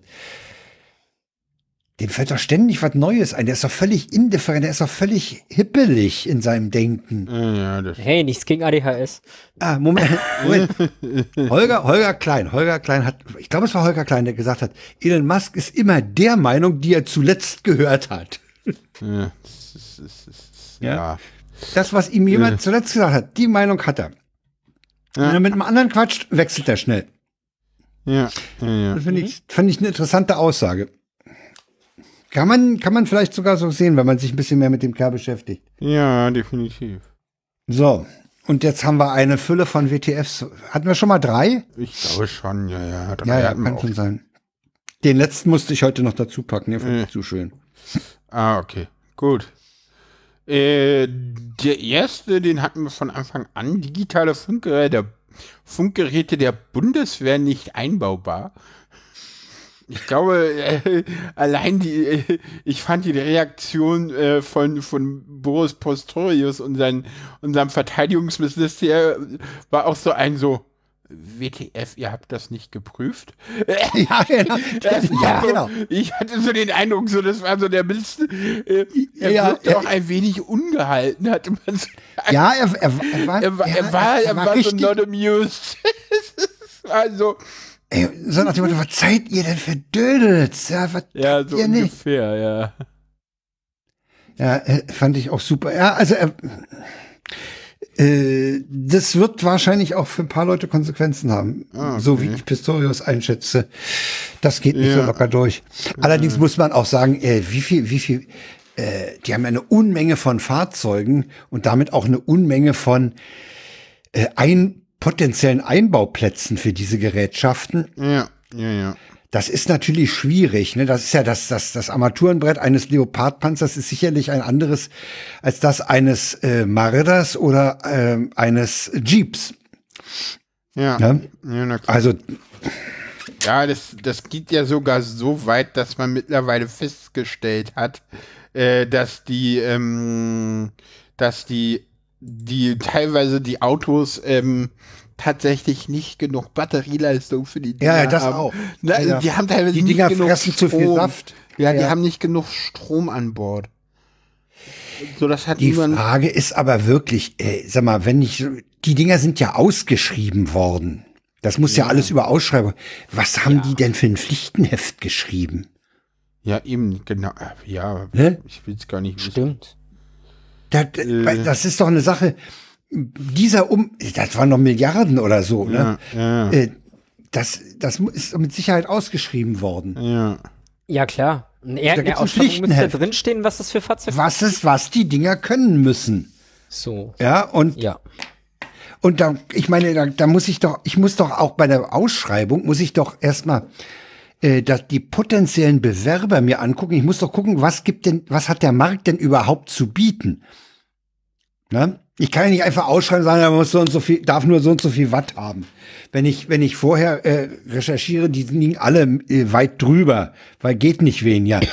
C: Dem fällt doch ständig was Neues ein. Der ist doch völlig indifferent, der ist doch völlig hippelig in seinem Denken.
A: Ja, ja, das
B: Hey, nichts gegen ADHS.
C: Ah, Moment, Moment. Holger, Holger Klein, Holger Klein hat, ich glaube, es war Holger Klein, der gesagt hat, Elon Musk ist immer der Meinung, die er zuletzt gehört hat.
A: Ja, das ist, das ist,
C: Ja?
A: ja.
C: Das, was ihm jemand zuletzt gesagt hat, die Meinung hat er. Wenn er mit einem anderen quatscht, wechselt er schnell.
A: Ja, ja, ja.
C: Das finde ich, finde ich eine interessante Aussage. Kann man, kann man vielleicht sogar so sehen, wenn man sich ein bisschen mehr mit dem Kerl beschäftigt.
A: Ja, definitiv.
C: So. Und jetzt haben wir eine Fülle von WTFs. Hatten wir schon mal drei?
A: Ich glaube schon, ja, ja. Drei
C: Ja, ja, kann schon sein. Den letzten musste ich heute noch dazu packen. Der fand
A: Äh.
C: ich zu schön.
A: Ah, okay. Gut. Äh, der erste, den hatten wir von Anfang an. Digitale Funkgeräte, Funkgeräte der Bundeswehr nicht einbaubar. Ich glaube, äh, allein die, äh, ich fand die Reaktion äh, von, von Boris Postorius, unseren, unserem Verteidigungsminister, war auch so ein so, WTF, ihr habt das nicht geprüft?
C: Ja, genau.
A: Das
C: Ja,
A: war
C: genau.
A: Ich hatte so den Eindruck, so das war so der Mist. Äh, er
C: Ja,
A: wirkte
C: er-
A: auch ein wenig ungehalten, hatte man so.
C: Ja, er, er, er war,
A: Er war, er war, er war, so not amused. also,
C: Ey, so nach dem Motto, was seid ihr denn für Dödels? Ja, was
A: ja, so
C: ihr nicht?
A: ungefähr, ja.
C: Ja, äh, fand ich auch super. Ja, also äh, äh, das wird wahrscheinlich auch für ein paar Leute Konsequenzen haben.
A: Ah,
C: So
A: okay.
C: wie ich Pistorius einschätze. Das geht nicht
A: Ja.
C: so locker durch. Allerdings muss man auch sagen, äh, wie viel, wie viel, äh, die haben eine Unmenge von Fahrzeugen und damit auch eine Unmenge von äh, ein, potenziellen Einbauplätzen für diese Gerätschaften.
A: Ja, ja, ja.
C: Das ist natürlich schwierig. Ne? Das ist ja das, das, das Armaturenbrett eines Leopardpanzers ist sicherlich ein anderes als das eines äh, Maridas oder ähm, eines Jeeps.
A: Ja,
C: Ja?
A: ja.
C: Also
A: Ja, das, das geht ja sogar so weit, dass man mittlerweile festgestellt hat, äh, dass die, ähm, dass die, die teilweise die Autos ähm, tatsächlich nicht genug Batterieleistung für die
C: Ja, ja, das
A: haben.
C: auch.
A: Na,
C: Ja, ja.
A: Die haben teilweise
C: Die
A: nicht
C: Dinger
A: genug
C: fressen zu viel
A: Strom.
C: Saft.
A: Ja, die
C: Ja.
A: haben nicht genug Strom an Bord. So, das hat
C: die. Frage ist aber wirklich, äh, sag mal, wenn ich, die Dinger sind ja ausgeschrieben worden. Das muss ja, alles über Ausschreibung. Was haben die denn für ein Pflichtenheft geschrieben?
A: Ja, eben, genau. Ja,
C: Ne?
A: ich will es gar nicht wissen.
C: Das,
A: Äh.
C: das ist doch eine Sache. Dieser um, das waren noch Milliarden oder so, ne?
A: Ja, ja,
C: Äh, das, das ist mit Sicherheit ausgeschrieben worden.
A: ja.
B: Ja, klar.
C: Ein
B: Ausschreibung müsste da drinstehen, was das für Fahrzeuge
C: Was ist, was die Dinger können müssen.
B: So.
C: Ja, und
B: Ja.
C: Und da, ich meine, da, da muss ich doch, ich muss doch auch bei der Ausschreibung, muss ich doch erstmal äh, dass die potenziellen Bewerber mir angucken. Ich muss doch gucken, was gibt denn, was hat der Markt denn überhaupt zu bieten? Ne? Ich kann ja nicht einfach ausschreiben, sagen, man muss so und so viel, darf nur so und so viel Watt haben. Wenn ich, wenn ich vorher äh, recherchiere, die liegen alle äh, weit drüber, weil geht nicht weniger.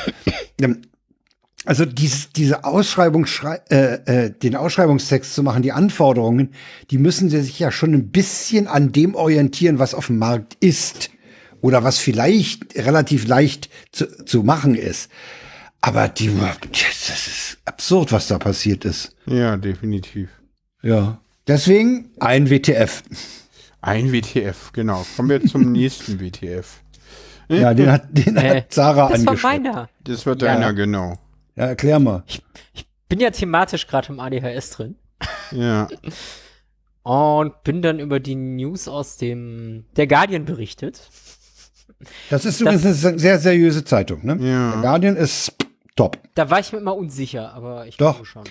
C: Also dieses, diese Ausschreibung, schrei äh, äh, den Ausschreibungstext zu machen, die Anforderungen, die müssen sie sich ja schon ein bisschen an dem orientieren, was auf dem Markt ist. Oder was vielleicht relativ leicht zu, zu machen ist. Aber die, das ist absurd, was da passiert ist.
A: Ja, definitiv.
C: Ja. Deswegen ein WTF.
A: Ein WTF, genau. Kommen wir zum nächsten WTF.
C: Ja, den hat, den
B: Äh,
C: hat Sarah
B: Das war
C: angeschrieben.
B: meiner.
A: Das
B: Ja.
A: deiner, genau.
C: Ja, erklär mal.
B: Bin ja thematisch gerade im ADHS drin.
A: Ja.
B: Und bin dann über die News aus dem Der Guardian berichtet.
C: Das ist übrigens eine sehr seriöse Zeitung, ne?
A: Ja.
C: Der Guardian ist top.
B: Da war ich mir immer unsicher, aber ich
C: Doch.
B: glaube schon.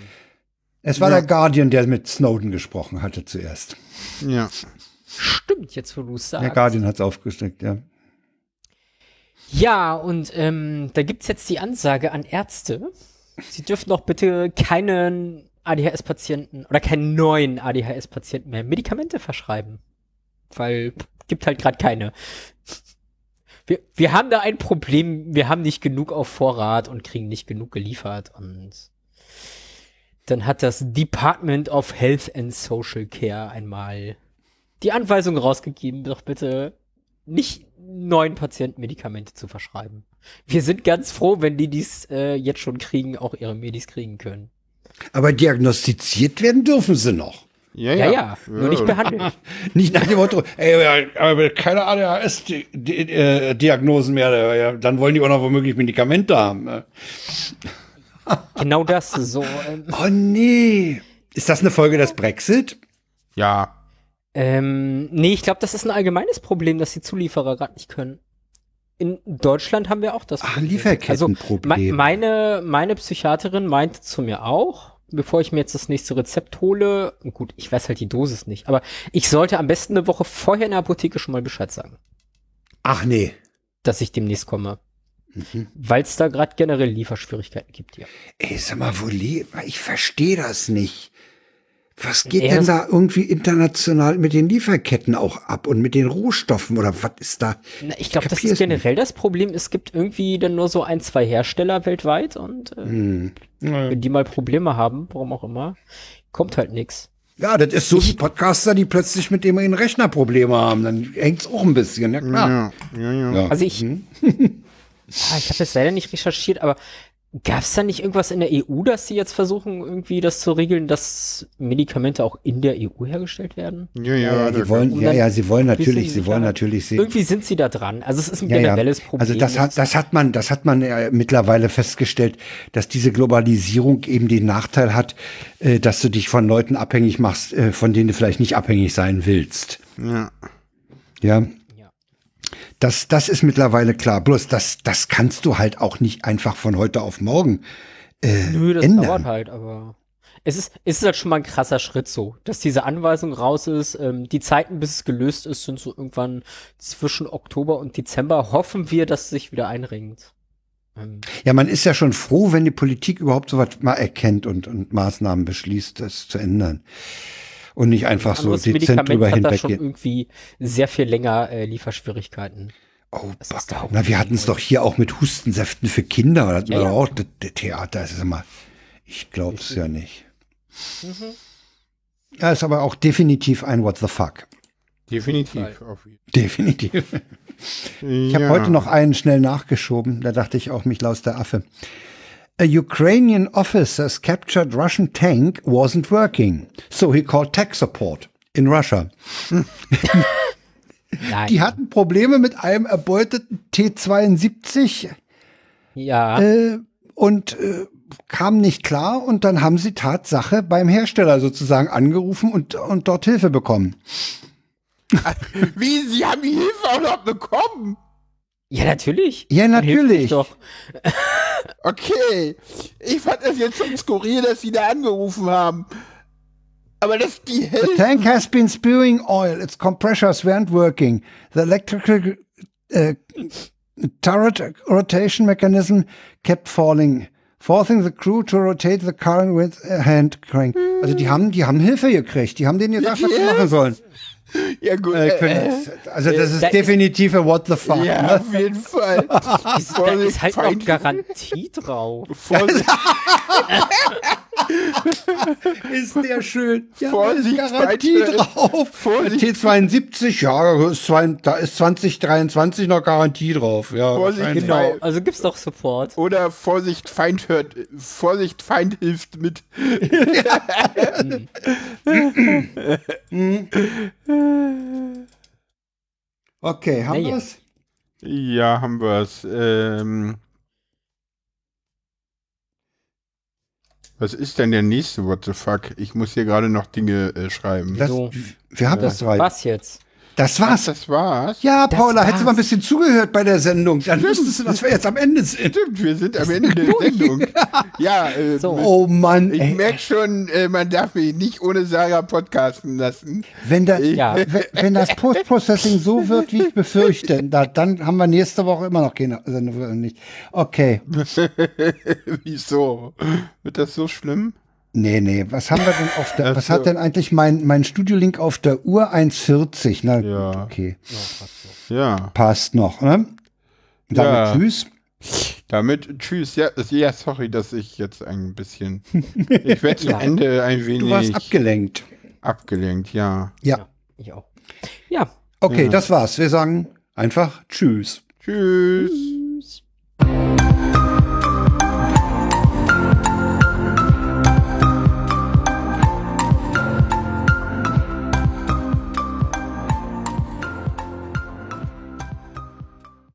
C: Es war
A: Ja.
C: der Guardian, der mit Snowden gesprochen hatte zuerst.
A: Ja.
B: Stimmt, jetzt wo du es sagst.
C: Der Guardian hat's aufgesteckt, ja.
B: Ja, und ähm, da gibt's jetzt die Ansage an Ärzte, sie dürfen doch bitte keinen ADHS-Patienten oder keinen neuen ADHS-Patienten mehr Medikamente verschreiben. Weil gibt halt gerade keine. Wir, wir haben da ein Problem, wir haben nicht genug auf Vorrat und kriegen nicht genug geliefert und dann hat das Department of Health and Social Care einmal die Anweisung rausgegeben, doch bitte nicht neuen Patienten Medikamente zu verschreiben. Wir sind ganz froh, wenn die dies äh, jetzt schon kriegen, auch ihre Medis kriegen können.
C: Aber diagnostiziert werden dürfen sie noch.
A: Ja,
B: Ja, ja, nur nicht behandelt.
C: Nicht nach dem Motto, ey, ja, aber keine ADHS-Diagnosen mehr, ja, dann wollen die auch noch womöglich Medikamente haben. ne?
B: genau das, so. Ähm,
C: Oh nee. Ist das eine Folge des Brexit?
A: Ja.
B: ähm, nee, ich glaube, das ist ein allgemeines Problem, dass die Zulieferer gerade nicht können. In Deutschland haben wir auch das
C: Ach,
B: Problem.
C: Lieferkettenproblem.
B: Also, me- meine, meine Psychiaterin meinte zu mir auch, bevor ich mir jetzt das nächste Rezept hole, gut, ich weiß halt die Dosis nicht, aber ich sollte am besten eine Woche vorher in der Apotheke schon mal Bescheid sagen,
C: Ach nee.
B: dass ich demnächst komme.
C: Mhm.
B: Weil es da gerade generell Lieferschwierigkeiten gibt, ja.
C: Ey, sag mal, wo Ich verstehe das nicht. Was geht
B: Ja,
C: denn
B: das-
C: da irgendwie international mit den Lieferketten auch ab und mit den Rohstoffen oder was ist da?
B: Na, ich glaube, das ist generell das Problem. Es gibt irgendwie dann nur so ein, zwei Hersteller weltweit und äh,
C: Hm.
B: wenn die mal Probleme haben, warum auch immer, kommt halt nix.
C: Ja, das ist so wie Podcaster, die plötzlich mit dem ihren Rechner Probleme haben. Dann hängt's auch ein bisschen, ja klar.
A: Ja. Ja, ja.
C: Ja.
B: Also ich,
C: Hm.
B: ah, ich habe jetzt leider nicht recherchiert, aber gab es da nicht irgendwas in der EU, dass sie jetzt versuchen, irgendwie das zu regeln, dass Medikamente auch in der EU hergestellt werden?
A: Ja,
C: Ja,
A: ja,
C: ja, wollen, ja, ja, sie wollen natürlich, sie wollen natürlich sehen.
B: Irgendwie sind sie da dran. Also es ist ein
C: Ja, ja.
B: generelles Problem.
C: Also das hat, das hat man, das hat man äh, mittlerweile festgestellt, dass diese Globalisierung eben den Nachteil hat, äh, dass du dich von Leuten abhängig machst, äh, von denen du vielleicht nicht abhängig sein willst.
A: ja.
C: Ja. Das, das ist mittlerweile klar. Bloß das, das kannst du halt auch nicht einfach von heute auf morgen äh,
B: Nö, das
C: ändern.
B: dauert halt, aber es ist, es ist halt schon mal ein krasser Schritt so, dass diese Anweisung raus ist. Ähm, die Zeiten, bis es gelöst ist, sind so irgendwann zwischen Oktober und Dezember. Hoffen wir, dass es sich wieder einringt. Ähm,
C: Ja, man ist ja schon froh, wenn die Politik überhaupt sowas mal erkennt und, und Maßnahmen beschließt, das zu ändern. Und nicht einfach so dezent
B: Medikament
C: drüber
B: hat da schon
C: hinweggehen.
B: irgendwie sehr viel länger äh, Lieferschwierigkeiten.
C: Oh. Na, wir hatten es doch hier auch mit Hustensäften für Kinder. Das
B: Ja, ja.
C: auch das, das Theater. Das ist immer, ich glaub's ja nicht.
B: Mhm.
C: Ja, ist aber auch definitiv ein What the fuck.
A: Definitiv.
C: Definitiv. Ich habe
A: ja.
C: heute noch einen schnell nachgeschoben. Da dachte ich auch, mich laus der Affe. A Ukrainian officer's captured Russian tank wasn't working. So he called tech support in Russia.
B: Nein.
C: Die hatten Probleme mit einem erbeuteten T-72
B: ja.
C: äh, und äh, kam nicht klar und dann haben sie Tatsache beim Hersteller sozusagen angerufen und, und dort Hilfe bekommen.
A: Wie, Sie haben die Hilfe auch noch bekommen?
B: Ja, natürlich.
C: Ja, natürlich.
B: Doch.
A: Okay, ich fand das jetzt schon skurril, dass sie da angerufen haben. Aber das die
C: The
A: Hälfte.
C: tank has been spewing oil. Its compressors weren't working. The electrical uh, turret rotation mechanism kept falling, forcing the crew to rotate the car with a hand crank. Also die haben, die haben Hilfe gekriegt. Die haben denen gesagt, was sie machen sollen.
A: Ja, gut.
C: Äh,
A: Äh,
C: also das ist
B: da ist-
C: definitiv ein What the fuck.
A: ja,
C: Ne?
A: auf jeden Fall.
B: Ist, da ist halt noch
A: Feind-
B: Garantie drauf.
A: Vorsicht,
C: Ist der schön. Ja,
A: Vorsicht,
C: da ist Garantie drauf.
A: Vorsicht.
C: T72, ja, da ist, zwei, da ist 2023 noch Garantie drauf. Ja,
A: Vorsicht, genau.
B: Genau, also gibt's doch Support.
A: Oder Vorsicht, Feind hört. Vorsicht, Feind hilft mit.
C: Okay, haben
B: Naja.
C: wir's?
A: Ja, haben wir's. Ähm, was ist denn der nächste What the fuck? Ich muss hier gerade noch Dinge äh, schreiben.
C: Das,
B: So.
C: Wir haben das drei.
B: Was jetzt?
C: Das war's.
A: das war's?
C: Ja,
B: Das
C: Paula, hättest du mal ein bisschen zugehört bei der Sendung, dann wüsstest du, dass wir jetzt am Ende sind.
A: Stimmt, wir sind am Ende der Sendung. Ja, äh,
B: So.
C: Oh Mann,
A: ich merke schon, äh, man darf mich nicht ohne Sarah podcasten lassen.
C: wenn, das,
B: Ja.
C: wenn, wenn das Post-Processing so wird, wie ich befürchte, da, dann haben wir nächste Woche immer noch keine Sendung. Nicht. Okay.
A: Wieso? Wird das so schlimm?
C: Nee, nee, was haben wir denn auf der, was hat denn eigentlich mein, mein Studiolink auf der Uhr 1,40? Na
A: Ja.
C: gut, okay.
A: Ja.
C: Passt noch, ne? Damit
A: Ja.
C: tschüss.
A: Damit tschüss. Ja, ja, sorry, dass ich jetzt ein bisschen. Ich werde zum
B: Ja.
A: Ende ein wenig
C: Du warst abgelenkt.
A: abgelenkt, ja.
C: Ja.
B: Ich auch. Ja,
C: Okay,
A: Ja.
C: das war's. Wir sagen einfach Tschüss.
A: Tschüss.